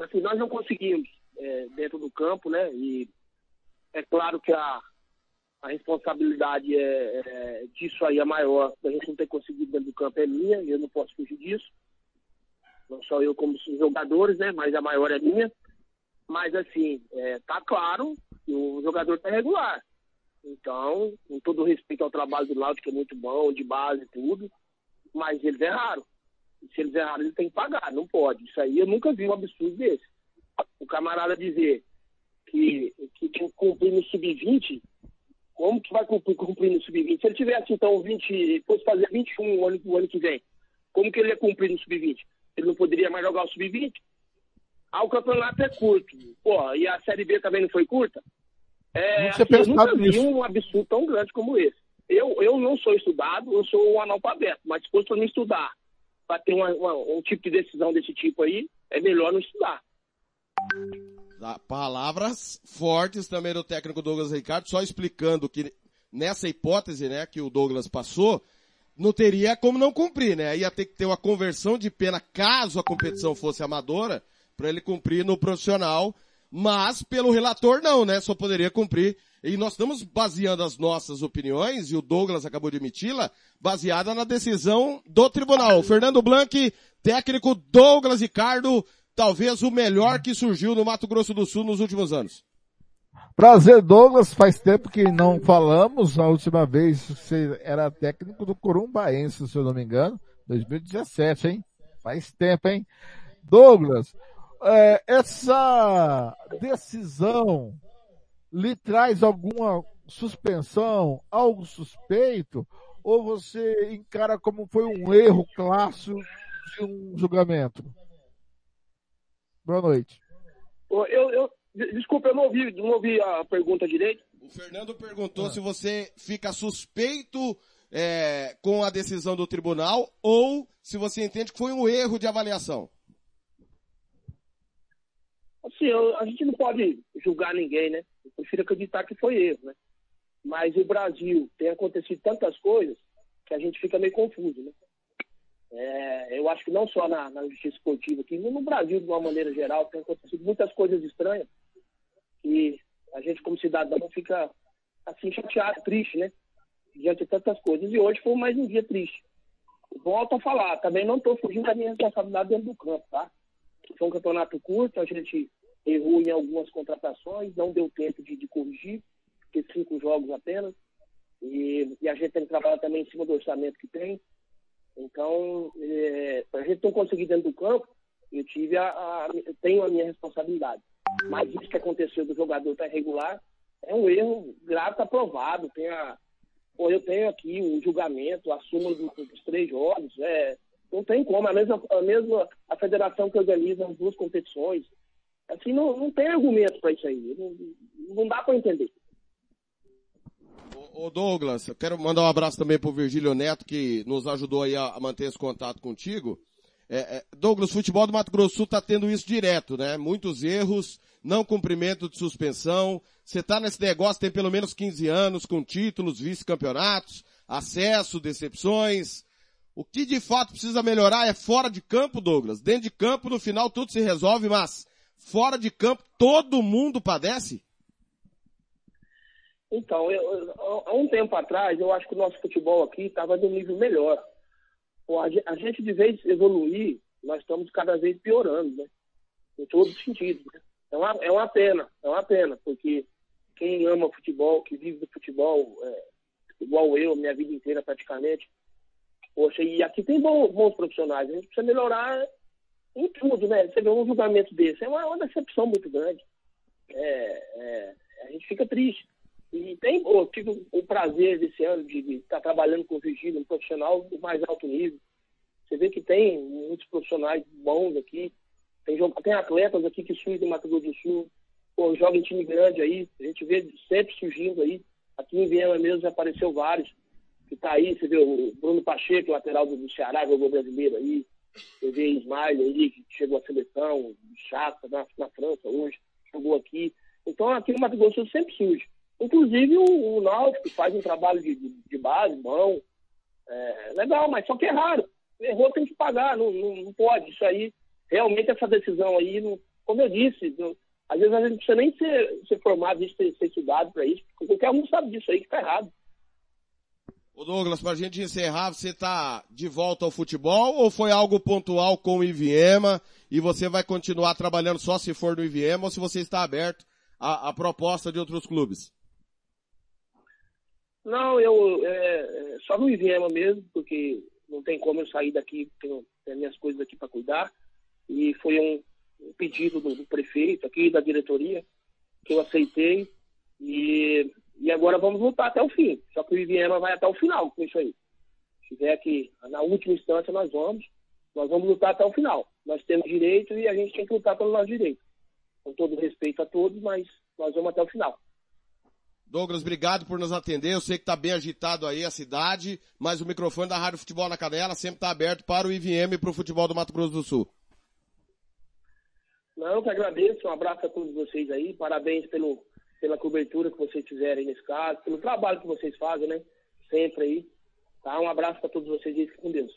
[SPEAKER 19] assim, nós não conseguimos é, dentro do campo, né? E é claro que a, a responsabilidade é, é, disso aí é maior. A gente não ter conseguido dentro do campo é minha, e eu não posso fugir disso. Não só eu como os jogadores, né? Mas a maior é minha. Mas assim, é, tá claro que o jogador tá regular. Então, com todo respeito ao trabalho do Laudo, que é muito bom, de base e tudo, mas eles erraram. E se eles erraram, eles têm que pagar, não pode. Isso aí eu nunca vi um absurdo desse. O camarada dizer que, que tem que cumprir no sub-20, como que vai cumprir, cumprir no sub-20? Se ele tivesse, então, 20, fosse fazer 21 o ano, o ano que vem, como que ele ia cumprir no sub-20? Ele não poderia mais jogar o sub-20? Ah, o campeonato é curto. Pô, e a Série B também não foi curta? É, assim, eu nunca vi nisso. um absurdo tão grande como esse. Eu, eu não sou estudado, eu sou um analfabeto, mas se fosse para não estudar, para ter uma, uma, um tipo de decisão desse tipo aí, é melhor não estudar.
[SPEAKER 3] Palavras fortes também do técnico Douglas Ricardo, só explicando que nessa hipótese, né, que o Douglas passou, não teria como não cumprir, né? Ia ter que ter uma conversão de pena caso a competição fosse amadora, para ele cumprir no profissional, mas pelo relator não, né? Só poderia cumprir. E nós estamos baseando as nossas opiniões, e o Douglas acabou de emiti-la, baseada na decisão do tribunal. Fernando Blanc, técnico Douglas Ricardo, talvez o melhor que surgiu no Mato Grosso do Sul nos últimos anos.
[SPEAKER 13] Prazer, Douglas. Faz tempo que não falamos. A última vez você era técnico do Corumbaense, se eu não me engano. 2017, hein? Faz tempo, hein? Douglas, é, essa decisão lhe traz alguma suspensão, algo suspeito? Ou você encara como foi um erro clássico de um julgamento? Boa noite.
[SPEAKER 19] Eu, eu, desculpa, eu não ouvi, não ouvi a pergunta direito.
[SPEAKER 3] O Fernando perguntou ah. se você fica suspeito é, com a decisão do tribunal ou se você entende que foi um erro de avaliação.
[SPEAKER 19] Assim, eu, a gente não pode julgar ninguém, né? Eu prefiro acreditar que foi erro, né? Mas o Brasil tem acontecido tantas coisas que a gente fica meio confuso, né? É, eu acho que não só na, na, justiça esportiva aqui, no Brasil, de uma maneira geral, tem acontecido muitas coisas estranhas e a gente, como cidadão, fica assim chateado, triste, né? Diante de tantas coisas. E hoje foi mais um dia triste. Volto a falar, também não estou fugindo da minha responsabilidade dentro do campo, tá? Foi um campeonato curto, a gente errou em algumas contratações, não deu tempo de, de corrigir, porque cinco jogos apenas. E, e, a gente tem que trabalhar também em cima do orçamento que tem. Então, é, a gente não conseguir dentro do campo, eu tive a, a, tenho a minha responsabilidade. Mas isso que aconteceu do jogador estar tá irregular é um erro grave, está provado. Tem a, eu tenho aqui o julgamento, a súmula dos, dos três jogos. É, não tem como. A mesma, a mesma a federação que organiza as duas competições. Assim, não, não tem argumento para isso aí. Não, não dá para entender.
[SPEAKER 3] Ô Douglas, eu quero mandar um abraço também pro Virgílio Neto, que nos ajudou aí a manter esse contato contigo. É, é, Douglas, futebol do Mato Grosso Sul está tendo isso direto, né? Muitos erros, não cumprimento de suspensão. Você está nesse negócio tem pelo menos 15 anos, com títulos, vice-campeonatos, acesso, decepções. O que de fato precisa melhorar é fora de campo, Douglas. Dentro de campo, no final, tudo se resolve, mas fora de campo, todo mundo padece?
[SPEAKER 19] Então, eu, há um tempo atrás, eu acho que o nosso futebol aqui estava de um nível melhor. A gente, de vez evoluir, nós estamos cada vez piorando, né? Em todos os sentidos. Né? É, uma, é uma pena, é uma pena, porque quem ama futebol, que vive do futebol, é, igual eu, minha vida inteira praticamente, poxa, e aqui tem bons, bons profissionais, a gente precisa melhorar em tudo, né? Você vê um julgamento desse, é uma, uma decepção muito grande. É, é, a gente fica triste. E tem, eu tive o prazer desse ano de, estar trabalhando com o Vigílio, um profissional do mais alto nível. Você vê que tem muitos profissionais bons aqui. Tem, tem atletas aqui que surgem em Mato Grosso do Sul, pô, joga em time grande aí, a gente vê sempre surgindo aí. Aqui em Viena mesmo já apareceu vários. Que tá aí, você vê o Bruno Pacheco, lateral do, do Ceará, jogou brasileiro aí. Você vê Ismael aí, que chegou à seleção, chata na, na França hoje, jogou aqui. Então aqui no Mato Grosso sempre surge. Inclusive o, o Náutico faz um trabalho de, de, de base, bom. É, legal, mas só que é raro. Errou tem que pagar, não, não, não pode. Isso aí, realmente essa decisão aí, não, como eu disse, não, às vezes a gente não precisa nem ser, ser formado, ser, ser estudado para isso, porque qualquer um sabe disso aí que tá errado.
[SPEAKER 3] Ô Douglas, pra gente encerrar, você tá de volta ao futebol ou foi algo pontual com o Iviema e você vai continuar trabalhando só se for no Iviema ou se você está aberto à, à proposta de outros clubes?
[SPEAKER 19] Não, eu é, é só no Iviema mesmo, porque não tem como eu sair daqui, tenho, tenho minhas coisas aqui para cuidar. E foi um, um pedido do, do, prefeito aqui, da diretoria, que eu aceitei. E, e agora vamos lutar até o fim. Só que o Iviema vai até o final com isso aí. Se tiver que, na última instância, nós vamos. Nós vamos lutar até o final. Nós temos direito e a gente tem que lutar pelo nosso direito. Com todo respeito a todos, mas nós vamos até o final.
[SPEAKER 3] Douglas, obrigado por nos atender. Eu sei que está bem agitado aí a cidade, mas o microfone da Rádio Futebol na Canela sempre está aberto para o IVM e para o futebol do Mato Grosso do Sul.
[SPEAKER 19] Não, eu que agradeço. Um abraço a todos vocês aí. Parabéns pelo, pela cobertura que vocês fizeram aí nesse caso, pelo trabalho que vocês fazem, né? Sempre aí. Tá? Um abraço para todos vocês e com Deus.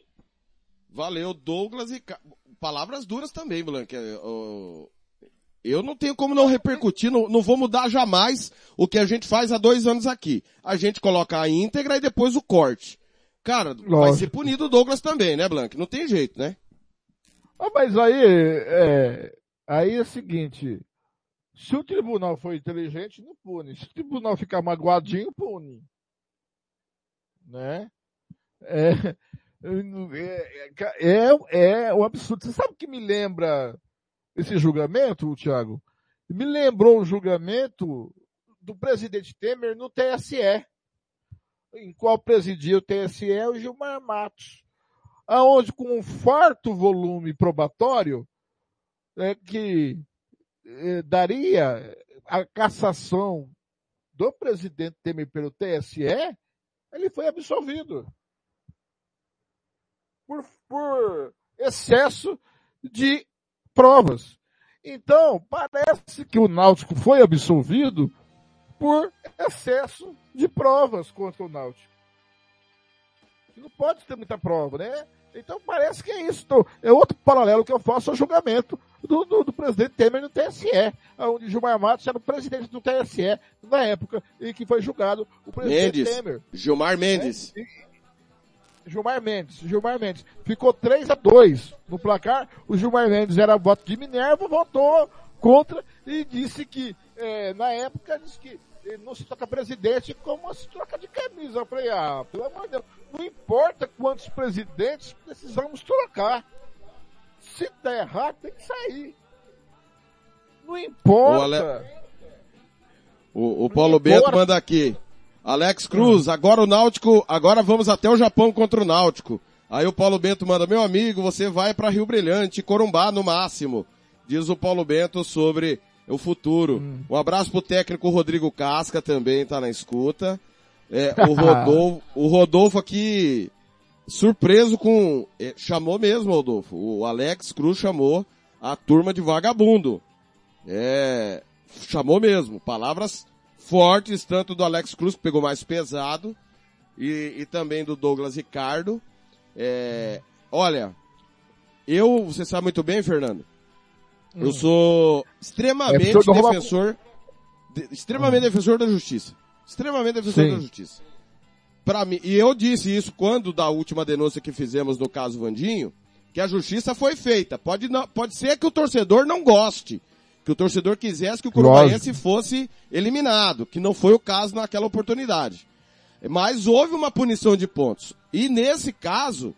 [SPEAKER 3] Valeu, Douglas e palavras duras também, Blanque. Eu não tenho como não repercutir, não, não vou mudar jamais o que a gente faz há dois anos aqui. A gente coloca a íntegra e depois o corte. Cara, Lógico. vai ser punido o Douglas também, né, Blank? Não tem jeito, né?
[SPEAKER 13] Ah, mas aí, é, aí é o seguinte, se o tribunal for inteligente, não pune. Se o tribunal ficar magoadinho, pune. Né? É, é, é, é um absurdo. Você sabe o que me lembra esse julgamento, Thiago, me lembrou o julgamento do presidente Temer no TSE, em qual presidia o TSE o Gilmar Matos, aonde com um farto volume probatório é, que é, daria a cassação do presidente Temer pelo TSE, ele foi absolvido por, por excesso de provas. Então, parece que o Náutico foi absolvido por excesso de provas contra o Náutico. Não pode ter muita prova, né? Então parece que é isso. Então, é outro paralelo que eu faço ao julgamento do, do, do presidente Temer no TSE, onde Gilmar Matos era o presidente do TSE na época em que foi julgado o presidente
[SPEAKER 3] Mendes.
[SPEAKER 13] Temer.
[SPEAKER 3] Gilmar Mendes.
[SPEAKER 13] É, e, Gilmar Mendes. Gilmar Mendes. Ficou 3 a 2 no placar. O Gilmar Mendes era voto de Minerva, votou contra e disse que, é, na época, disse que não se troca presidente como se troca de camisa. Eu falei, ah, pelo amor de Deus, não importa quantos presidentes precisamos trocar. Se der errado, tem que sair. Não importa.
[SPEAKER 3] O, Ale... o, o Paulo Bento manda aqui. Alex Cruz, agora o Náutico, agora vamos até o Japão contra o Náutico. Aí o Paulo Bento manda, meu amigo, você vai para Rio Brilhante, Corumbá no máximo. Diz o Paulo Bento sobre o futuro. Hum. Um abraço pro técnico Rodrigo Casca também, tá na escuta. É, o Rodolfo, o Rodolfo aqui, surpreso com, é, chamou mesmo, Rodolfo. O Alex Cruz chamou a turma de vagabundo. É, chamou mesmo. Palavras fortes, tanto do Alex Cruz, que pegou mais pesado, e, e também do Douglas Ricardo. É, olha, eu, você sabe muito bem, Fernando, hum. eu sou extremamente é defensor, de, extremamente hum. defensor da justiça. Extremamente defensor Sim. da justiça. Para mim, e eu disse isso quando da última denúncia que fizemos no caso Vandinho, que a justiça foi feita. Pode, não, pode ser que o torcedor não goste, que o torcedor quisesse que o Curubaense fosse eliminado, que não foi o caso naquela oportunidade. Mas houve uma punição de pontos. E nesse caso,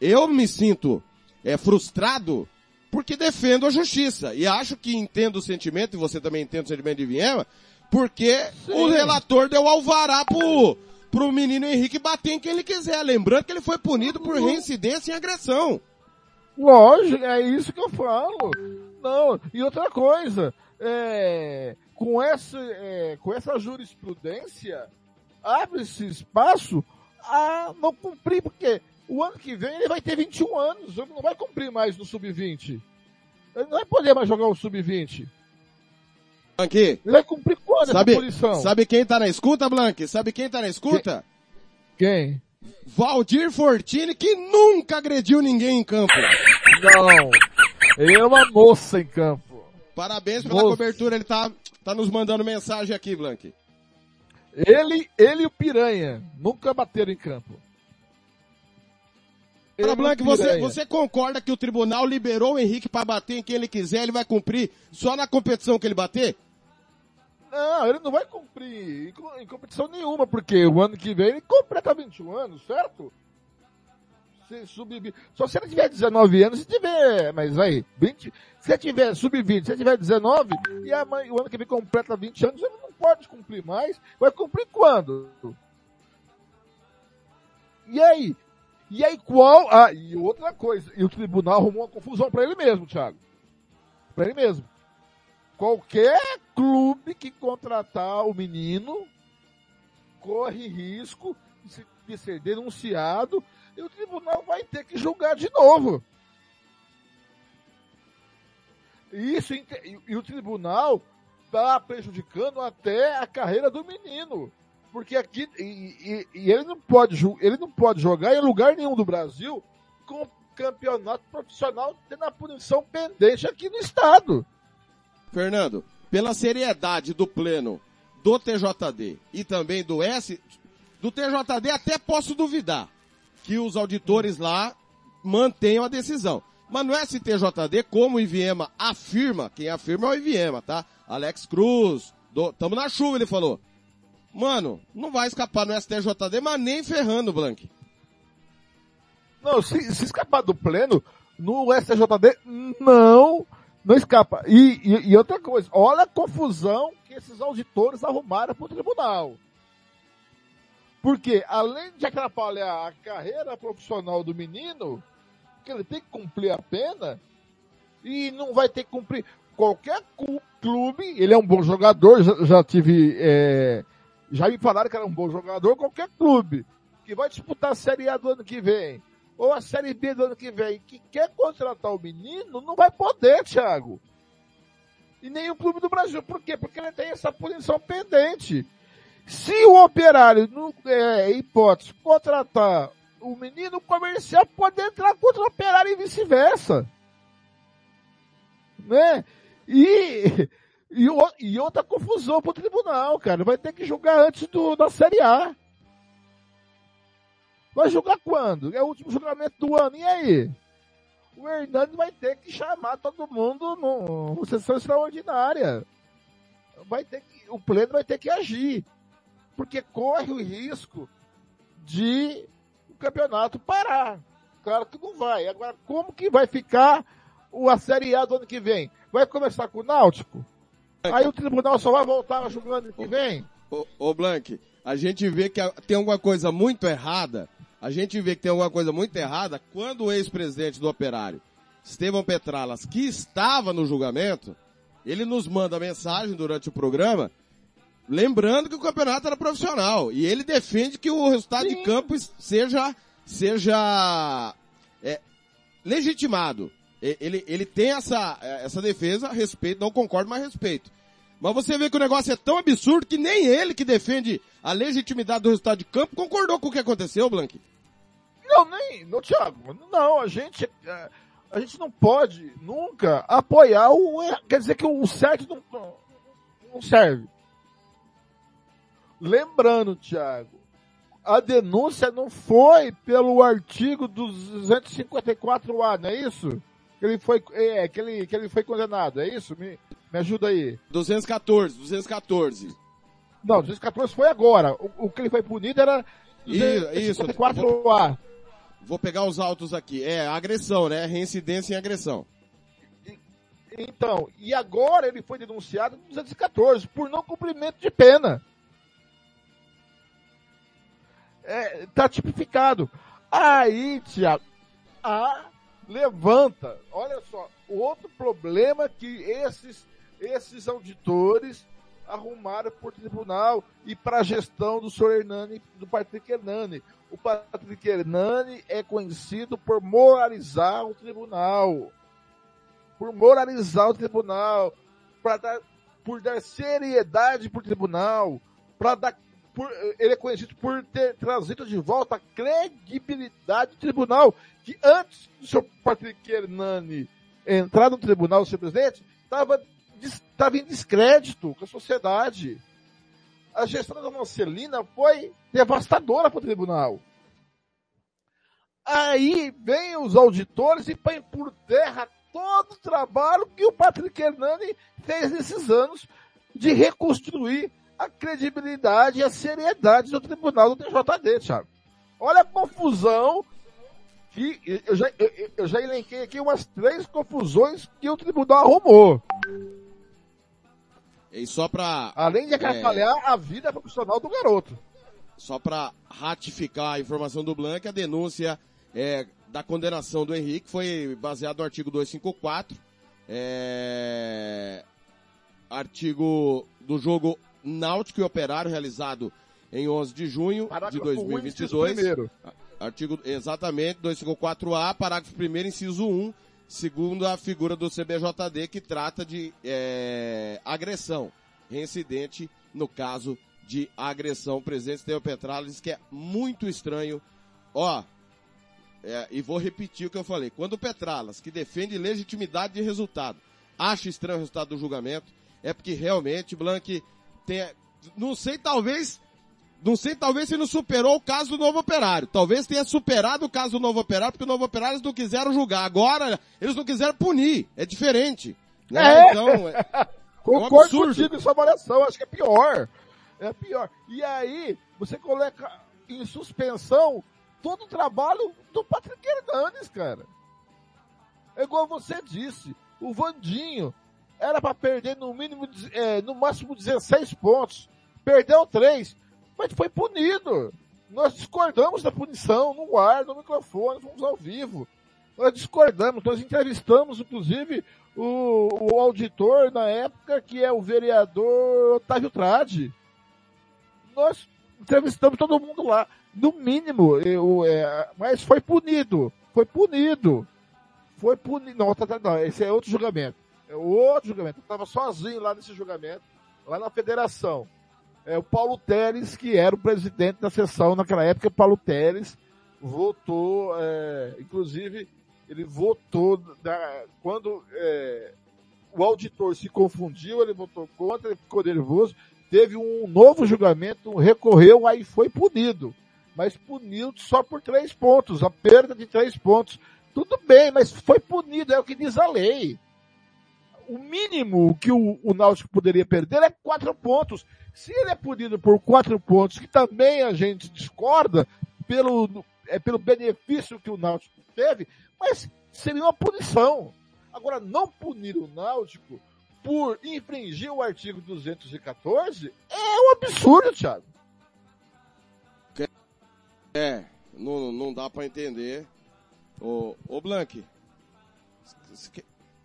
[SPEAKER 3] eu me sinto é, frustrado porque defendo a justiça. E acho que entendo o sentimento, e você também entende o sentimento de Viema, porque Sim. o relator deu alvará pro, pro menino Henrique bater em quem ele quiser. Lembrando que ele foi punido por reincidência em agressão.
[SPEAKER 13] Lógico, é isso que eu falo. Não, e outra coisa, é, com, essa, é, com essa jurisprudência, abre-se espaço a não cumprir, porque o ano que vem ele vai ter 21 anos, ele não vai cumprir mais no sub-20. Ele não vai poder mais jogar o sub-20.
[SPEAKER 3] Blanque,
[SPEAKER 13] Ele vai cumprir quando
[SPEAKER 3] sabe,
[SPEAKER 13] essa punição?
[SPEAKER 3] sabe quem tá na escuta, Blanque? Sabe quem tá na escuta?
[SPEAKER 13] Quem?
[SPEAKER 3] Valdir Fortini, que nunca agrediu ninguém em campo.
[SPEAKER 13] Não. Ele é uma moça em campo.
[SPEAKER 3] Parabéns pela
[SPEAKER 13] Moça.
[SPEAKER 3] cobertura, ele tá, tá nos mandando mensagem aqui, Blanque.
[SPEAKER 13] Ele, ele e o Piranha nunca bateram em campo. E o
[SPEAKER 3] Blanque, você, você concorda que o tribunal liberou o Henrique para bater em quem ele quiser, ele vai cumprir só na competição que ele bater?
[SPEAKER 13] Não, ele não vai cumprir em competição nenhuma, porque o ano que vem ele completa 21 anos, certo? Se sub Só se ele tiver 19 anos, se tiver, mas aí, 20, se ele tiver sub-20, se ele tiver 19, e a mãe, o ano que vem completa 20 anos, ele não pode cumprir mais. Vai cumprir quando? E aí? E aí qual? Ah, e outra coisa, e o tribunal arrumou uma confusão para ele mesmo, Thiago. Para ele mesmo. Qualquer clube que contratar o menino corre risco de se- de ser denunciado e o tribunal vai ter que julgar de novo. Isso, e o tribunal está prejudicando até a carreira do menino. Porque aqui, e, e- e ele, não pode, ele não pode jogar em lugar nenhum do Brasil com campeonato profissional tendo a punição pendente aqui no estado.
[SPEAKER 3] Fernando, pela seriedade do pleno do TJD e também do S, do TJD até posso duvidar que os auditores lá mantenham a decisão. Mas no STJD, como o Iviema afirma, quem afirma é o Iviema, tá? Alex Cruz, do, tamo na chuva, ele falou. Mano, não vai escapar no STJD, mas nem ferrando, Blank.
[SPEAKER 13] Não, se, se escapar do pleno, no STJD, não, não escapa. E, e, e outra coisa, olha a confusão que esses auditores arrumaram para o tribunal. Porque, além de atrapalhar a carreira profissional do menino, que ele tem que cumprir a pena, e não vai ter que cumprir qualquer clube, ele é um bom jogador, já, já tive, é, já me falaram que era um bom jogador, qualquer clube que vai disputar a Série A do ano que vem, ou a Série B do ano que vem, que quer contratar o menino, não vai poder, Thiago. E nem o clube do Brasil. Por quê? Porque ele tem essa punição pendente. Se o operário, no, é, hipótese, contratar o menino, comercial pode entrar contra o operário e vice-versa. Né? E, e, o- e outra confusão pro tribunal, cara. Vai ter que julgar antes do, da Série A. Vai julgar quando? É o último julgamento do ano. E aí? O Hernani vai ter que chamar todo mundo numa sessão extraordinária. Vai ter que, o pleno vai ter que agir. Porque corre o risco de o campeonato parar. Claro que não vai. Agora, como que vai ficar a Série A do ano que vem? Vai começar com o Náutico? Aí o tribunal só vai voltar julgando ano que vem?
[SPEAKER 3] Ô, ô Blank, a gente vê que tem alguma coisa muito errada, a gente vê que tem alguma coisa muito errada quando o ex-presidente do Operário, Estevão Petralas, que estava no julgamento, ele nos manda mensagem durante o programa, lembrando que o campeonato era profissional, e ele defende que o resultado de campo seja, seja, é, legitimado. Ele, ele tem essa, essa defesa, respeito, não concordo, mas respeito. Mas você vê que o negócio é tão absurdo que nem ele que defende a legitimidade do resultado de campo concordou com o que aconteceu, Blank.
[SPEAKER 13] Não, nem, não, Thiago, não, a gente, é, a gente não pode nunca apoiar o, quer dizer que o certo não- não serve. Lembrando, Thiago, a denúncia não foi pelo artigo 254A, não é isso? Que ele foi, é, que ele, que ele foi condenado, é isso? Me, me ajuda aí.
[SPEAKER 3] 214, 214.
[SPEAKER 13] Não, 214 foi agora. O, o que ele foi punido era
[SPEAKER 3] I- Isso,
[SPEAKER 13] 254A.
[SPEAKER 3] Vou pegar os autos aqui. É, agressão, né? Reincidência em agressão.
[SPEAKER 13] Então, e agora ele foi denunciado no 214 por não cumprimento de pena. É, tá tipificado. Aí, Tiago, há levanta. Olha só, o outro problema que esses, esses auditores arrumaram por tribunal e para a gestão do senhor Hernani, do Patrick Hernani. O Patrick Hernani é conhecido por moralizar o tribunal. Por moralizar o tribunal, para dar, por dar seriedade para o tribunal, para dar por, ele é conhecido por ter trazido de volta a credibilidade do tribunal, que antes do senhor Patrick Hernani entrar no tribunal, ser presidente, estava estava em descrédito com a sociedade. A gestão da Marcelina foi devastadora para o tribunal. Aí vem os auditores e põem por terra todo o trabalho que o Patrick Hernani fez nesses anos de reconstruir a credibilidade e a seriedade do tribunal do TJD, Thiago. Olha a confusão que eu já, eu, eu já elenquei aqui umas três confusões que o tribunal arrumou.
[SPEAKER 3] E só para
[SPEAKER 13] Além de atrapalhar é, a vida profissional do garoto.
[SPEAKER 3] Só para ratificar a informação do Blanc, a denúncia é, da condenação do Henrique foi baseada no artigo 254, é, artigo do jogo Náutico e Operário realizado em 11 de junho Parágrafo de 2022. Artigo exatamente 254A, parágrafo 1 inciso 1, segundo a figura do CBJD que trata de é, agressão, reincidente no caso de agressão. O presidente Theo Petralha diz que é muito estranho. Ó, é, e vou repetir o que eu falei. Quando o Petralas, que defende legitimidade de resultado, acha estranho o resultado do julgamento, é porque realmente Blank não sei, talvez não sei, talvez se não superou o caso do Novo Operário. Talvez tenha superado o caso do Novo Operário, porque o Novo Operário eles não quiseram julgar. Agora, eles não quiseram punir. É diferente. Né?
[SPEAKER 13] É. Então, é, Concordo é um contigo em sua avaliação. Acho que é pior. É pior. E aí, você coloca em suspensão todo o trabalho do Patrick Hernandes, cara. É igual você disse. O Vandinho era para perder no mínimo, é, no máximo 16 pontos. Perdeu 3 mas foi punido. Nós discordamos da punição no ar, no microfone, fomos ao vivo. Nós discordamos, nós entrevistamos, inclusive, o, o auditor na época, que é o vereador Otávio Trade. Nós entrevistamos todo mundo lá. No mínimo, eu, é, mas foi punido. Foi punido. Foi punido. Não, tá, tá, não, esse é outro julgamento. É outro julgamento. Estava sozinho lá nesse julgamento, lá na federação é, o Paulo Teres, que era o presidente da sessão naquela época, Paulo Teres votou, é, inclusive, ele votou da, quando é, o auditor se confundiu, ele votou contra, ele ficou nervoso, teve um novo julgamento, recorreu, aí foi punido. Mas puniu só por três pontos, a perda de três pontos. Tudo bem, mas foi punido, é o que diz a lei. O mínimo que o, o Náutico poderia perder é quatro pontos. Se ele é punido por quatro pontos, que também a gente discorda pelo, é, pelo benefício que o Náutico teve, mas seria uma punição. Agora, não punir o Náutico por infringir o artigo 214 é um absurdo, Thiago.
[SPEAKER 3] É, não, não dá para entender. Ô, ô Blank,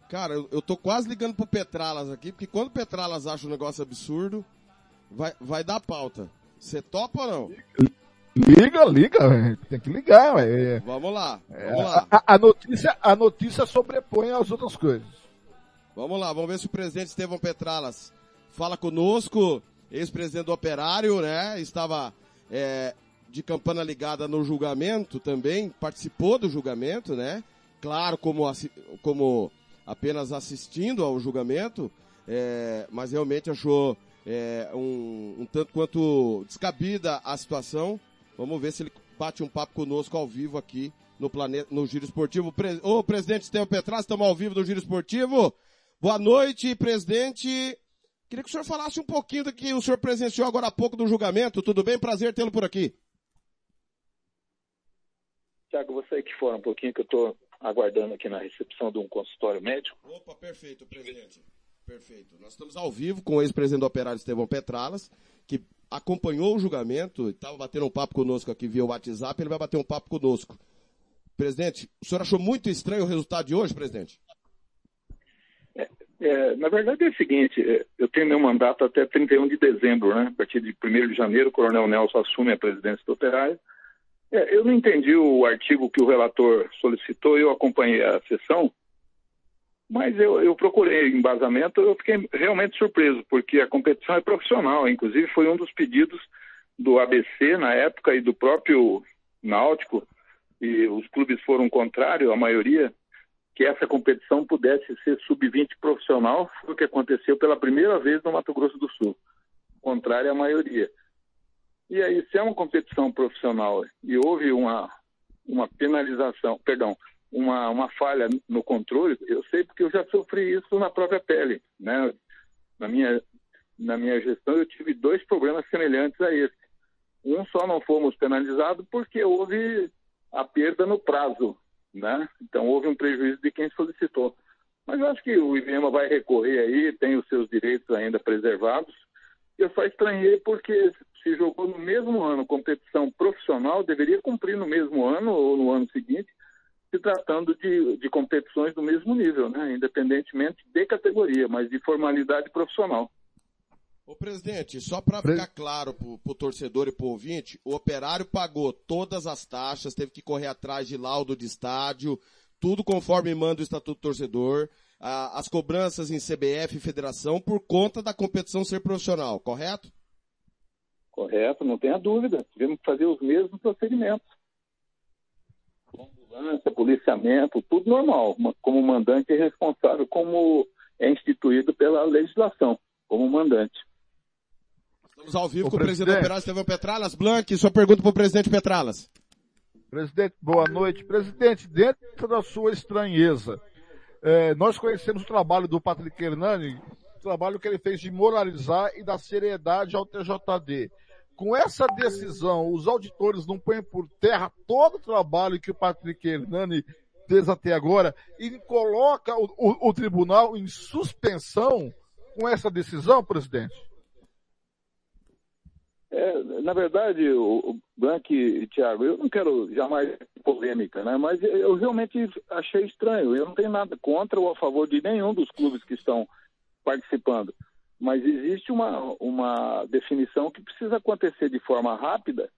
[SPEAKER 3] cara, eu, eu tô quase ligando pro Petralas aqui, porque quando o Petralas acha um negócio absurdo, vai, vai dar pauta. Você topa ou não?
[SPEAKER 13] Liga, liga, tem que ligar. É,
[SPEAKER 3] vamos lá,
[SPEAKER 13] é,
[SPEAKER 3] vamos lá.
[SPEAKER 13] A, a, notícia, a notícia sobrepõe as outras coisas.
[SPEAKER 3] Vamos lá, vamos ver se o presidente Estevão Petralas fala conosco, ex-presidente do Operário, né? Estava é, de campana ligada no julgamento também, participou do julgamento, né? Claro, como, como apenas assistindo ao julgamento, é, mas realmente achou é, um, um, tanto quanto descabida a situação. Vamos ver se ele bate um papo conosco ao vivo aqui no planeta, no Giro Esportivo. Pre... Ô, presidente Estevam Petraz, estamos ao vivo no Giro Esportivo. Boa noite, presidente. Queria que o senhor falasse um pouquinho do que o senhor presenciou agora há pouco do julgamento. Tudo bem? Prazer tê-lo por aqui.
[SPEAKER 20] Tiago, você que fora um pouquinho que eu estou aguardando aqui na recepção de um consultório médico.
[SPEAKER 3] Opa, perfeito, presidente. Perfeito. Nós estamos ao vivo com o ex-presidente do Operário Estevão Petralas, que acompanhou o julgamento, estava batendo um papo conosco aqui via WhatsApp, ele vai bater um papo conosco. Presidente, o senhor achou muito estranho o resultado de hoje, presidente?
[SPEAKER 20] É, na verdade é o seguinte, é, eu tenho meu mandato até 31 de dezembro, né? A partir de 1 de janeiro, o Coronel Nelson assume a presidência do operário. É, eu não entendi o artigo que o relator solicitou, eu acompanhei a sessão, mas eu, eu procurei embasamento, eu fiquei realmente surpreso, porque a competição é profissional, inclusive foi um dos pedidos do ABC na época e do próprio Náutico, e os clubes foram contrários, a maioria, que essa competição pudesse ser sub-20 profissional, foi o que aconteceu pela primeira vez no Mato Grosso do Sul, contrário à maioria. E aí, se é uma competição profissional e houve uma, uma penalização, perdão, uma, uma falha no controle, eu sei porque eu já sofri isso na própria pele, né? Na minha, na minha gestão eu tive dois problemas semelhantes a esse. Um só não fomos penalizados porque houve a perda no prazo né? Então houve um prejuízo de quem solicitou. Mas eu acho que o IBEMA vai recorrer aí, tem os seus direitos ainda preservados. Eu só estranhei porque se jogou no mesmo ano competição profissional, deveria cumprir no mesmo ano ou no ano seguinte, se tratando de, de competições do mesmo nível, né? independentemente de categoria, mas de formalidade profissional.
[SPEAKER 3] Ô presidente, só para ficar claro pro, pro torcedor e pro ouvinte, o operário pagou todas as taxas, teve que correr atrás de laudo de estádio, tudo conforme manda o Estatuto do Torcedor, as cobranças em CBF e federação por conta da competição ser profissional, correto?
[SPEAKER 20] Correto, não tenha dúvida. Tivemos que fazer os mesmos procedimentos. Ambulância, policiamento, tudo normal. Como mandante é responsável, como é instituído pela legislação, como mandante.
[SPEAKER 3] Estamos ao vivo o com o presidente, presidente Operário Estevão Petralas. Blanc, sua pergunta para o presidente Petralas.
[SPEAKER 13] Presidente, boa noite. Presidente, dentro da sua estranheza, é, nós conhecemos o trabalho do Patrick Hernani, o trabalho que ele fez de moralizar e dar seriedade ao TJD. Com essa decisão, os auditores não põem por terra todo o trabalho que o Patrick Hernani fez até agora e coloca o, o, o tribunal em suspensão com essa decisão, presidente?
[SPEAKER 20] É, na verdade, o, o e Thiago, eu não quero jamais polêmica, né? Mas eu realmente achei estranho. Eu não tenho nada contra ou a favor de nenhum dos clubes que estão participando. Mas existe uma, uma definição que precisa acontecer de forma rápida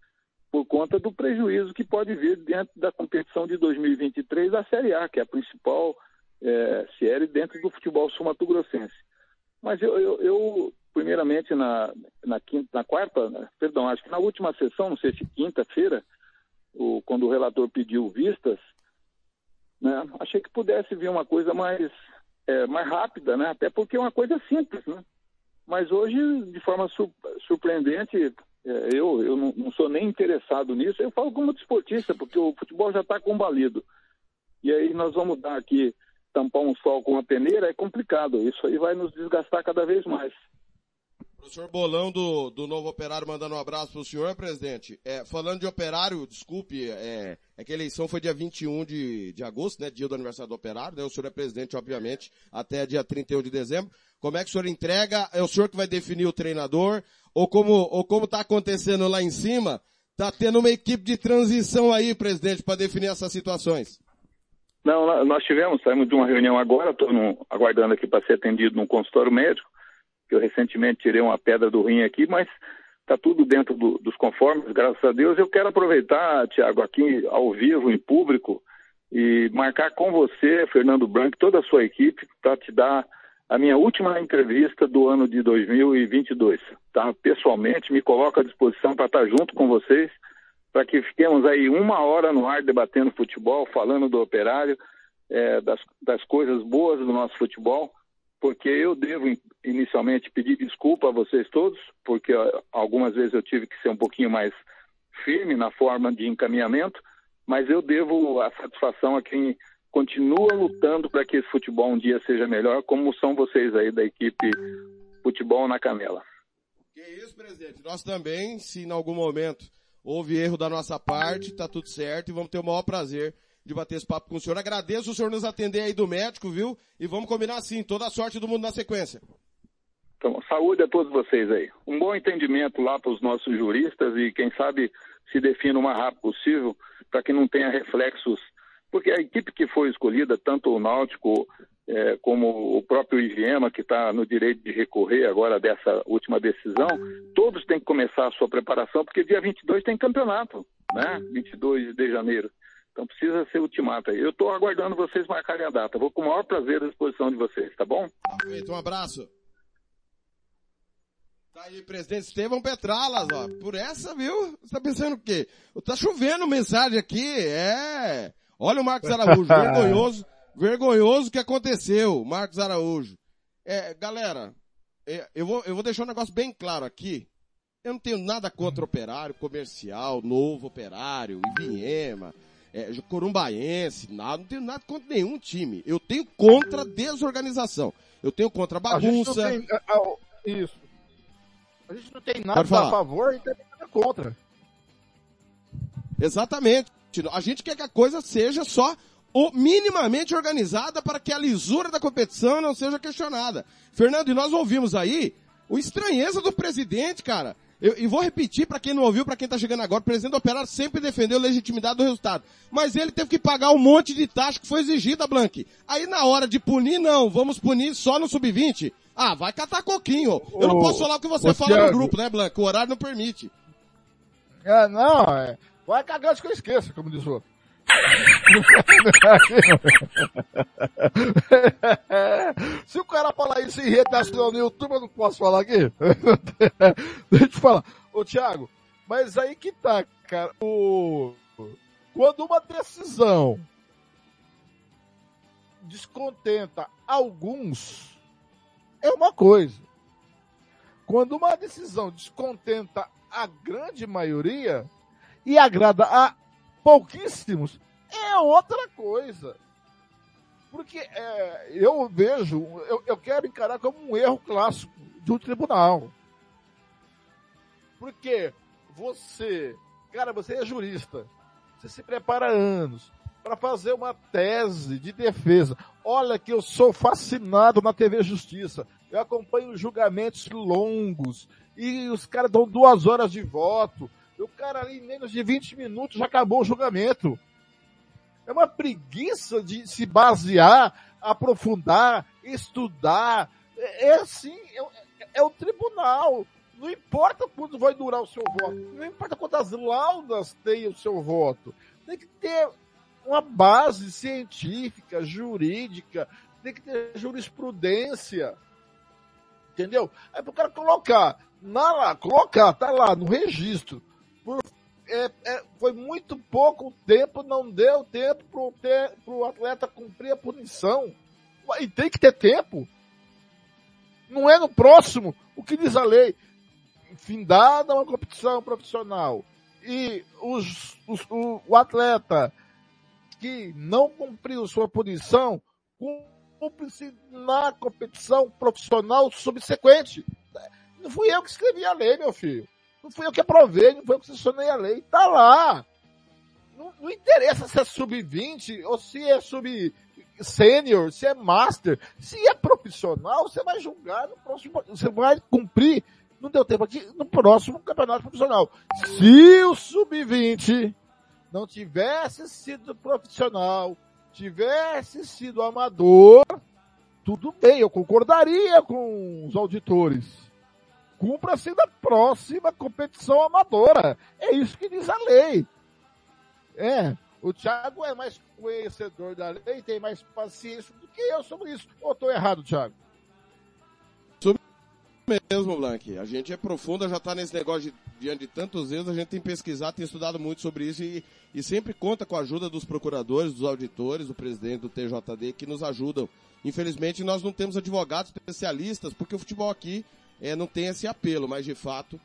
[SPEAKER 20] por conta do prejuízo que pode vir dentro da competição de 2023 da Série A, que é a principal é, série dentro do futebol sul-mato-grossense. Mas eu, eu, eu primeiramente na, na, quinta, na quarta, né, perdão, acho que na última sessão, não sei se quinta-feira, quando o relator pediu vistas, né, achei que pudesse vir uma coisa mais, é, mais rápida, né, até porque é uma coisa simples, né? Mas hoje, de forma su surpreendente, é, eu, eu não, não, sou nem interessado nisso, eu falo como desportista, porque o futebol já está combalido. E aí nós vamos dar aqui, tampar um sol com uma peneira, é complicado. Isso aí vai nos desgastar cada vez mais.
[SPEAKER 3] Professor Bolão do, do Novo Operário mandando um abraço pro senhor, presidente. É, falando de operário, desculpe, é, é que a eleição foi dia 21 de, de agosto, né? Dia do aniversário do operário, né? O senhor é presidente, obviamente, até dia 31 de dezembro. Como é que o senhor entrega? É o senhor que vai definir o treinador? Ou como, ou como tá acontecendo lá em cima, tá tendo uma equipe de transição aí, presidente, para definir essas situações?
[SPEAKER 20] Não, nós tivemos, saímos de uma reunião agora, estou aguardando aqui para ser atendido num consultório médico que eu recentemente tirei uma pedra do rim aqui, mas está tudo dentro do, dos conformes, graças a Deus. Eu quero aproveitar, Tiago, aqui ao vivo, em público, e marcar com você, Fernando Branco, toda a sua equipe, para te dar a minha última entrevista do ano de 2022. Tá? Pessoalmente, me coloco à disposição para estar junto com vocês, para que fiquemos aí uma hora no ar debatendo futebol, falando do operário, é, das, das coisas boas do nosso futebol porque eu devo inicialmente pedir desculpa a vocês todos, porque algumas vezes eu tive que ser um pouquinho mais firme na forma de encaminhamento, mas eu devo a satisfação a quem continua lutando para que esse futebol um dia seja melhor, como são vocês aí da equipe Futebol na Canela.
[SPEAKER 3] Que isso, presidente. Nós também, se em algum momento houve erro da nossa parte, está tudo certo e vamos ter o maior prazer de bater esse papo com o senhor. Agradeço o senhor nos atender aí do médico, viu? E vamos combinar assim, toda a sorte do mundo na sequência.
[SPEAKER 20] Então, saúde a todos vocês aí. Um bom entendimento lá para os nossos juristas e quem sabe se defina o mais rápido possível para que não tenha reflexos porque a equipe que foi escolhida, tanto o Náutico é, como o próprio IGEMA, que está no direito de recorrer agora dessa última decisão, todos têm que começar a sua preparação, porque dia 22 tem campeonato, né? 22 de janeiro. Então precisa ser ultimato aí. Eu estou aguardando vocês marcarem a data. Vou com o maior prazer à disposição de vocês, tá bom?
[SPEAKER 3] Um abraço. Tá aí, presidente Estevão Petralas, ó. Por essa, viu? Você tá pensando o quê? Tá chovendo mensagem aqui, é. Olha o Marcos Araújo, vergonhoso, vergonhoso o que aconteceu, Marcos Araújo. É, galera, é, eu vou, eu vou deixar um negócio bem claro aqui. Eu não tenho nada contra operário, comercial, novo operário, Ivinhema, é, Corumbaense, nada, não tenho nada contra nenhum time. Eu tenho contra a desorganização. Eu tenho contra a bagunça.
[SPEAKER 13] A gente não tem, isso. A gente não tem nada a favor e também nada contra.
[SPEAKER 3] Exatamente. A gente quer que a coisa seja só minimamente organizada para que a lisura da competição não seja questionada. Fernando, e nós ouvimos aí o estranheza do presidente, cara. Eu, e vou repetir para quem não ouviu, para quem tá chegando agora, o presidente do Operário sempre defendeu a legitimidade do resultado. Mas ele teve que pagar um monte de taxa que foi exigida, Blank. Aí na hora de punir, não, vamos punir só no sub-20. Ah, vai catar coquinho. Eu não posso falar o que você fala Thiago. no grupo, né, Blank? O horário não permite.
[SPEAKER 13] É, não, é. Vai cagar que eu esqueço, como diz o outro. Se o cara falar isso em rede nacional no YouTube, eu não posso falar aqui. Deixa eu te falar. Ô Thiago, mas aí que tá, cara. O... Quando uma decisão descontenta alguns, é uma coisa. Quando uma decisão descontenta a grande maioria e agrada a pouquíssimos, é outra coisa. Porque é, eu vejo, eu, eu quero encarar como um erro clássico de um tribunal. Porque você, cara, você é jurista, você se prepara anos para fazer uma tese de defesa. Olha que eu sou fascinado na TV Justiça. Eu acompanho julgamentos longos e os caras dão duas horas de voto. O cara ali em menos de 20 minutos já acabou o julgamento. É uma preguiça de se basear, aprofundar, estudar. É, é assim, é, é, o tribunal. Não importa quanto vai durar o seu voto, não importa quantas laudas tem o seu voto. Tem que ter uma base científica, jurídica, tem que ter jurisprudência. Entendeu? Para o cara colocar, na colocar, tá lá no registro, por, é, é, foi muito pouco tempo, não deu tempo para o atleta cumprir a punição. E tem que ter tempo. Não é no próximo o que diz a lei. Findada uma competição profissional e os, os, o, o atleta que não cumpriu sua punição cumpre-se na competição profissional subsequente. Não fui eu que escrevi a lei, meu filho. Não fui eu que aprovei, não foi eu que sancionei a lei. Tá lá. Não, não interessa se é sub-20 ou se é sub sênior, se é master. Se é profissional, você vai julgar no próximo, você vai cumprir. Não deu tempo aqui no próximo campeonato profissional. Se o sub-20 não tivesse sido profissional, tivesse sido amador, tudo bem, eu concordaria com os auditores cumpra-se da próxima competição amadora. É isso que diz a lei. É, o Thiago é mais conhecedor da lei, tem mais paciência do que eu sobre isso. Ou estou errado, Thiago?
[SPEAKER 3] Mesmo, Blank. A gente é profunda, já está nesse negócio de, diante de tantos erros, a gente tem pesquisado, tem estudado muito sobre isso e, e sempre conta com a ajuda dos procuradores, dos auditores, do presidente do TJD, que nos ajudam. Infelizmente, nós não temos advogados especialistas, porque o futebol aqui é, não tem esse apelo, mas de fato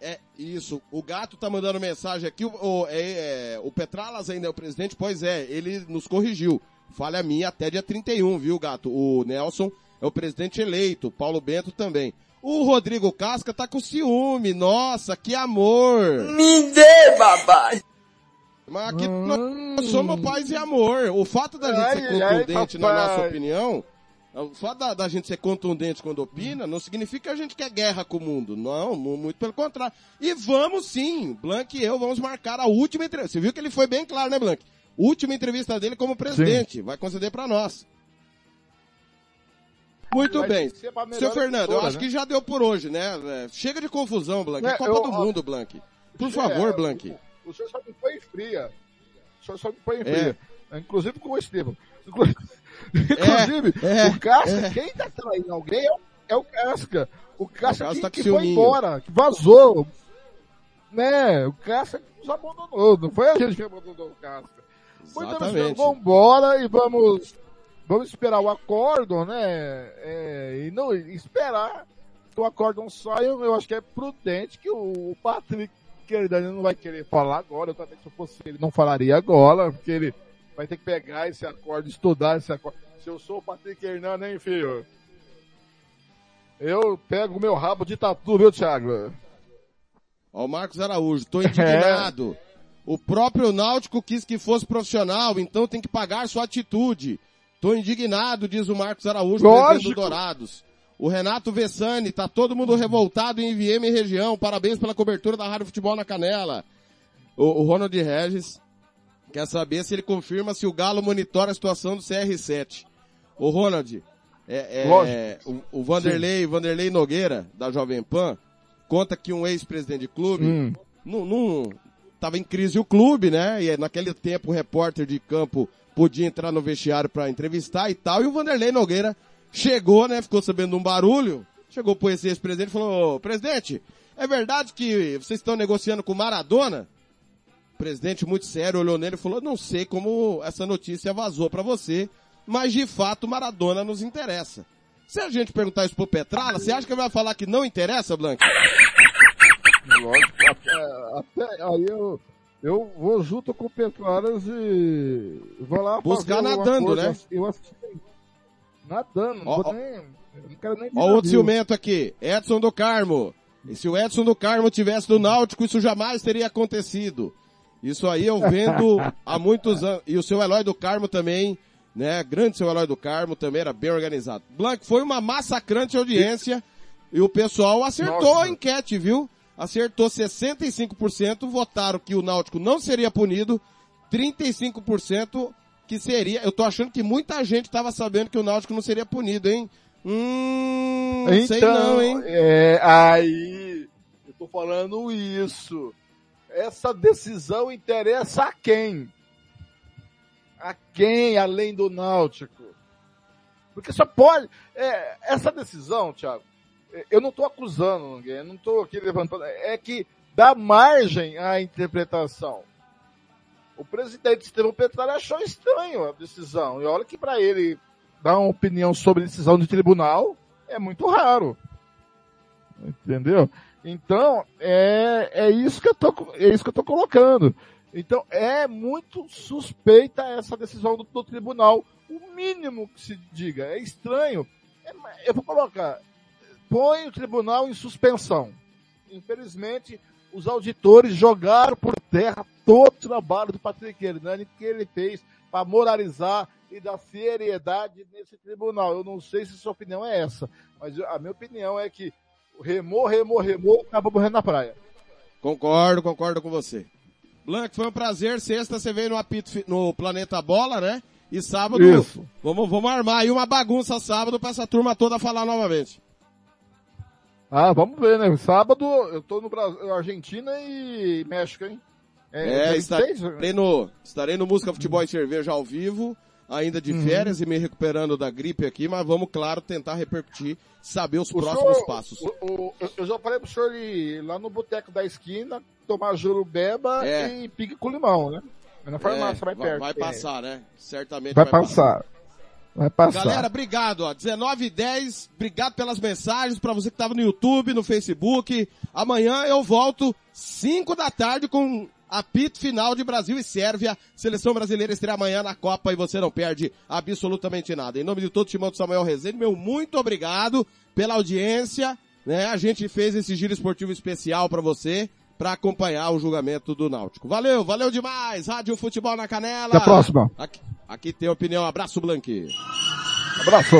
[SPEAKER 3] é isso. O gato tá mandando mensagem aqui, o, o, é, é, o Petralas ainda é o presidente, pois é, ele nos corrigiu. Falha minha até dia 31, viu, gato? O Nelson é o presidente eleito, Paulo Bento também. O Rodrigo Casca tá com ciúme, nossa, que amor!
[SPEAKER 2] Me dê, babá!
[SPEAKER 3] Mas aqui hum. nós somos paz e amor. O fato da gente ai, ser contundente ai, na nossa opinião só da, da, gente ser contundente quando opina, não significa que a gente quer guerra com o mundo. Não, muito pelo contrário. E vamos sim, Blank e eu vamos marcar a última entrevista. Você viu que ele foi bem claro, né, Blank? Última entrevista dele como presidente. Vai conceder para nós. Muito
[SPEAKER 13] Vai
[SPEAKER 3] bem. Seu Fernando, eu acho
[SPEAKER 13] né?
[SPEAKER 3] que já deu por hoje, né? É, Chega de confusão, Blank. É
[SPEAKER 13] É,
[SPEAKER 3] Copa
[SPEAKER 13] eu-
[SPEAKER 3] do
[SPEAKER 13] ó,
[SPEAKER 3] Mundo, Blank. Por
[SPEAKER 13] É,
[SPEAKER 3] favor, Blank.
[SPEAKER 13] O, senhor só me põe fria. O senhor só me põe
[SPEAKER 3] É.
[SPEAKER 13] fria. Inclusive com o Estevam. Inclusive,
[SPEAKER 3] é,
[SPEAKER 13] o Casca,
[SPEAKER 3] é.
[SPEAKER 13] quem tá traindo alguém é o, é o Casca. O Casca
[SPEAKER 3] O Casca
[SPEAKER 13] que,
[SPEAKER 3] tá
[SPEAKER 13] que foi embora, que vazou. Né? O Casca nos abandonou. Não foi a gente que abandonou o Casca.
[SPEAKER 3] Exatamente.
[SPEAKER 13] vamos embora e vamos, vamos esperar o acórdão, né? É, e não esperar que o acórdão saia. Eu acho que é prudente que o, Patrick Hernani não vai querer falar agora. Eu também, se eu fosse ele, não falaria agora, porque ele vai ter que pegar esse acorde, estudar esse acorde. Se eu sou o Patrick Hernani, hein, filho? Eu pego o meu rabo de tatu, viu, Thiago?
[SPEAKER 3] Ó, o Marcos Araújo, tô indignado. O próprio Náutico quis que fosse profissional, então tem que pagar sua atitude. Tô indignado, diz o Marcos Araújo, presidente do Dourados. O Renato Vessani, tá todo mundo revoltado em Viema e região. Parabéns pela cobertura da Rádio Futebol na Canela. O, o Ronald Regis quer saber se ele confirma se o Galo monitora a situação do CR7. O Ronald, é, é, o, o Vanderlei, Vanderlei Nogueira, da Jovem Pan, conta que um ex-presidente de clube
[SPEAKER 13] Hum.
[SPEAKER 3] não, não tava em crise o clube, né? E naquele tempo o repórter de campo podia entrar no vestiário para entrevistar e tal. E o Vanderlei Nogueira chegou, né? Ficou sabendo de um barulho. Chegou pro esse ex-presidente e falou, "Ô, presidente, é verdade que vocês estão negociando com Maradona? O presidente muito sério olhou nele e falou, não sei como essa notícia vazou para você, mas de fato Maradona nos interessa. Se a gente perguntar isso pro Petrala, você acha que ele vai falar que não interessa, Blanca?
[SPEAKER 13] Lógico, até, até aí eu, eu vou junto com o Petraras e vou lá
[SPEAKER 3] Buscar nadando,
[SPEAKER 13] coisa.
[SPEAKER 3] né?
[SPEAKER 13] Eu assisti nadando, não,
[SPEAKER 3] Ó, ó.
[SPEAKER 13] nem, não quero nem
[SPEAKER 3] Ó, outro ciumento aqui. Edson do Carmo. E se o Edson do Carmo tivesse no Náutico, isso jamais teria acontecido. Isso aí eu vendo há muitos anos. E o seu Eloy do Carmo também, né? Grande seu Eloy do Carmo também era bem organizado. Blanco, foi uma massacrante audiência e o pessoal acertou
[SPEAKER 13] Nossa.
[SPEAKER 3] a enquete, viu? Acertou 65%, votaram que o Náutico não seria punido, 35% que seria. Eu tô achando que muita gente tava sabendo que o Náutico não seria punido, hein? Hum, sei não, hein?
[SPEAKER 13] é, aí, eu tô falando isso. Essa decisão interessa a quem? A quem, além do Náutico? Porque só pode, é, essa decisão, Thiago, é, eu não tô acusando ninguém, não tô aqui levantando, é que dá margem à interpretação. O presidente Estevão Petralha achou estranho a decisão. E olha que para ele dar uma opinião sobre decisão de tribunal é muito raro. Entendeu? Então, é, é isso que eu tô, é isso que eu tô colocando. Então, é muito suspeita essa decisão do, do tribunal. O mínimo que se diga. É estranho. É, eu vou colocar, põe o tribunal em suspensão. Infelizmente, os auditores jogaram por terra todo o trabalho do Patrick Hernani que ele fez para moralizar e dar seriedade nesse tribunal. Eu não sei se sua opinião é essa, mas a minha opinião é que remou, remou, remou, acabou morrendo na praia.
[SPEAKER 3] Concordo, concordo com você. Blanco, foi um prazer. Sexta você veio no apito no Planeta Bola, né? E sábado,
[SPEAKER 13] Isso.
[SPEAKER 3] vamos, vamos armar aí uma bagunça sábado pra essa turma toda falar novamente.
[SPEAKER 13] Ah, vamos ver, né? Sábado eu tô no Brasil, Argentina e México, hein?
[SPEAKER 3] É,
[SPEAKER 13] 26?
[SPEAKER 3] estarei, no, estarei no Música Futebol e Cerveja ao vivo, ainda de
[SPEAKER 13] Uhum.
[SPEAKER 3] férias e me recuperando da gripe aqui, mas vamos, claro, tentar repercutir, saber os
[SPEAKER 13] O
[SPEAKER 3] próximos
[SPEAKER 13] senhor-
[SPEAKER 3] passos.
[SPEAKER 13] o- o- eu- já falei pro senhor ir lá no boteco da esquina, tomar jurubeba
[SPEAKER 3] É.
[SPEAKER 13] e pique com limão, né? É Na farmácia,
[SPEAKER 3] É,
[SPEAKER 13] vai perto.
[SPEAKER 3] Vai
[SPEAKER 13] É.
[SPEAKER 3] passar, né? Certamente
[SPEAKER 13] Vai passar. Vai passar.
[SPEAKER 3] Galera, obrigado, ó. 19 e 10, obrigado pelas mensagens pra você que tava no YouTube, no Facebook. Amanhã eu volto 5 da tarde com apito final de Brasil e Sérvia. Seleção brasileira estreia amanhã na Copa e você não perde absolutamente nada. Em nome de todo o timão do Samuel Rezende, meu muito obrigado pela audiência, né? A gente fez esse giro esportivo especial pra você, pra acompanhar o julgamento do Náutico. Valeu, valeu demais. Rádio Futebol na Canela.
[SPEAKER 13] Até a próxima.
[SPEAKER 3] Aqui, aqui tem opinião. Abraço, Blanqui.
[SPEAKER 13] Abraço.